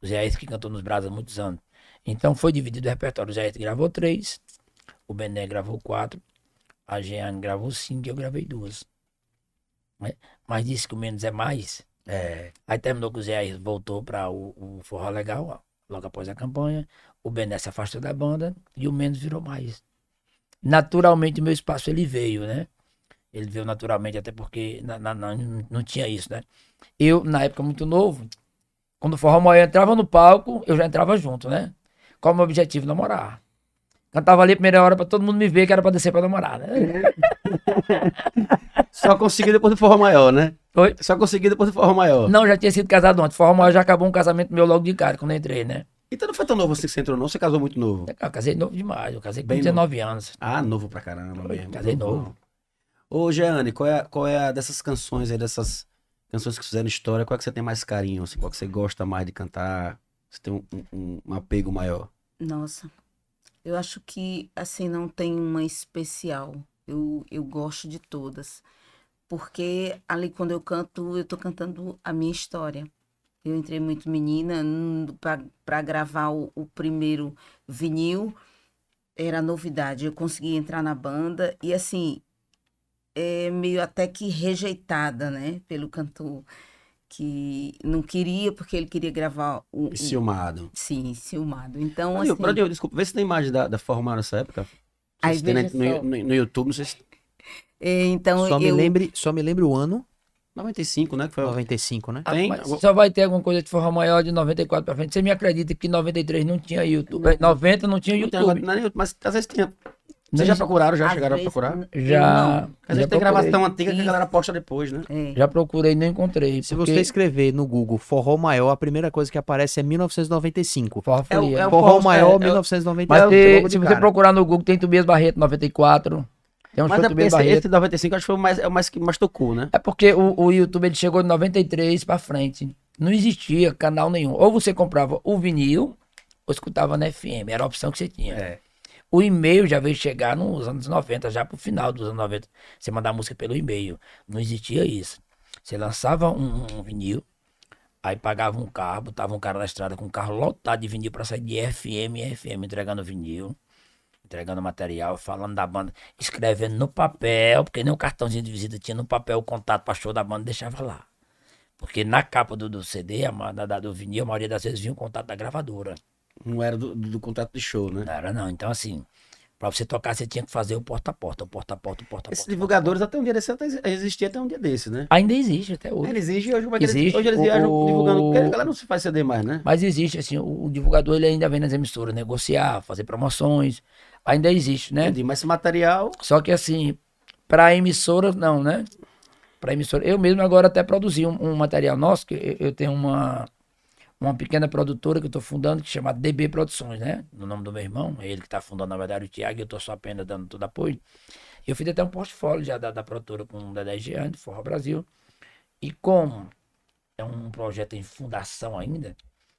[SPEAKER 3] O Zé Ayrton que cantou nos Brasas há muitos anos. Então foi dividido o repertório. O Zé Ayrton gravou três, o Bené gravou quatro, a Jeane gravou cinco e eu gravei duas. Né? Mas disse que o menos é mais.
[SPEAKER 1] É.
[SPEAKER 3] Aí terminou que o Zé Ayrton voltou para o, o Forró Legal, logo após a campanha. O Bené se afastou da banda e o Menos virou mais. Naturalmente, o meu espaço ele veio, né? Ele veio naturalmente, até porque na, na- na- não tinha isso, né? Eu, na época muito novo, quando o Forró Maior entrava no palco, eu já entrava junto, né? Qual o meu objetivo? Namorar. Cantava ali a primeira hora pra todo mundo me ver que era pra descer pra namorar, né?
[SPEAKER 1] Só consegui depois do Forró Maior, né?
[SPEAKER 3] Foi?
[SPEAKER 1] Só consegui depois do Forró Maior.
[SPEAKER 3] Não, já tinha sido casado antes. Forró Maior já acabou um casamento meu logo de cara, quando eu entrei, né?
[SPEAKER 1] Então não foi tão novo assim que você entrou, não? Você casou muito novo.
[SPEAKER 3] Eu casei novo demais, eu casei com
[SPEAKER 1] Bem
[SPEAKER 3] 19 anos.
[SPEAKER 1] Ah, novo pra caramba
[SPEAKER 3] Foi,
[SPEAKER 1] mesmo.
[SPEAKER 3] casei novo.
[SPEAKER 1] Ô, Jeane, qual é, qual é a dessas canções aí, dessas canções que fizeram história, qual é que você tem mais carinho? Assim, qual que você gosta mais de cantar? Você tem um, um- um apego maior?
[SPEAKER 4] Nossa, eu acho que assim não tem uma especial. Eu, eu gosto de todas. Porque ali quando eu canto, eu tô cantando a minha história. Eu entrei muito menina para gravar o, o primeiro vinil. Era novidade. Eu consegui entrar na banda e assim, é meio até que rejeitada, né, pelo cantor que não queria porque ele queria gravar o, o-
[SPEAKER 1] Ciumado.
[SPEAKER 4] Sim, ciumado. Então,
[SPEAKER 1] Aí,
[SPEAKER 4] assim,
[SPEAKER 1] Bradinho, desculpa, vê se tem imagem da, da Forró Maior nessa época.
[SPEAKER 4] Aí
[SPEAKER 1] se tem na- no, no- no YouTube, não sei se...
[SPEAKER 4] é, então
[SPEAKER 2] Só me,
[SPEAKER 4] eu,
[SPEAKER 2] lembre, só me lembre o ano,
[SPEAKER 1] 95, né? Que foi...
[SPEAKER 2] 95, né?
[SPEAKER 1] Tem?
[SPEAKER 3] mas só vai ter alguma coisa de forró maior de 94 pra frente. Você me acredita que 93 não tinha YouTube? Eh, 90 não tinha
[SPEAKER 1] tem
[SPEAKER 3] YouTube.
[SPEAKER 1] não é YouTube, mas às vezes tinha. Vocês já procuraram, já chegaram
[SPEAKER 4] vezes,
[SPEAKER 1] a procurar?
[SPEAKER 3] Já,
[SPEAKER 4] não.
[SPEAKER 1] Às vezes tem gravação antiga que a galera posta depois, né?
[SPEAKER 4] É.
[SPEAKER 3] Já procurei e não encontrei.
[SPEAKER 2] Se
[SPEAKER 3] porque
[SPEAKER 2] você escrever no Google Forró Maior, a primeira coisa que aparece é 1995.
[SPEAKER 3] Forró
[SPEAKER 1] É o- é o-
[SPEAKER 2] Forró
[SPEAKER 1] forró-
[SPEAKER 2] Maior,
[SPEAKER 1] é- é-
[SPEAKER 2] 1995.
[SPEAKER 3] Mas
[SPEAKER 2] logo
[SPEAKER 3] se, você
[SPEAKER 2] cara.
[SPEAKER 3] procurar no Google, tem Tobias Barreto 94. Tem um
[SPEAKER 1] Mas
[SPEAKER 3] show
[SPEAKER 1] é
[SPEAKER 3] Tobias Barreto.
[SPEAKER 1] esse de 95 acho que foi o mais, é o mais que mais tocou, né?
[SPEAKER 3] É porque o, o YouTube ele chegou de 93 pra frente. Não existia canal nenhum. Ou você comprava o vinil ou escutava na FM. Era a opção que você tinha.
[SPEAKER 1] É.
[SPEAKER 3] O e-mail já veio chegar nos anos 90, já pro final dos anos 90. Você mandar música pelo e-mail. Não existia isso. Você lançava um, um vinil, Aí pagava um carro, botava um cara na estrada com um carro lotado de vinil pra sair de FM em FM, entregando vinil, entregando material, falando da banda, escrevendo no papel, porque nem o cartãozinho de visita tinha no papel o contato pra show da banda, deixava lá. Porque na capa do, do CD, a, da- do vinil, a maioria das vezes vinha o contato da gravadora.
[SPEAKER 1] Não era do, do contrato de show, né?
[SPEAKER 3] Não era não. Então, assim, pra você tocar, você tinha que fazer o porta a porta, o porta a porta, o porta a
[SPEAKER 1] Esses
[SPEAKER 3] porta.
[SPEAKER 1] divulgadores até um dia desse existia até um dia desse, né?
[SPEAKER 3] Ainda existe até hoje.
[SPEAKER 1] Ele existe hoje, é que eles-
[SPEAKER 3] Existe.
[SPEAKER 1] hoje eles
[SPEAKER 3] O-
[SPEAKER 1] viajam
[SPEAKER 3] o-
[SPEAKER 1] divulgando, porque a galera não se faz CD mais, né?
[SPEAKER 3] Mas existe, assim, o, o divulgador ele ainda vem nas emissoras negociar, fazer promoções. Ainda existe, né?
[SPEAKER 1] Entendi, mas esse material,
[SPEAKER 3] Só que assim, pra emissora, não, né? Pra emissora. Eu mesmo agora até produzi um, um material nosso, que eu, eu tenho uma, uma pequena produtora que eu tô fundando, que chama DB Produções, né? No nome do meu irmão, é ele que tá fundando, na verdade, o Thiago, e eu tô só apenas dando todo apoio. Eu fiz até um portfólio já da, da produtora com o Dedé Jean, de Forró Brasil. E como é um projeto em fundação ainda,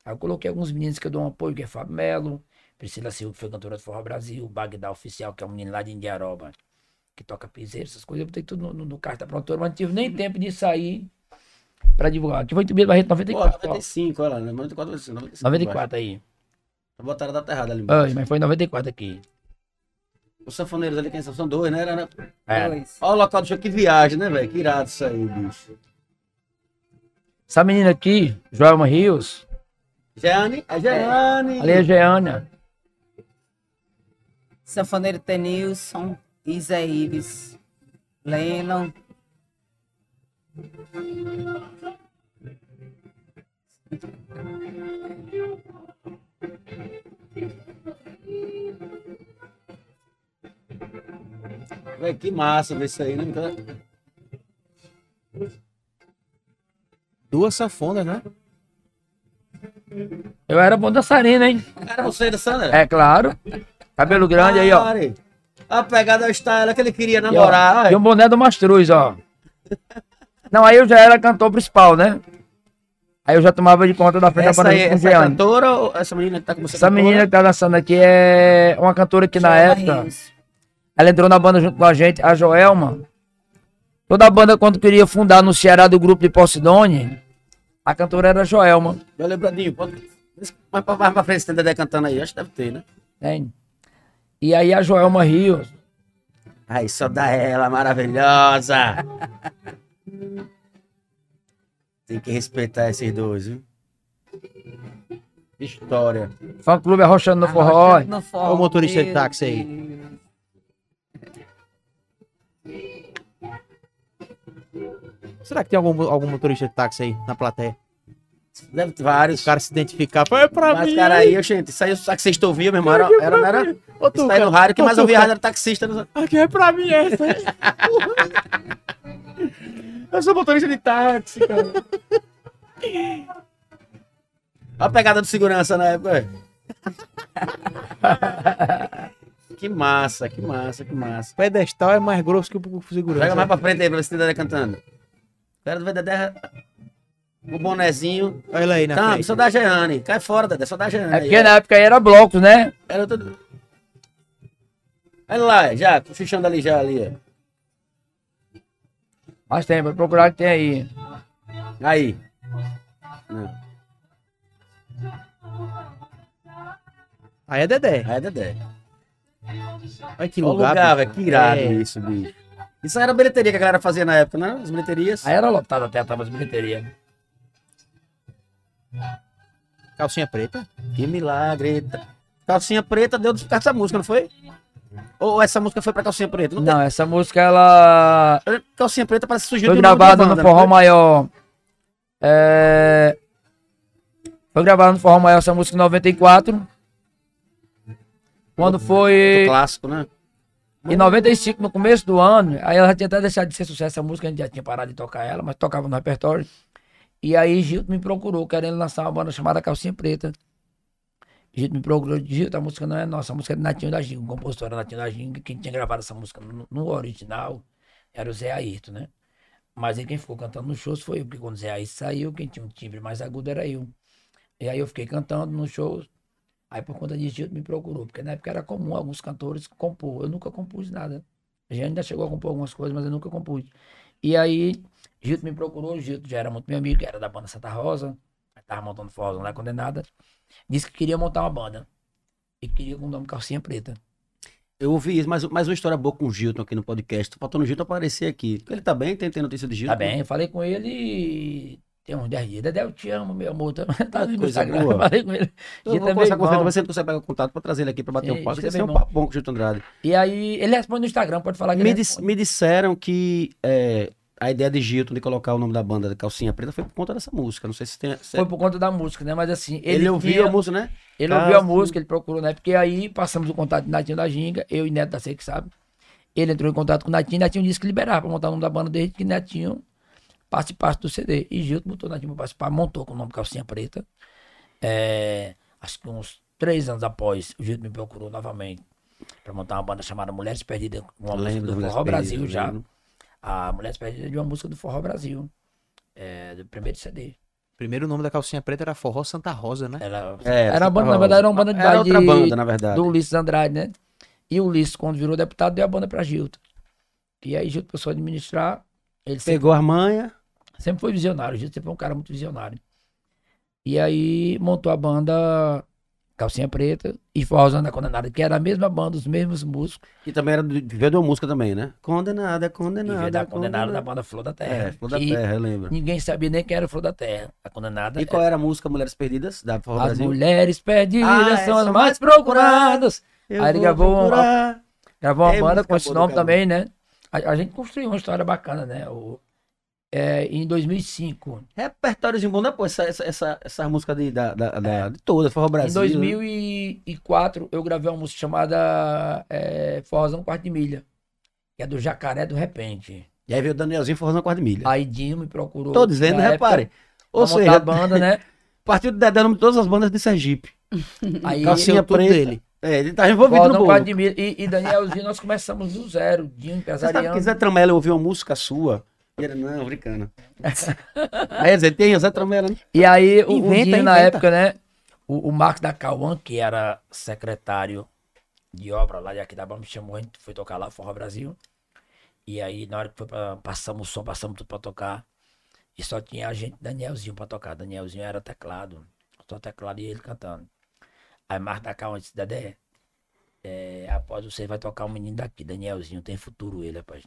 [SPEAKER 3] eu coloquei alguns meninos que eu dou um apoio, que é Fábio Melo, Priscila Silva, que foi cantora do Forró Brasil, Bagdá Oficial, que é um menino lá de Indiaroba, que toca piseiro, essas coisas. Eu botei tudo no, no, no carta produtora, mas não tive nem tempo de sair pra divulgar. Aqui foi Tubias Barreto
[SPEAKER 1] pô,
[SPEAKER 3] 94. ó.
[SPEAKER 1] 95, olha lá, né? 94, 95.
[SPEAKER 3] 94 aí.
[SPEAKER 1] Botaram a data errada ali embaixo.
[SPEAKER 3] Ai, mas foi 94 aqui.
[SPEAKER 1] Os sanfoneiros ali, quem são? São dois, né? Era, né?
[SPEAKER 3] É.
[SPEAKER 4] Dois.
[SPEAKER 1] Olha o local do show, que viagem, né, velho? Que irado isso aí, bicho.
[SPEAKER 3] Essa menina aqui, Joelma Rios,
[SPEAKER 1] Jeane, a Jeane.
[SPEAKER 3] ali é Jeana.
[SPEAKER 4] Sanfoneiro Tenilson, Isa Ives, Lennon.
[SPEAKER 1] Véi, que massa ver isso aí, né?
[SPEAKER 2] Duas sanfonas, né?
[SPEAKER 3] Eu era bom dançarino, hein?
[SPEAKER 1] Cara, você da Sandra?
[SPEAKER 3] É claro. Cabelo grande aí, ó.
[SPEAKER 1] Pare. A pegada é o style que ele queria
[SPEAKER 3] E, ó,
[SPEAKER 1] namorar.
[SPEAKER 3] E um boné do Mastruz, ó. Não, aí eu já era cantor principal, né? Aí eu já tomava de conta da frente
[SPEAKER 1] essa
[SPEAKER 3] da
[SPEAKER 1] aí,
[SPEAKER 3] banda com
[SPEAKER 1] essa é
[SPEAKER 3] Jeane.
[SPEAKER 1] cantora ou essa menina que tá com você?
[SPEAKER 3] Essa menina que tá dançando aqui é uma cantora que na época, ela entrou na banda junto com a gente, a Joelma. Toda a banda, quando queria fundar no Ceará do grupo de Posidone, a cantora era a Joelma.
[SPEAKER 1] Eu lembradinho, pode. Mais pra, mais pra frente, se tem cantando aí, acho que deve ter, né?
[SPEAKER 3] né? E aí a Joelma Rios,
[SPEAKER 1] Ai, só dá ela, maravilhosa. Tem que respeitar esses dois, viu? História.
[SPEAKER 3] fã clube arrochando no forró.
[SPEAKER 2] Olha o motorista de táxi aí. Será que tem algum, algum motorista de táxi aí na plateia?
[SPEAKER 1] Deve ter vários.
[SPEAKER 2] O cara se identificar. Foi pra
[SPEAKER 1] Mas,
[SPEAKER 2] mim.
[SPEAKER 1] cara, aí, gente, isso aí o taxista ouvia, meu irmão. Era, era, não era,
[SPEAKER 2] Ô,
[SPEAKER 1] isso aí no rádio, que mais ouvia rádio era taxista. né?
[SPEAKER 2] Aqui é pra mim essa.
[SPEAKER 1] Eu sou motorista de táxi, cara. Olha a pegada do segurança na época. ué. que massa, que massa, que massa.
[SPEAKER 2] Pedestal é mais grosso que o segurança.
[SPEAKER 1] Pega mais pra frente aí pra tem Dedé cantando. Quero ver Dedé. O bonezinho.
[SPEAKER 2] Olha ele aí na
[SPEAKER 1] Canta,
[SPEAKER 2] frente.
[SPEAKER 1] só da Jeane. Cai fora, Dedé, só da Jeane.
[SPEAKER 3] É
[SPEAKER 1] aí,
[SPEAKER 3] porque
[SPEAKER 1] ó.
[SPEAKER 3] na época aí era blocos, né?
[SPEAKER 1] Era tudo. Olha lá, já, cochichando ali já ali, ó.
[SPEAKER 3] Mas tem, vai procurar que tem aí.
[SPEAKER 1] Aí. Não,
[SPEAKER 2] Aí é Dedé.
[SPEAKER 1] aí é Dedé.
[SPEAKER 2] Olha que
[SPEAKER 1] Olha
[SPEAKER 2] lugar.
[SPEAKER 1] lugar, velho. Que irado
[SPEAKER 2] É.
[SPEAKER 1] isso, bicho. Isso aí era a bilheteria que a galera fazia na época, né? As bilheterias.
[SPEAKER 3] Aí era lotado até, tava as bilheterias.
[SPEAKER 2] Calcinha preta.
[SPEAKER 1] Que milagre. Calcinha preta deu por causa dessa música, não foi? Ou essa música foi pra calcinha preta? Não,
[SPEAKER 3] Não, essa música ela.
[SPEAKER 1] Calcinha preta parece que surgiu
[SPEAKER 3] foi
[SPEAKER 1] de
[SPEAKER 3] gravada no Forró
[SPEAKER 1] foi?
[SPEAKER 3] Maior. É... Foi gravada no Forró Maior essa música em 94. Quando
[SPEAKER 1] Muito
[SPEAKER 3] foi
[SPEAKER 1] clássico, né?
[SPEAKER 3] em 95, no começo do ano, aí ela já tinha até deixado de ser sucesso essa música, a gente já tinha parado de tocar ela, mas tocava no repertório. E aí Gilto me procurou, querendo lançar uma banda chamada Calcinha Preta. Gilto me procurou, Gilto, a música não é nossa, a música é do Natinho da Ginga, o compositor era Natinho da Ginga, quem tinha gravado essa música no, no original era o Zé Ayrton, né? Mas aí quem ficou cantando nos shows foi eu, porque quando o Zé Ayrton saiu, quem tinha um timbre mais agudo era eu. E aí eu fiquei cantando nos shows, aí por conta disso Gilto me procurou, porque na época era comum alguns cantores compor, eu nunca compus nada. A gente ainda chegou a compor algumas coisas, mas eu nunca compus. E aí Gilto me procurou, Gilto já era muito meu amigo, era da banda Santa Rosa, tava montando forrozão lá condenada, disse que queria montar uma banda. E queria com o nome Calcinha Preta.
[SPEAKER 1] Eu ouvi isso, mas, mas uma história boa com o Gilton aqui no podcast. Faltou no Gilton aparecer aqui. Ele tá bem? Tem, tem notícia de Gilton?
[SPEAKER 3] Tá bem, eu falei com ele tem uns 10 dias. Dedé, eu te amo, meu amor. Tá, tá no Instagram,
[SPEAKER 1] boa.
[SPEAKER 3] eu falei com ele.
[SPEAKER 1] Eu
[SPEAKER 3] Gilton
[SPEAKER 1] vou
[SPEAKER 3] é
[SPEAKER 1] com você, você consegue pegar o contato pra trazer ele aqui pra bater
[SPEAKER 3] É,
[SPEAKER 1] um papo.
[SPEAKER 3] É
[SPEAKER 1] Esse é um papo bom com o Gilton Andrade.
[SPEAKER 3] E aí, ele responde no Instagram, pode falar que
[SPEAKER 1] Me, dis- me disseram que é, a ideia de Gilton de colocar o nome da banda de Calcinha Preta foi por conta dessa música. Não sei se tem. se-
[SPEAKER 3] Foi por conta da música, né? Mas assim, ele,
[SPEAKER 1] ele ouviu
[SPEAKER 3] tinha-
[SPEAKER 1] a música, né?
[SPEAKER 3] Ele
[SPEAKER 1] Ah,
[SPEAKER 3] ouviu a música, ele procurou, né? Porque aí passamos o contato de Natinho da Ginga, eu e Neto da Sei que sabe. Ele entrou em contato com o Natinho, Natinho disse que liberava pra montar o nome da banda desde que Netinho participasse do CD. E Gilton botou Natinho pra participar, montou com o nome Calcinha Preta. É, acho que uns três anos após, o Gilton me procurou novamente pra montar uma banda chamada Mulheres Perdidas, uma música
[SPEAKER 1] Lembro
[SPEAKER 3] do Forró Brasil já.
[SPEAKER 1] lembro.
[SPEAKER 3] A Mulheres Perdidas de uma música do Forró Brasil. É, do primeiro CD.
[SPEAKER 2] Primeiro nome da calcinha preta era Forró Santa Rosa, né?
[SPEAKER 3] Ela,
[SPEAKER 1] É,
[SPEAKER 3] era uma banda,
[SPEAKER 1] Rosa.
[SPEAKER 3] na verdade, era uma banda de
[SPEAKER 1] Era outra
[SPEAKER 3] de-
[SPEAKER 1] banda, na verdade.
[SPEAKER 3] do Ulisses Andrade, né? E o Ulisses, quando virou deputado, deu a banda pra Gilton. E aí Gilton começou a administrar. Ele sempre,
[SPEAKER 1] Pegou a manha.
[SPEAKER 3] sempre foi visionário. Gilton sempre foi um cara muito visionário. E aí montou a banda Calcinha Preta e Forrozão da Condenada, que era a mesma banda, os mesmos músicos.
[SPEAKER 1] Que também era de, veio de uma música também, né? Condenada, condenada.
[SPEAKER 3] veio da Condenada da
[SPEAKER 1] condenada.
[SPEAKER 3] banda Flor da Terra.
[SPEAKER 1] É, Flor da Terra, eu lembro.
[SPEAKER 3] Ninguém sabia nem quem era Flor da Terra. A Condenada
[SPEAKER 1] E qual era a música Mulheres Perdidas da Forró
[SPEAKER 3] As
[SPEAKER 1] Brasil?
[SPEAKER 3] mulheres perdidas
[SPEAKER 1] Ah,
[SPEAKER 3] são as
[SPEAKER 1] essa
[SPEAKER 3] mais procuradas.
[SPEAKER 1] Eu
[SPEAKER 3] Aí ele
[SPEAKER 1] vou
[SPEAKER 3] gravou uma-. Gravou uma
[SPEAKER 1] É,
[SPEAKER 3] banda com esse nome também, né? A, a gente construiu uma história bacana, né? O, é, em 2005.
[SPEAKER 1] Repertóriozinho bom, né? Pô, essa, essa, essa, essa música de, da, da, da- de toda, Forró Brasil.
[SPEAKER 3] em 2004, eu gravei uma música chamada é, Forrozão Quarto de Milha, que é do Jacaré do Repente.
[SPEAKER 1] E aí veio o Danielzinho Forrozão Quarto de Milha.
[SPEAKER 3] Aí Dinho me procurou.
[SPEAKER 1] Tô dizendo,
[SPEAKER 3] época,
[SPEAKER 1] repare. Ou seja,
[SPEAKER 3] a banda, né?
[SPEAKER 1] partiu do Dedé nome de todas as bandas de Sergipe.
[SPEAKER 3] Aí
[SPEAKER 1] Calcinha
[SPEAKER 2] tudo
[SPEAKER 1] preta.
[SPEAKER 2] dele.
[SPEAKER 1] É, ele tá envolvido no
[SPEAKER 3] Forrozão
[SPEAKER 1] bolo.
[SPEAKER 3] De. E, e Danielzinho, nós começamos do zero. Dinho
[SPEAKER 1] sabe
[SPEAKER 3] empresariando.
[SPEAKER 1] que Zé Tramela ouviu uma música sua? E ele, não, brincando. Aí Zé, tem o Zé Tramela, né?
[SPEAKER 3] E aí, o, o
[SPEAKER 2] Inventa,
[SPEAKER 3] Dinho, na
[SPEAKER 2] inventa.
[SPEAKER 3] época, né? O, o Marcos da Cauã, que era secretário de obra lá de Aquidabá, me chamou, a gente foi tocar lá, Forró Brasil. E aí, na hora que foi pra, passamos o som, passamos tudo pra tocar. E só tinha a gente, Danielzinho, pra tocar. Danielzinho era teclado. Só teclado e ele cantando. Aí Marcos da Cauã disse, Dedé, é, após você vai tocar um menino daqui, Danielzinho, tem futuro ele, rapaz.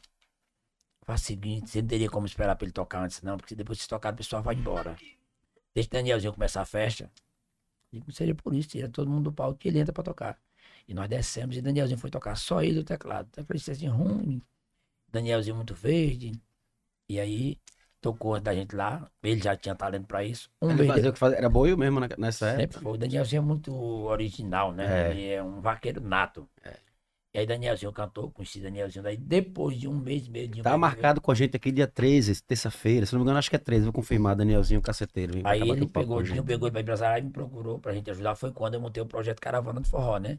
[SPEAKER 3] Faz o seguinte, você não teria como esperar pra ele tocar antes, não, porque depois que você tocar, o pessoal vai embora. Deixa o Danielzinho começar a festa. Digo, seria por isso, tira todo mundo do palco que ele entra pra tocar. E nós descemos e Danielzinho foi tocar, só ele do teclado. Eu falei assim, ruim. Danielzinho muito verde. E aí, tocou da gente lá, ele já tinha talento pra isso. Um
[SPEAKER 1] Ele fazia o que fazia. Era boio mesmo na- nessa época.
[SPEAKER 3] Sempre foi. O Danielzinho é muito original, né?
[SPEAKER 1] É.
[SPEAKER 3] Ele é um vaqueiro nato. E aí Danielzinho cantou, conheci Danielzinho. Daí depois de um mês meio de
[SPEAKER 1] Tá marcado com a gente aqui dia 13, terça-feira. Se não me engano, acho que é 13. Vou confirmar, Danielzinho Caceteiro.
[SPEAKER 3] Aí ele pegou, o Dinho pegou ele pra empresário e me procurou pra gente ajudar. Foi quando eu montei o projeto Caravana do Forró, né?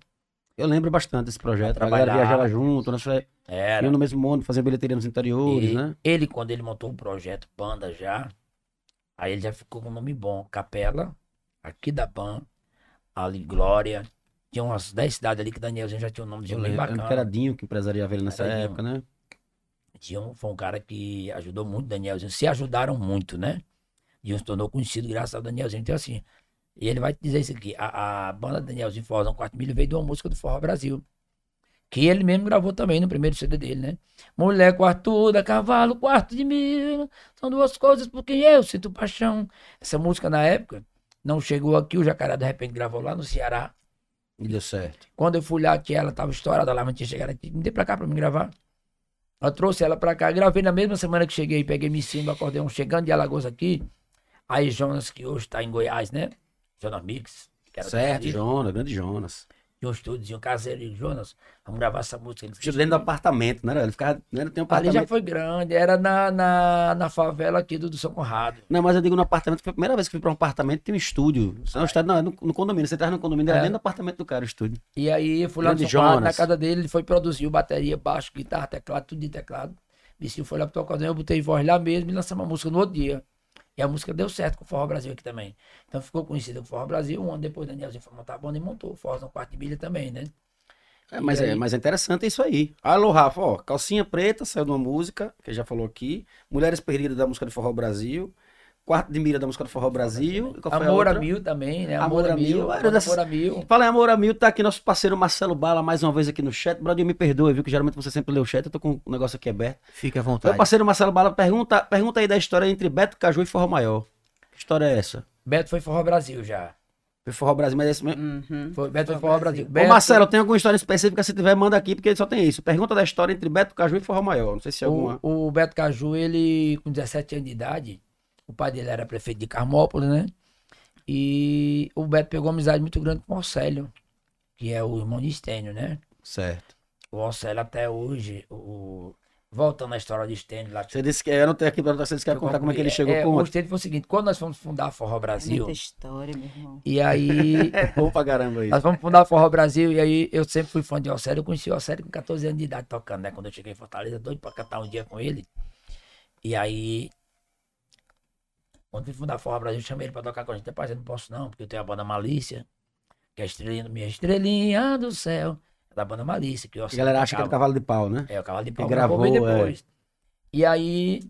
[SPEAKER 1] Eu lembro bastante desse projeto. A galera
[SPEAKER 3] trabalhar.
[SPEAKER 1] viajava junto, nós
[SPEAKER 3] Era.
[SPEAKER 1] no mesmo mundo, fazia bilheteria nos interiores,
[SPEAKER 3] E
[SPEAKER 1] né?
[SPEAKER 3] Ele, quando ele montou o projeto Banda já, aí ele já ficou com um nome bom. Capela, aqui da Ban, ali Glória. Tinha umas 10 cidades ali que Danielzinho já tinha um nome de
[SPEAKER 1] Eu
[SPEAKER 3] bem bacana.
[SPEAKER 1] que era Dinho que empresariava ele nessa
[SPEAKER 3] Era Dinho.
[SPEAKER 1] época, né?
[SPEAKER 3] Dinho foi um cara que ajudou muito o Danielzinho. Se ajudaram muito, né? Dinho se tornou conhecido graças ao Danielzinho. Então, assim, e ele vai te dizer isso aqui. A, a banda Danielzinho Forrozão 4 Milho veio de uma música do Forró Brasil. Que ele mesmo gravou também no primeiro CD dele, né? Mulher quartuda, cavalo, quarto de mil. São duas coisas por quem eu sinto paixão. Essa música, na época, não chegou aqui. O Jacaré, de repente, gravou lá no Ceará.
[SPEAKER 1] E deu certo.
[SPEAKER 3] Quando eu fui lá, que ela tava estourada lá, mas tinha chegado aqui, me dê pra cá pra me gravar. Eu trouxe ela pra cá, gravei na mesma semana que cheguei, peguei me cima, acordeão, chegando de Alagoas aqui. Aí Jonas, que hoje tá em Goiás, né? Jonas Mix. Que era do
[SPEAKER 1] Certo, Jonas, grande Jonas.
[SPEAKER 3] Tinha um estúdio, caseiro e Jonas, vamos gravar essa música. Ele
[SPEAKER 1] dentro do apartamento, né? Ele ficava dentro tem um
[SPEAKER 3] Ali
[SPEAKER 1] apartamento.
[SPEAKER 3] já foi grande, era na, na, na favela aqui do, do São Conrado.
[SPEAKER 1] Não, mas eu digo no apartamento, foi a primeira vez que fui pra um apartamento, tem um estúdio. Não, é no, no condomínio. Você traz no condomínio, era
[SPEAKER 3] É.
[SPEAKER 1] dentro do apartamento do cara o estúdio.
[SPEAKER 3] E aí eu fui lá no São Conrado, na casa dele, ele foi produzir bateria, baixo, guitarra, teclado, tudo de teclado. Vicinho foi lá pro acordeão, eu botei voz lá mesmo e lançamos uma música no outro dia. E a música deu certo com o Forró Brasil aqui também. Então ficou conhecida com o Forró Brasil. Um ano depois, Danielzinho foi montar a banda e montou o Forró no quarto de milha também, né?
[SPEAKER 1] É, mas, é,
[SPEAKER 3] aí?
[SPEAKER 1] mas é interessante isso aí. Alô, Rafa, ó, Calcinha Preta saiu de uma música, que já falou aqui. Mulheres Perdidas da música de Forró Brasil. Quarto de mira da música do Forró Brasil. A
[SPEAKER 3] Amor a? Mil também, né?
[SPEAKER 1] Amor
[SPEAKER 3] Amor,
[SPEAKER 1] a Mil,
[SPEAKER 3] Amor,
[SPEAKER 1] dessas-
[SPEAKER 3] a Mil.
[SPEAKER 1] Fala em Amor a Mil, tá aqui nosso parceiro Marcelo Bala, mais uma vez aqui no chat. Brother, me perdoe, viu? Que geralmente você sempre lê o chat, eu tô com o negócio aqui aberto.
[SPEAKER 2] Fique à
[SPEAKER 1] Meu
[SPEAKER 2] vontade.
[SPEAKER 1] parceiro Marcelo Bala, pergunta, pergunta aí da história entre Beto Caju e Forró Maior. Que história é essa?
[SPEAKER 3] Beto foi Forró Brasil já.
[SPEAKER 1] Foi Forró Brasil, mas é esse mesmo.
[SPEAKER 4] Uhum.
[SPEAKER 3] Foi, Beto foi
[SPEAKER 4] Forró Brasil.
[SPEAKER 3] Brasil.
[SPEAKER 1] Ô
[SPEAKER 3] Beto-
[SPEAKER 1] Marcelo, tem alguma história específica? Se tiver, manda aqui, porque só tem isso. Pergunta da história entre Beto Caju e Forró Maior. Não sei se é alguma.
[SPEAKER 3] O, o Beto Caju, ele, com 17 anos de idade, o pai dele era prefeito de Carmópolis, né? E o Beto pegou uma amizade muito grande com o Orcélio, que é o irmão de Estênio, né?
[SPEAKER 1] Certo.
[SPEAKER 3] O Orcélio até hoje, o... voltando à história de Estênio lá.
[SPEAKER 1] Você disse que eu não tenho aqui pra você disse que ia contar como é que ele chegou
[SPEAKER 3] é,
[SPEAKER 1] com
[SPEAKER 3] O Estênio foi o seguinte, quando nós fomos fundar a Forró Brasil,
[SPEAKER 4] Muita história, meu irmão.
[SPEAKER 3] e aí...
[SPEAKER 1] É bom pra caramba isso.
[SPEAKER 3] Nós fomos fundar a Forró Brasil e aí eu sempre fui fã de Orcélio. Eu conheci o Orcélio com 14 anos de idade tocando, né? Quando eu cheguei em Fortaleza, doido pra cantar um dia com ele. E aí, quando fui fundar Forró Brasil, eu chamei ele pra tocar com a gente. Rapaz, eu não posso não, porque eu tenho a banda Malícia, que é a estrelinha, minha estrelinha do céu, é da banda Malícia. Que o
[SPEAKER 1] A galera acha que é do
[SPEAKER 3] tocava.
[SPEAKER 1] cavalo de pau, né?
[SPEAKER 3] É, o cavalo de
[SPEAKER 1] Que
[SPEAKER 3] pau.
[SPEAKER 1] gravou,
[SPEAKER 3] bem
[SPEAKER 1] é.
[SPEAKER 3] depois. E aí,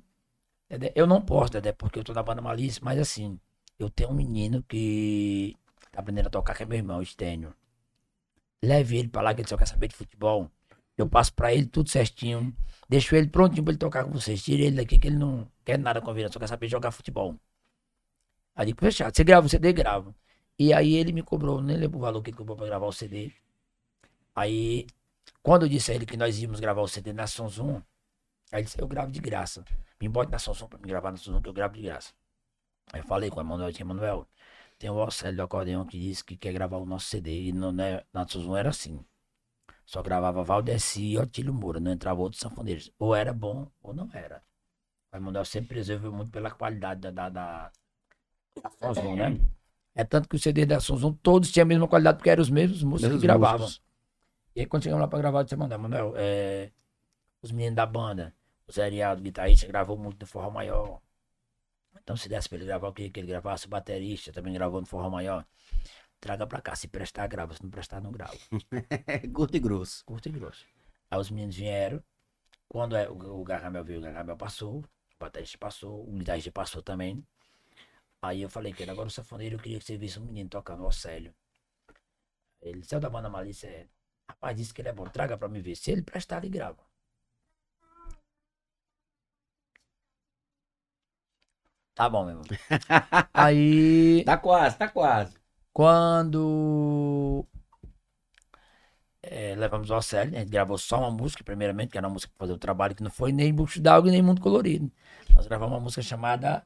[SPEAKER 3] eu não posso, Dedé, porque eu tô na banda Malícia, mas assim, eu tenho um menino que tá aprendendo a tocar, que é meu irmão, o Estênio. Leve ele pra lá, que ele só quer saber de futebol. Eu passo pra ele tudo certinho. Deixo ele prontinho pra ele tocar com vocês. Tira ele daqui, que ele não quer nada com a vida, só quer saber jogar futebol. Aí digo, fechado. Você grava o CD? Gravo. E aí ele me cobrou, nem lembro o valor que ele cobrou pra gravar o CD. Aí, quando eu disse a ele que nós íamos gravar o CD na Sonzum, aí ele disse, eu gravo de graça. Me bote na Sonzum pra me gravar na Sonzum, que eu gravo de graça. Aí eu falei com o Emanuel, disse, Emanuel, tem o Orcélio do acordeão que disse que quer gravar o nosso CD. E não, né, na Sonzum era assim. Só gravava Valdeci e Otílio Moura, não entrava outros sanfoneiros. Ou era bom, ou não era. O Emanuel sempre preservou muito pela qualidade da, da, da, da Sonzum, né? É tanto que os CD da Sonzum todos tinham a mesma qualidade, porque eram os mesmos músicos
[SPEAKER 1] Mesmos
[SPEAKER 3] que gravavam.
[SPEAKER 1] músicos.
[SPEAKER 3] E aí, quando chegamos lá pra gravar, eu disse, Manuel, Manuel, é, os meninos da banda, o Zé Arialdo, guitarrista, gravou muito no Forró Maior. Então, se desse pra ele gravar, eu queria que ele gravasse. O baterista também gravou no Forró Maior. Traga pra cá, se prestar, grava. Se não prestar, não grava.
[SPEAKER 1] Curto e grosso.
[SPEAKER 3] Curto e grosso. Aí os meninos vieram. Quando é, o, o Gargamel veio, o Gargamel passou. O baterista passou. O guitarrista passou também. Aí eu falei que ele, agora o safoneiro, eu queria que você visse um menino tocando, o Océlio. Ele saiu da banda Malícia, é. Rapaz, disse que ele é bom, traga pra me ver. Se ele prestar, ele grava. Tá bom, meu irmão. Aí,
[SPEAKER 1] Tá quase, tá quase.
[SPEAKER 3] quando eh, levamos o Océlio, a gente gravou só uma música, primeiramente, que era uma música pra fazer o trabalho que não foi nem Bucho d'Água e nem Mundo Colorido. Nós gravamos uma música chamada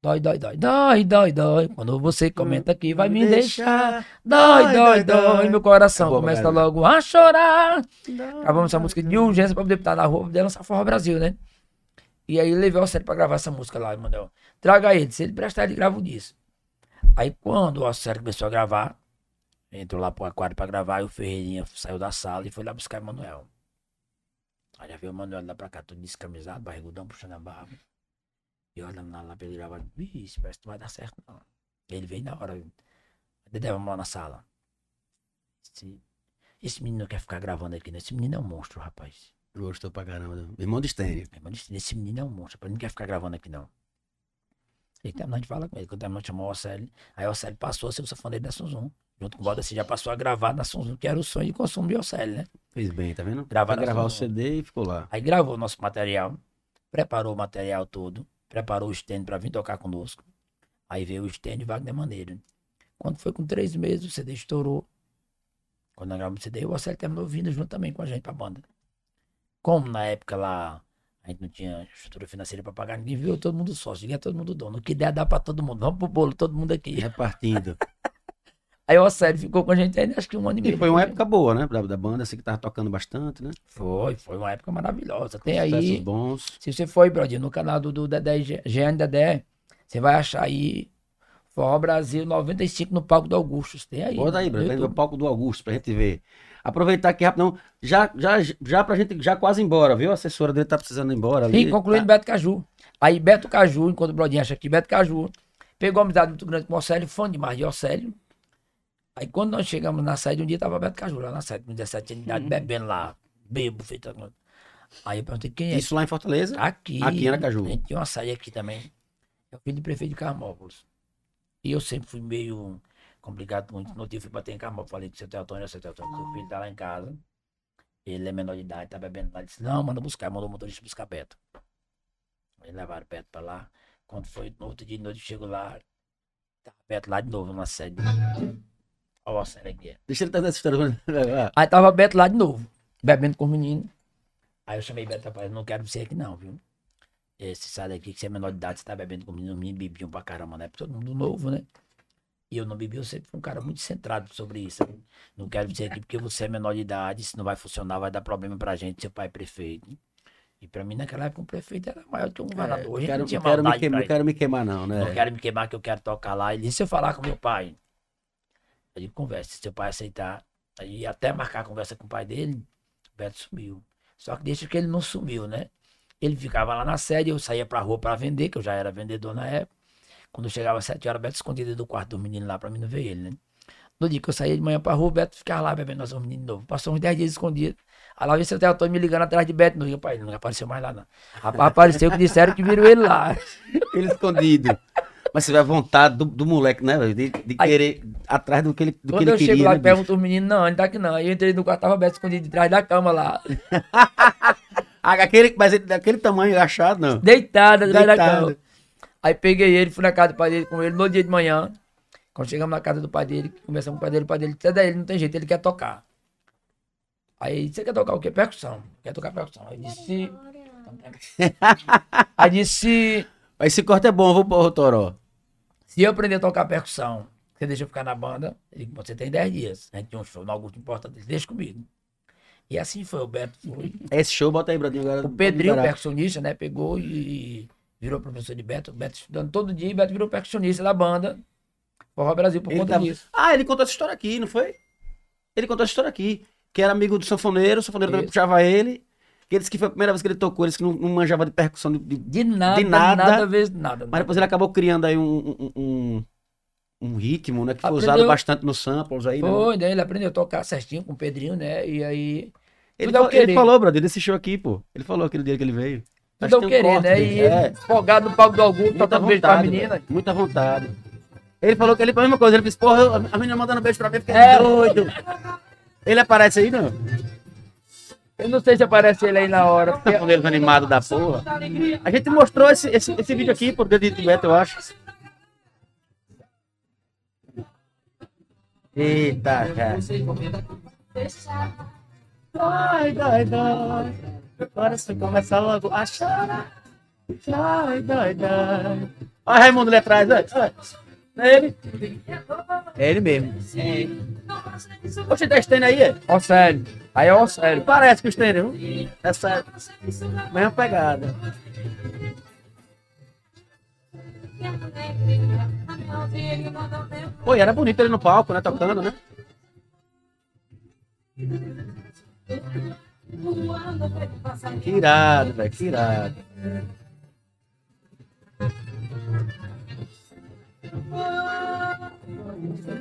[SPEAKER 3] Dói, dói, dói, dói, dói, dói. Quando você comenta que vai me deixar. Dói, dói, dói. Meu coração
[SPEAKER 1] É
[SPEAKER 3] começa logo a chorar. Gravamos essa música de urgência pra poder estar na rua, poder lançar Forró Brasil, né? E aí levei o Océlio pra gravar essa música lá, Emanuel. Traga ele, se ele prestar, ele grava o disco. Aí quando o Océlio começou a gravar, entrou lá pro aquário pra gravar, e o Ferreirinha saiu da sala e foi lá buscar o Emanuel. Aí já veio o Emanuel lá pra cá, todo descamisado, barrigudão, puxando a barba. E olhando lá, lá pra ele gravar, bicho, parece que não vai dar certo não. Ele veio na hora, Dedé, vamos lá na sala. Esse, esse menino quer ficar gravando aqui, né? Esse menino é um monstro, rapaz.
[SPEAKER 1] Gostou pra caramba. Irmão de Stênio.
[SPEAKER 3] Meu irmão disse, esse menino é um monstro, ele não quer ficar gravando aqui não. E terminou de falar com ele, quando terminou chamou o Océlio. Aí o Océlio passou a ser o safoneiro da Sonzum. Junto com o Valdeci já passou a gravar na Sonzum, que era o sonho de consumo de Océlio, né?
[SPEAKER 1] Fez bem, tá vendo?
[SPEAKER 3] Gravar
[SPEAKER 1] gravar o. CD e ficou lá.
[SPEAKER 3] Aí gravou o nosso material, preparou o material todo, preparou o stand pra vir tocar conosco. Aí veio o stand e Wagner Maneiro. Quando foi com três meses, o CD estourou. Quando nós gravamos o CD, o Océlio terminou vindo junto também com a gente pra banda. Como na época lá a gente não tinha estrutura financeira pra pagar, ninguém viu todo mundo sócio, ninguém é todo mundo dono. O que der, dá pra todo mundo. Vamos pro bolo, todo mundo aqui.
[SPEAKER 1] Repartindo.
[SPEAKER 3] Aí o Océlio ficou com a gente ainda, acho que um ano e meio.
[SPEAKER 1] E foi uma época boa, né? Da, da banda, assim, que tava tocando bastante, né?
[SPEAKER 3] Foi, foi uma época maravilhosa. Tem aí.
[SPEAKER 1] bons.
[SPEAKER 3] Se você for, Brodinho, no canal do, do Dedé, Jean Dedé, você vai achar aí Forró Brasil 95 no palco do Augustus. Tem aí.
[SPEAKER 1] Bota aí,
[SPEAKER 3] no
[SPEAKER 1] Bruno, vem
[SPEAKER 3] YouTube.
[SPEAKER 1] o palco do Augusto pra gente ver. Aproveitar aqui rapidão, já, já, já pra gente já quase embora, viu? A assessora dele tá precisando ir embora ali.
[SPEAKER 3] Sim, concluindo
[SPEAKER 1] Tá.
[SPEAKER 3] Beto Caju. Aí Beto Caju, enquanto o Brodinho acha que Beto Caju, pegou uma amizade muito grande com o Océlio, fã demais de Océlio. Aí quando nós chegamos na sede, um dia tava Beto Caju lá na sede, com 17 anos de idade, bebendo lá, bebo, feito. Aí eu perguntei quem é.
[SPEAKER 1] Isso lá em Fortaleza?
[SPEAKER 3] Aqui.
[SPEAKER 1] Aqui em Aracaju.
[SPEAKER 3] A gente tinha uma saída aqui também. É o filho do prefeito de Carmópolis. E eu sempre fui meio complicado muito. No dia eu fui bater em Carmópolis. Falei com o seu Teotônio, seu Teotônio, seu filho tá lá em casa. Ele é menor de idade, tá bebendo lá. Ele disse, não, manda buscar. Mandou o motorista buscar Beto. Aí levaram Beto pra lá. Quando foi no outro dia de noite, eu chego lá. Tá Beto lá de novo na sede. Olha a série aqui.
[SPEAKER 1] Deixa ele trazer essa história.
[SPEAKER 3] Aí tava Beto lá de novo, bebendo com os meninos. Aí eu chamei Beto, rapaz, eu não quero você aqui não, viu? Você sai daqui que você é menor de idade, você tá bebendo com os meninos, os meninos bebiam pra caramba, né? Todo mundo novo, né? E eu não bebi, eu sempre fui um cara muito centrado sobre isso. Não quero você aqui porque você é menor de idade, se não vai funcionar, vai dar problema pra gente, seu pai é prefeito. E pra mim, naquela época, um prefeito era maior que um governador. Gente
[SPEAKER 1] quero,
[SPEAKER 3] não
[SPEAKER 1] quero, me queimar, não quero me queimar, não, né?
[SPEAKER 3] Não quero me queimar que eu quero tocar lá. Ele disse, se eu falar com meu pai, eu digo, conversa, se seu pai aceitar. Aí até marcar a conversa com o pai dele, o Beto sumiu. Só que deixa que ele não sumiu, né? Ele ficava lá na sede, eu saía pra rua pra vender, que eu já era vendedor na época. Quando chegava às sete horas, Beto escondido do quarto do menino lá pra mim não ver ele, né? No dia que eu saía de manhã pra rua, o Beto ficava lá bebendo um menino novo. Passou uns 10 dias escondido. Aí lá vi seu Teotônio me ligando atrás de Beto. Não, ia, pai, não apareceu mais lá, não. Rapaz, apareceu que disseram que viram ele lá.
[SPEAKER 1] Ele escondido. Mas você vai à vontade do, do moleque, né, velho? De, de
[SPEAKER 3] Aí-
[SPEAKER 1] querer atrás do que ele, do que
[SPEAKER 3] Quando
[SPEAKER 1] ele
[SPEAKER 3] eu
[SPEAKER 1] queria.
[SPEAKER 3] chego lá
[SPEAKER 1] né,
[SPEAKER 3] e pergunto os meninos, não, ele tá aqui não. Aí eu entrei no quarto, tava Beto escondido de trás da cama lá.
[SPEAKER 1] Ah, aquele, mas ele, daquele tamanho achado, não.
[SPEAKER 3] Deitado atrás da
[SPEAKER 1] Deitado.
[SPEAKER 3] cama. Aí peguei ele, fui na casa do pai dele com ele no dia de manhã. Quando chegamos na casa do pai dele, conversamos com o pai dele, o pai dele disse, "É daí, ele não tem jeito, ele quer tocar. Aí, você quer tocar o quê? Percussão. Quer tocar percussão. Aí disse. Aí disse,
[SPEAKER 1] Esse corte é bom, vou pôr o Toró.
[SPEAKER 3] Se eu aprender a tocar percussão, você deixa eu ficar na banda? Você tem 10 dias. A gente tinha um show no Augusto Importante, deixa comigo. E assim foi, o Beto foi.
[SPEAKER 1] Esse show, bota aí, Bradinho, agora.
[SPEAKER 3] O Pedrinho, percussionista, né, pegou e virou professor de Beto. Beto estudando todo dia, e Beto virou percussionista da banda Forró Brasil por
[SPEAKER 1] Ele
[SPEAKER 3] conta
[SPEAKER 1] tava-
[SPEAKER 3] disso.
[SPEAKER 1] Ah, ele contou essa história aqui, não foi? Ele contou essa história aqui. Que era amigo do sanfoneiro, o sanfoneiro também
[SPEAKER 3] Isso.
[SPEAKER 1] puxava ele. Ele disse que foi a primeira vez que ele tocou, ele disse que não, não manjava de percussão. De, de-
[SPEAKER 3] nada,
[SPEAKER 1] De nada.
[SPEAKER 3] nada, vez nada.
[SPEAKER 1] Mas depois ele acabou criando aí um, um, um, um ritmo, né? Que foi
[SPEAKER 3] Aprendeu.
[SPEAKER 1] usado bastante nos samples aí, né?
[SPEAKER 3] Foi, daí ele aprendeu a tocar certinho com o Pedrinho, né? E aí.
[SPEAKER 1] Ele,
[SPEAKER 3] tudo é o
[SPEAKER 1] fal- ele falou, brother, desse show aqui, pô. Ele falou aquele dia que ele veio.
[SPEAKER 3] Tudo é o
[SPEAKER 1] que um
[SPEAKER 3] querer,
[SPEAKER 1] corte
[SPEAKER 3] né? E
[SPEAKER 1] É,
[SPEAKER 3] folgado no palco do Augusto,
[SPEAKER 1] muita
[SPEAKER 3] tocando beijo pra menina.
[SPEAKER 1] velho, muita vontade. Ele falou que ele foi a mesma coisa. Ele disse, porra, eu- a menina mandando beijo pra mim, fiquei
[SPEAKER 3] É.
[SPEAKER 1] doido. Ele aparece aí, não?
[SPEAKER 3] Eu não sei se aparece ele aí na hora. porque-
[SPEAKER 1] Quando eles animado da porra. A gente mostrou esse, esse, esse vídeo aqui por dedo de Beto, eu acho. Eita, cara. Dói, dói, dói. Agora você começa logo a chorar. Dói, dói, dói. Olha Raimundo ali atrás, olha. é ele?
[SPEAKER 2] É ele mesmo.
[SPEAKER 1] Oxe, tá estendo aí, é?
[SPEAKER 3] Ó, sério. Aí é ó, sério.
[SPEAKER 1] Parece que o estende, viu? Essa mesma pegada. Pô, e era bonito ele no palco, né? Tocando, né? Que irado, velho, que irado.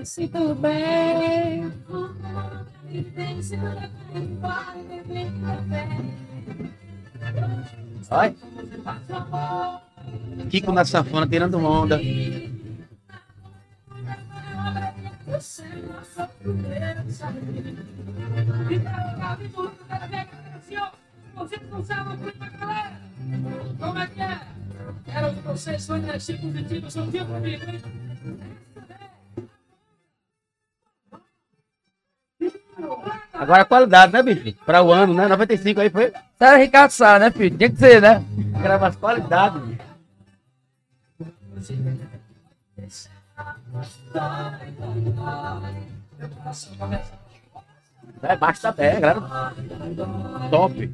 [SPEAKER 1] Sinto bem. Olha. Kiko na sanfona tirando onda.
[SPEAKER 6] Vocês não sabem muito a galera. Como é que é? Era o que vocês são energia positiva, são dia comigo, hein?
[SPEAKER 1] Agora a qualidade, né, bicho? Pra o ano, né? 95 aí foi.
[SPEAKER 3] Você era Ricardo Sá, né, filho? Tinha que ser, né?
[SPEAKER 1] Era mais qualidade, bicho. É, baixo da pé, galera. Top.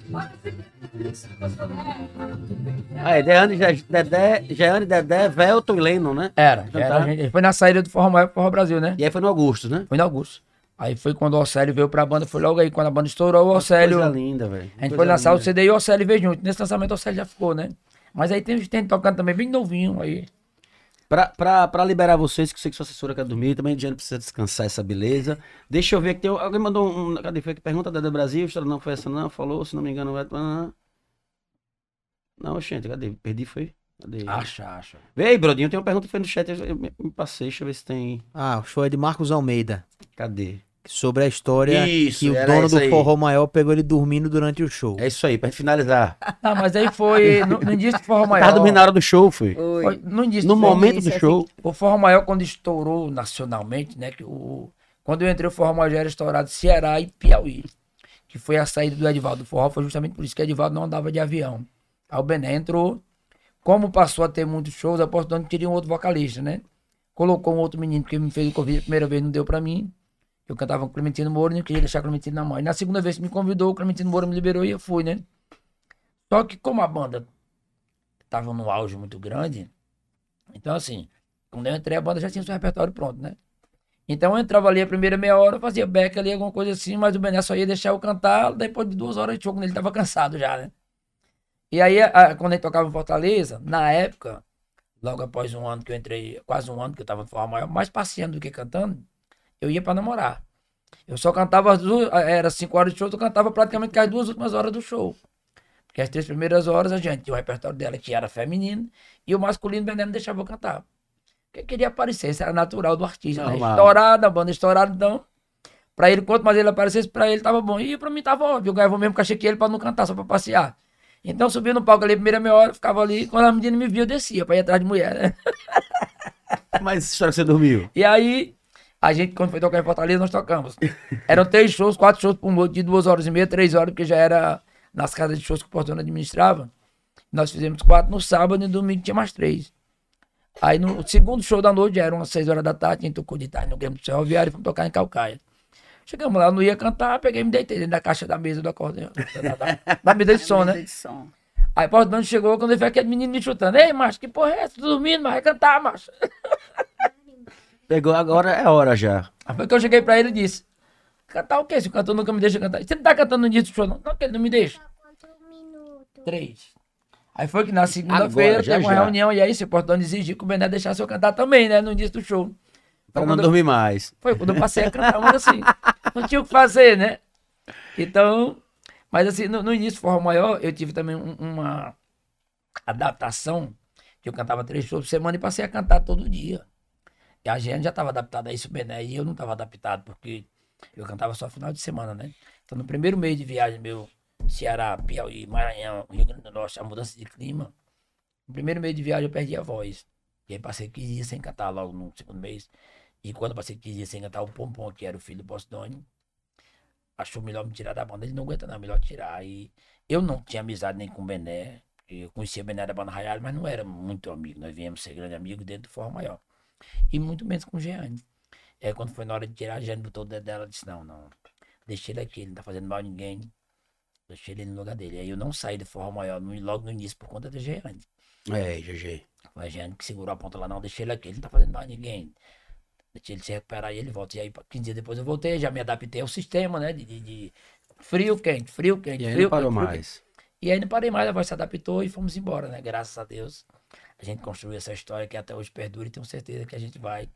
[SPEAKER 1] Aí, Deane, Je- Dedé, Jeane, Dedé, Velton e Lennon, né?
[SPEAKER 3] Era. Era gente- foi na saída do Forró Maior pro Forró Brasil, né?
[SPEAKER 1] E aí foi no Augusto, né?
[SPEAKER 3] Foi no Augusto. Aí foi quando o Océlio veio pra banda, foi logo aí, quando a banda estourou, o Océlio.
[SPEAKER 1] Coisa linda, velho.
[SPEAKER 3] A gente foi lançar o
[SPEAKER 1] linda.
[SPEAKER 3] CD e o Océlio veio junto. Nesse lançamento o Océlio já ficou, né? Mas aí tem gente tocando também bem novinho aí.
[SPEAKER 1] Pra, pra, pra liberar vocês, que eu sei que sua assessora quer dormir, também a Diana precisa descansar essa beleza. Deixa eu ver que tem. Alguém mandou um. Cadê? Foi que pergunta da Brasil, não foi essa, não. Falou, se não me engano, vai. Não, gente, cadê? Perdi, foi? Cadê?
[SPEAKER 3] Acha, acha.
[SPEAKER 1] Vê aí, Brodinho, tem uma pergunta que foi no chat, eu me passei, deixa eu ver se tem...
[SPEAKER 2] Ah, o show é de Marcos Almeida.
[SPEAKER 1] Cadê?
[SPEAKER 2] Sobre a história
[SPEAKER 1] Isso,
[SPEAKER 2] que o dono do
[SPEAKER 1] aí.
[SPEAKER 2] Forró Maior pegou ele dormindo durante o show.
[SPEAKER 1] É isso aí, pra gente finalizar.
[SPEAKER 3] Não, mas aí foi no, no início do Forró Maior.
[SPEAKER 1] Tava dormindo na hora do show, foi.
[SPEAKER 3] Foi
[SPEAKER 4] Oi.
[SPEAKER 3] no início
[SPEAKER 1] No
[SPEAKER 3] Forró-
[SPEAKER 1] momento do
[SPEAKER 4] início,
[SPEAKER 1] show.
[SPEAKER 3] O Forró Maior, quando estourou nacionalmente, né? Que o, quando eu entrei, o Forró Maior já era estourado Ceará e Piauí. Que foi a saída do Edivaldo do Forró, foi justamente por isso que o Edivaldo não andava de avião. Aí o Bené entrou. Como passou a ter muitos shows, a Portão queria um outro vocalista, né? Colocou um outro menino que me fez o convite a primeira vez, não deu pra mim. Eu cantava com Clementino Moura não queria deixar Clementino na mão. E na segunda vez que me convidou, o Clementino Moura me liberou e eu fui, né? Só que como a banda tava no auge muito grande, então assim, quando eu entrei, a banda já tinha seu repertório pronto, né? Então eu entrava ali a primeira meia hora, fazia back ali, alguma coisa assim, mas o Bené só ia deixar eu cantar depois de duas horas de show, quando ele tava cansado já, né? E aí, a- quando ele tocava em Fortaleza, na época, logo após um ano que eu entrei, quase um ano que eu tava no Forró Maior, mais passeando do que cantando, eu ia pra namorar. Eu só cantava, as duas, era cinco horas de show, eu cantava praticamente as duas últimas horas do show. Porque as três primeiras horas a gente tinha o repertório dela que era feminino, e o masculino o Bené não deixava eu cantar. Porque queria aparecer, isso era natural do artista, né?
[SPEAKER 1] Normal.
[SPEAKER 3] Estourado, a banda estourada, então. Pra ele, quanto mais ele aparecesse, pra ele tava bom. E pra mim tava óbvio, eu ganhava o mesmo cachê que ele pra não cantar, só pra passear. Então subia no palco ali, primeira meia hora, ficava ali, quando a menina me via, eu descia pra ir atrás de mulher, né?
[SPEAKER 1] Mas história que você dormiu.
[SPEAKER 3] E aí, a gente, quando foi tocar em Fortaleza, nós tocamos. Eram três shows, quatro shows por noite, de duas horas e meia, três horas, porque já era nas casas de shows que o Portão administrava. Nós fizemos quatro no sábado e no domingo tinha mais três. Aí no segundo show da noite, já eram umas seis horas da tarde, a gente tocou de tarde no Grêmio do Ferroviário e fomos tocar em Calcaia. Chegamos lá, eu não ia cantar, peguei e me deitei dentro da caixa da mesa do acordeão. Da, da, da mesa de som, né?
[SPEAKER 4] De som.
[SPEAKER 3] Aí o Portão chegou, quando ele viu aquele menino me chutando. Ei, macho, que porra é essa? Tô dormindo, mas vai cantar, macho.
[SPEAKER 1] Pegou, agora é hora já.
[SPEAKER 3] Aí foi que eu cheguei pra ele e disse: Cantar o quê? Se o cantor nunca me deixa cantar. Você não tá cantando no dia do show, não? Não, que ele não me deixa. Três. Aí foi que na segunda-feira teve uma
[SPEAKER 1] já.
[SPEAKER 3] reunião e aí se portão exigiu que o Bené deixasse eu cantar também, né? No dia do show.
[SPEAKER 1] Pra
[SPEAKER 3] Então,
[SPEAKER 1] não
[SPEAKER 3] quando eu-
[SPEAKER 1] dormir mais.
[SPEAKER 3] Foi quando eu passei a cantar, mas assim, não tinha o que fazer, né? Então, mas assim, no, no início do Forró Maior, eu tive também um- uma adaptação, que eu cantava três shows por semana e passei a cantar todo dia. E a gente já estava adaptada a isso, Bené, e eu não estava adaptado, porque eu cantava só final de semana, né? Então, no primeiro mês de viagem meu, Ceará, Piauí, Maranhão, Rio Grande do Norte, a mudança de clima, no primeiro mês de viagem eu perdi a voz. E aí passei 15 dias sem cantar logo no segundo mês. E quando passei 15 dias sem cantar, o Pompom, que era o filho do Postone, achou melhor me tirar da banda. Ele não aguenta não, melhor tirar. E eu não tinha amizade nem com o Bené. Eu conhecia o Bené da banda Rayal, mas não era muito amigo. Nós viemos ser grande amigo dentro do Forró Maior. E muito menos com o Jeane. E aí quando foi na hora de tirar, a Jeane botou o dedo dela e disse, não, não. Deixa ele aqui, ele não tá fazendo mal a ninguém. Deixa ele no lugar dele. Aí eu não saí do Forró Maior no- logo no início por conta da Jeane.
[SPEAKER 1] É, GG.
[SPEAKER 3] Foi a Jeane que segurou a ponta lá, não, deixei ele aqui, ele não tá fazendo mal a ninguém. Deixei ele se recuperar e ele volta. E aí, 15 dias depois eu voltei, já me adaptei ao sistema, né? De, de- de frio, quente, frio, quente,
[SPEAKER 1] E aí
[SPEAKER 3] frio,
[SPEAKER 1] não parou
[SPEAKER 3] quente,
[SPEAKER 1] mais.
[SPEAKER 3] E aí não parei mais, a voz se adaptou e fomos embora, né? Graças a Deus. A gente construiu essa história que até hoje perdura e tenho certeza que a gente vai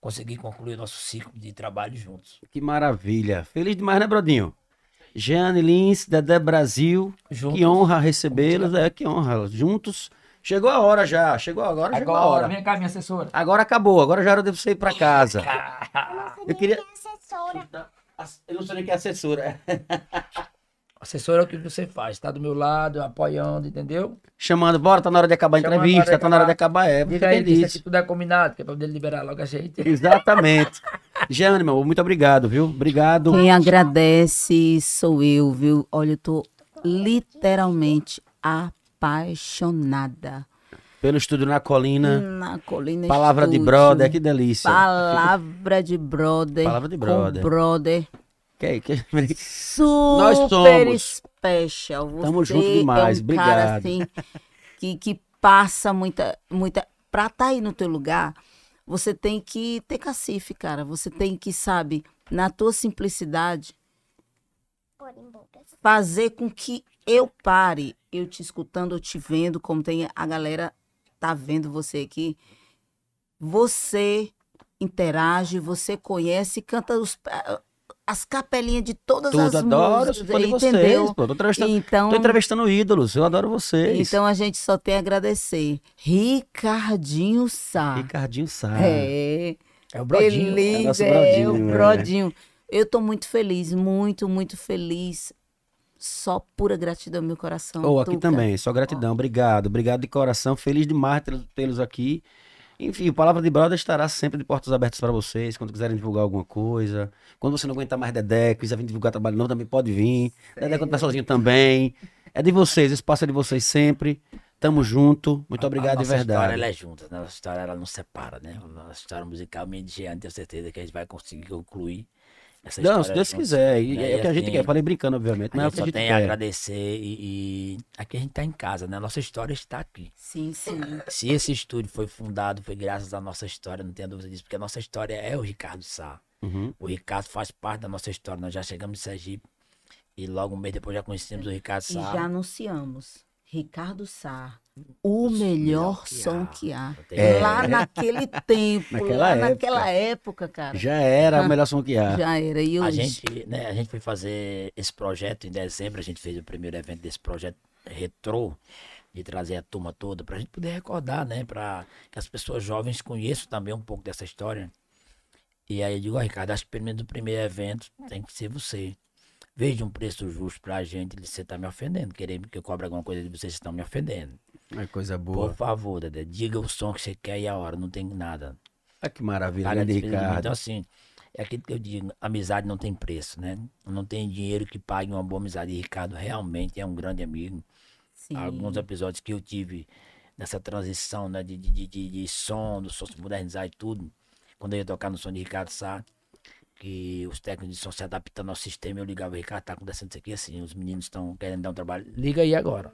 [SPEAKER 3] conseguir concluir o nosso ciclo de trabalho juntos.
[SPEAKER 1] Que maravilha. Feliz demais, né, Brodinho? Jeane Lins, Dedé Brasil.
[SPEAKER 3] Juntos.
[SPEAKER 1] Que honra recebê-los. É, que honra. Juntos. Chegou a hora já. Chegou agora, chegou a hora.
[SPEAKER 3] vem cá, minha assessora.
[SPEAKER 1] Agora acabou. Agora já era de você ir pra casa. Eu queria.
[SPEAKER 5] Minha assessora.
[SPEAKER 1] Eu não sei nem que é assessora.
[SPEAKER 3] Assessora é o que você faz, tá do meu lado, apoiando, entendeu?
[SPEAKER 1] Chamando, bora, tá na hora de acabar a
[SPEAKER 3] Chamando,
[SPEAKER 1] entrevista,
[SPEAKER 3] de
[SPEAKER 1] tá na hora de
[SPEAKER 3] acabar.
[SPEAKER 1] É,
[SPEAKER 3] Diga
[SPEAKER 1] fica
[SPEAKER 3] aí isso aqui tudo é combinado, que é pra poder liberar logo a gente.
[SPEAKER 1] Exatamente. Jeane, meu, muito obrigado, viu? Obrigado.
[SPEAKER 4] Quem agradece sou eu, viu? Olha, eu tô literalmente apaixonada.
[SPEAKER 1] Pelo estúdio na colina.
[SPEAKER 4] Na colina
[SPEAKER 1] Palavra de
[SPEAKER 4] Estúdio.
[SPEAKER 1] brother, que delícia.
[SPEAKER 4] Palavra de brother.
[SPEAKER 1] Palavra de
[SPEAKER 4] com
[SPEAKER 1] brother.
[SPEAKER 4] brother.
[SPEAKER 1] Que, que...
[SPEAKER 4] Super
[SPEAKER 1] somos.
[SPEAKER 4] special. Você
[SPEAKER 1] Tamo junto demais,
[SPEAKER 4] É um cara,
[SPEAKER 1] obrigado.
[SPEAKER 4] assim, que, que passa muita, muita. Pra estar aí no teu lugar, você tem que ter cacife, cara. Você tem que, sabe, na tua simplicidade, fazer com que eu pare, eu te escutando, eu te vendo, como tem a galera tá vendo você aqui. Você interage, você conhece, canta os, as capelinhas de todas
[SPEAKER 1] Tudo,
[SPEAKER 4] as
[SPEAKER 1] adoro,
[SPEAKER 4] músicas,
[SPEAKER 1] de
[SPEAKER 4] entendeu?
[SPEAKER 1] vocês, pô. Tô entrevistando,
[SPEAKER 4] Então,
[SPEAKER 1] tô entrevistando ídolos, eu adoro vocês.
[SPEAKER 4] então a gente só tem a agradecer. Ricardinho Sá.
[SPEAKER 1] Ricardinho Sá.
[SPEAKER 4] É.
[SPEAKER 3] É o Brodinho.
[SPEAKER 4] Feliz,
[SPEAKER 1] é nosso
[SPEAKER 4] é,
[SPEAKER 1] Brodinho,
[SPEAKER 4] o
[SPEAKER 1] é.
[SPEAKER 4] Brodinho. Eu tô muito feliz, muito, muito feliz. Só pura gratidão meu coração.
[SPEAKER 1] Ou aqui
[SPEAKER 4] Tuca.
[SPEAKER 1] também, só gratidão, obrigado, obrigado de coração, feliz demais tê- tê-los aqui. Enfim, o Palavra de Brother estará sempre de portas abertas para vocês, quando quiserem divulgar alguma coisa. Quando você não aguentar mais Dedé, quiser vir divulgar trabalho novo, também pode vir. Dedé quando tá sozinho também. É de vocês, esse espaço é de vocês sempre. Tamo junto, muito obrigado de
[SPEAKER 3] nossa história
[SPEAKER 1] verdade.
[SPEAKER 3] ela é junta, né? A nossa história ela não separa, né? A nossa história musical, minha diante, tenho certeza que a gente vai conseguir concluir essa
[SPEAKER 1] Não, se Deus
[SPEAKER 3] juntos,
[SPEAKER 1] quiser. E
[SPEAKER 3] né?
[SPEAKER 1] é o que a gente quer. Falei brincando, obviamente,
[SPEAKER 3] A
[SPEAKER 1] mas é o
[SPEAKER 3] gente
[SPEAKER 1] a
[SPEAKER 3] só
[SPEAKER 1] gente
[SPEAKER 3] tem a
[SPEAKER 1] quer.
[SPEAKER 3] agradecer e, e aqui a gente tá em casa, né? A nossa história está aqui.
[SPEAKER 4] Sim, sim.
[SPEAKER 3] Se esse estúdio foi fundado, foi graças à nossa história, não tenha dúvida disso, porque a nossa história é o Ricardo Sá.
[SPEAKER 1] Uhum.
[SPEAKER 3] O Ricardo faz parte da nossa história. Nós já chegamos em Sergipe e logo um mês depois já conhecemos o Ricardo
[SPEAKER 4] E
[SPEAKER 3] Sá.
[SPEAKER 4] já anunciamos. Ricardo Sá, o melhor
[SPEAKER 3] que
[SPEAKER 4] som
[SPEAKER 3] há.
[SPEAKER 4] que há.
[SPEAKER 3] Tem-
[SPEAKER 4] Lá naquele tempo,
[SPEAKER 1] Naquela
[SPEAKER 4] lá
[SPEAKER 1] época.
[SPEAKER 4] naquela época, cara.
[SPEAKER 1] Já era o melhor som que há.
[SPEAKER 4] Já era. E
[SPEAKER 3] A
[SPEAKER 4] hoje?
[SPEAKER 3] gente, né, a gente foi fazer esse projeto em dezembro, a gente fez o primeiro evento desse projeto retrô, de trazer a turma toda, pra gente poder recordar, né, pra que as pessoas jovens conheçam também um pouco dessa história. E aí eu digo, ó, Ricardo, acho que pelo menos o primeiro evento tem que ser você. Veja um preço justo pra gente, você tá me ofendendo, querendo que eu cobre alguma coisa de vocês, vocês estão me ofendendo.
[SPEAKER 1] É coisa
[SPEAKER 3] Por
[SPEAKER 1] boa.
[SPEAKER 3] favor, Dedé, diga o som que você quer e a hora, não tem nada.
[SPEAKER 1] Olha que maravilha,
[SPEAKER 3] Paga
[SPEAKER 1] grande
[SPEAKER 3] a despesa do mundo.
[SPEAKER 1] Ricardo.
[SPEAKER 3] Então, assim, é aquilo que eu digo, amizade não tem preço, né? Não tem dinheiro que pague uma boa amizade. E Ricardo realmente é um grande amigo.
[SPEAKER 4] Sim.
[SPEAKER 3] Alguns episódios que eu tive nessa transição, né? De, de, de, de som, do som se modernizar e tudo. Quando eu ia tocar no som de Ricardo Sá, que os técnicos som se adaptando ao sistema, eu ligava, Ricardo, tá acontecendo isso aqui assim, os meninos estão querendo dar um trabalho. Liga aí agora.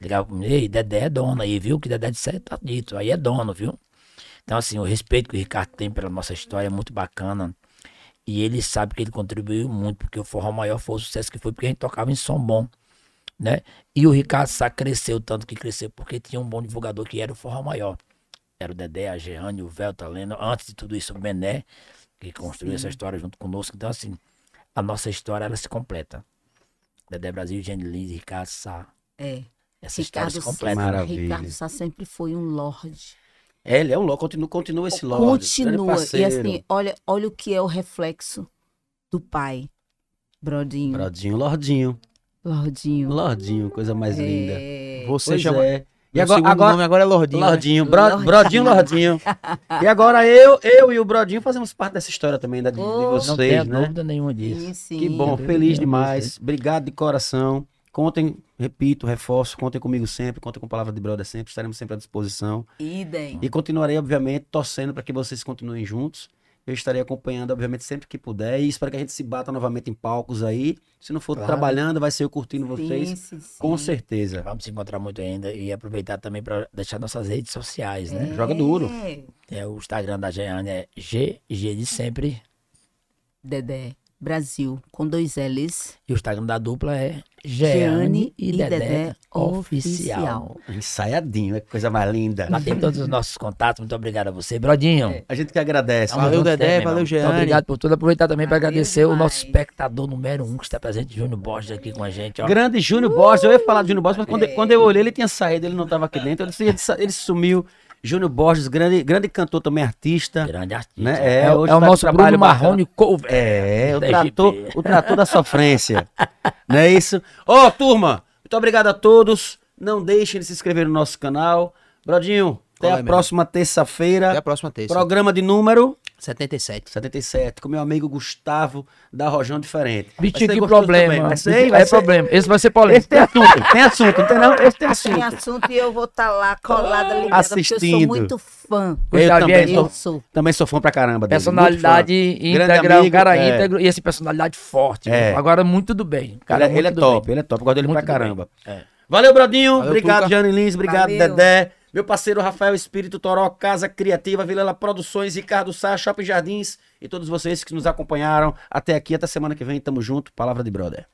[SPEAKER 3] Ligava pra mim, ei, Dedé é dono aí, viu? Que Dedé disse, tá dito, aí é dono, viu? Então, assim, o respeito que o Ricardo tem pela nossa história é muito bacana. E ele sabe que ele contribuiu muito, porque o Forró Maior foi o sucesso que foi, porque a gente tocava em som bom, né? E o Ricardo Sá cresceu tanto que cresceu, porque tinha um bom divulgador que era o Forró Maior. Era o Dedé, a Jeane, o Velto, a Lena. Antes de tudo isso, o Bené, que construiu essa história junto conosco. Então, assim, a nossa história, ela se completa. Dedé Brasil, Jenny Lins, Ricardo Sá.
[SPEAKER 4] É.
[SPEAKER 3] Essa história
[SPEAKER 4] Ricardo
[SPEAKER 3] se completa.
[SPEAKER 4] Sá,
[SPEAKER 1] Maravilha.
[SPEAKER 4] Ricardo Sá sempre foi um lorde.
[SPEAKER 1] É, ele é um louco, continua, continua esse Lorde.
[SPEAKER 4] Continua. E
[SPEAKER 1] parceiro.
[SPEAKER 4] assim, olha, olha o que é o reflexo do pai. Brodinho.
[SPEAKER 1] Brodinho, Lordinho.
[SPEAKER 4] Lordinho.
[SPEAKER 1] Lordinho, coisa mais linda.
[SPEAKER 4] É,
[SPEAKER 2] Você
[SPEAKER 1] Pois
[SPEAKER 2] chama.
[SPEAKER 1] é. E agora,
[SPEAKER 2] segundo
[SPEAKER 1] agora
[SPEAKER 2] nome agora é Lordinho. né?
[SPEAKER 1] Lordinho, Bro-
[SPEAKER 4] Lordinho.
[SPEAKER 1] Brodinho, Lordinho. E agora eu, eu e o Brodinho fazemos parte dessa história também da, de, de
[SPEAKER 4] Oh.
[SPEAKER 3] Não
[SPEAKER 1] vocês,
[SPEAKER 3] tenha
[SPEAKER 1] né?
[SPEAKER 3] dúvida nenhuma disso.
[SPEAKER 4] Sim, sim.
[SPEAKER 1] Que bom,
[SPEAKER 3] Deus
[SPEAKER 1] feliz
[SPEAKER 3] Deus
[SPEAKER 1] demais. Obrigado de coração. Contem, repito, reforço, contem comigo sempre, contem com a palavra de brother sempre, estaremos sempre à disposição.
[SPEAKER 4] Idem.
[SPEAKER 1] E continuarei, obviamente, torcendo para que vocês continuem juntos. Eu estarei acompanhando, obviamente, sempre que puder. E espero que a gente se bata novamente em palcos aí. Se não for
[SPEAKER 3] Claro.
[SPEAKER 1] trabalhando, vai ser eu curtindo vocês.
[SPEAKER 4] Sim, sim, sim.
[SPEAKER 1] Com certeza.
[SPEAKER 3] Vamos se encontrar muito ainda e aproveitar também para deixar nossas redes sociais, né?
[SPEAKER 1] Joga duro.
[SPEAKER 4] É,
[SPEAKER 3] É, o Instagram da Jeane é GG de sempre.
[SPEAKER 4] Dedé. Brasil, com dois L's.
[SPEAKER 3] E o Instagram da dupla é
[SPEAKER 4] Jeane
[SPEAKER 3] e Dedé, Oficial.
[SPEAKER 1] Ensaiadinho, é que coisa mais linda.
[SPEAKER 3] Lá tem todos os nossos contatos. Muito obrigado a você, Brodinho.
[SPEAKER 1] A gente que agradece.
[SPEAKER 2] Valeu,
[SPEAKER 3] junto
[SPEAKER 2] Dedé, valeu. Jeane.
[SPEAKER 3] Muito obrigado por tudo. Aproveitar também para
[SPEAKER 4] Valeu
[SPEAKER 3] agradecer o nosso
[SPEAKER 4] demais.
[SPEAKER 3] espectador número um que está presente, Júnior Borges, aqui com a gente. Ó.
[SPEAKER 1] Grande Júnior Borges, eu ia falar de Júnior Borges, mas quando, quando eu olhei, ele tinha saído, ele não estava aqui dentro. Ele, ele, ele sumiu. Júnior Borges, grande, grande cantor também, artista.
[SPEAKER 3] Grande artista.
[SPEAKER 1] Né?
[SPEAKER 3] É,
[SPEAKER 1] hoje
[SPEAKER 3] é o
[SPEAKER 1] tá
[SPEAKER 3] nosso
[SPEAKER 1] trabalho
[SPEAKER 3] Bruno. Marrone Cover.
[SPEAKER 1] É, o
[SPEAKER 3] da
[SPEAKER 1] trator, o trator da sofrência. Não é isso? Ô, turma, muito obrigado a todos. Não deixem de se inscrever no nosso canal. Brodinho, até
[SPEAKER 2] Qual é
[SPEAKER 1] a
[SPEAKER 2] mesmo?
[SPEAKER 1] próxima
[SPEAKER 2] Até a
[SPEAKER 1] terça-feira.
[SPEAKER 2] próxima terça.
[SPEAKER 1] Programa de número
[SPEAKER 2] 77.
[SPEAKER 1] 77, com meu amigo Gustavo da Rojão Diferente. Ser
[SPEAKER 3] que problema.
[SPEAKER 1] também. Vai ser,
[SPEAKER 3] Vitinho,
[SPEAKER 1] vai
[SPEAKER 3] é
[SPEAKER 1] ser-
[SPEAKER 3] problema. Esse vai ser polêmico.
[SPEAKER 1] Esse tem assunto, tem assunto, não tem não? Esse tem assunto.
[SPEAKER 4] Tem assunto e eu vou estar lá colada ligada, porque eu sou
[SPEAKER 1] Assistindo.
[SPEAKER 4] muito fã.
[SPEAKER 1] Eu
[SPEAKER 3] Gustavo,
[SPEAKER 1] também,
[SPEAKER 3] aí,
[SPEAKER 1] sou,
[SPEAKER 4] Eu sou.
[SPEAKER 1] também sou fã pra caramba dele.
[SPEAKER 3] Personalidade íntegra, um cara
[SPEAKER 1] é.
[SPEAKER 3] íntegro e esse personalidade forte.
[SPEAKER 1] É.
[SPEAKER 3] Agora, muito do bem. Cara,
[SPEAKER 1] Ele, é- ele é top,
[SPEAKER 3] bem.
[SPEAKER 1] ele é top. Gosto dele
[SPEAKER 3] Muito
[SPEAKER 1] pra caramba.
[SPEAKER 3] É.
[SPEAKER 1] Valeu, Brodinho.
[SPEAKER 2] Valeu,
[SPEAKER 1] obrigado. Jane Lins. Obrigado,
[SPEAKER 4] Valeu.
[SPEAKER 1] Dedé. Meu parceiro Rafael Espírito Toró, Casa Criativa, Vilela Produções, Ricardo Sá, Shopping Jardins e todos vocês que nos acompanharam até aqui. Até semana que vem. Tamo junto. Palavra de brother.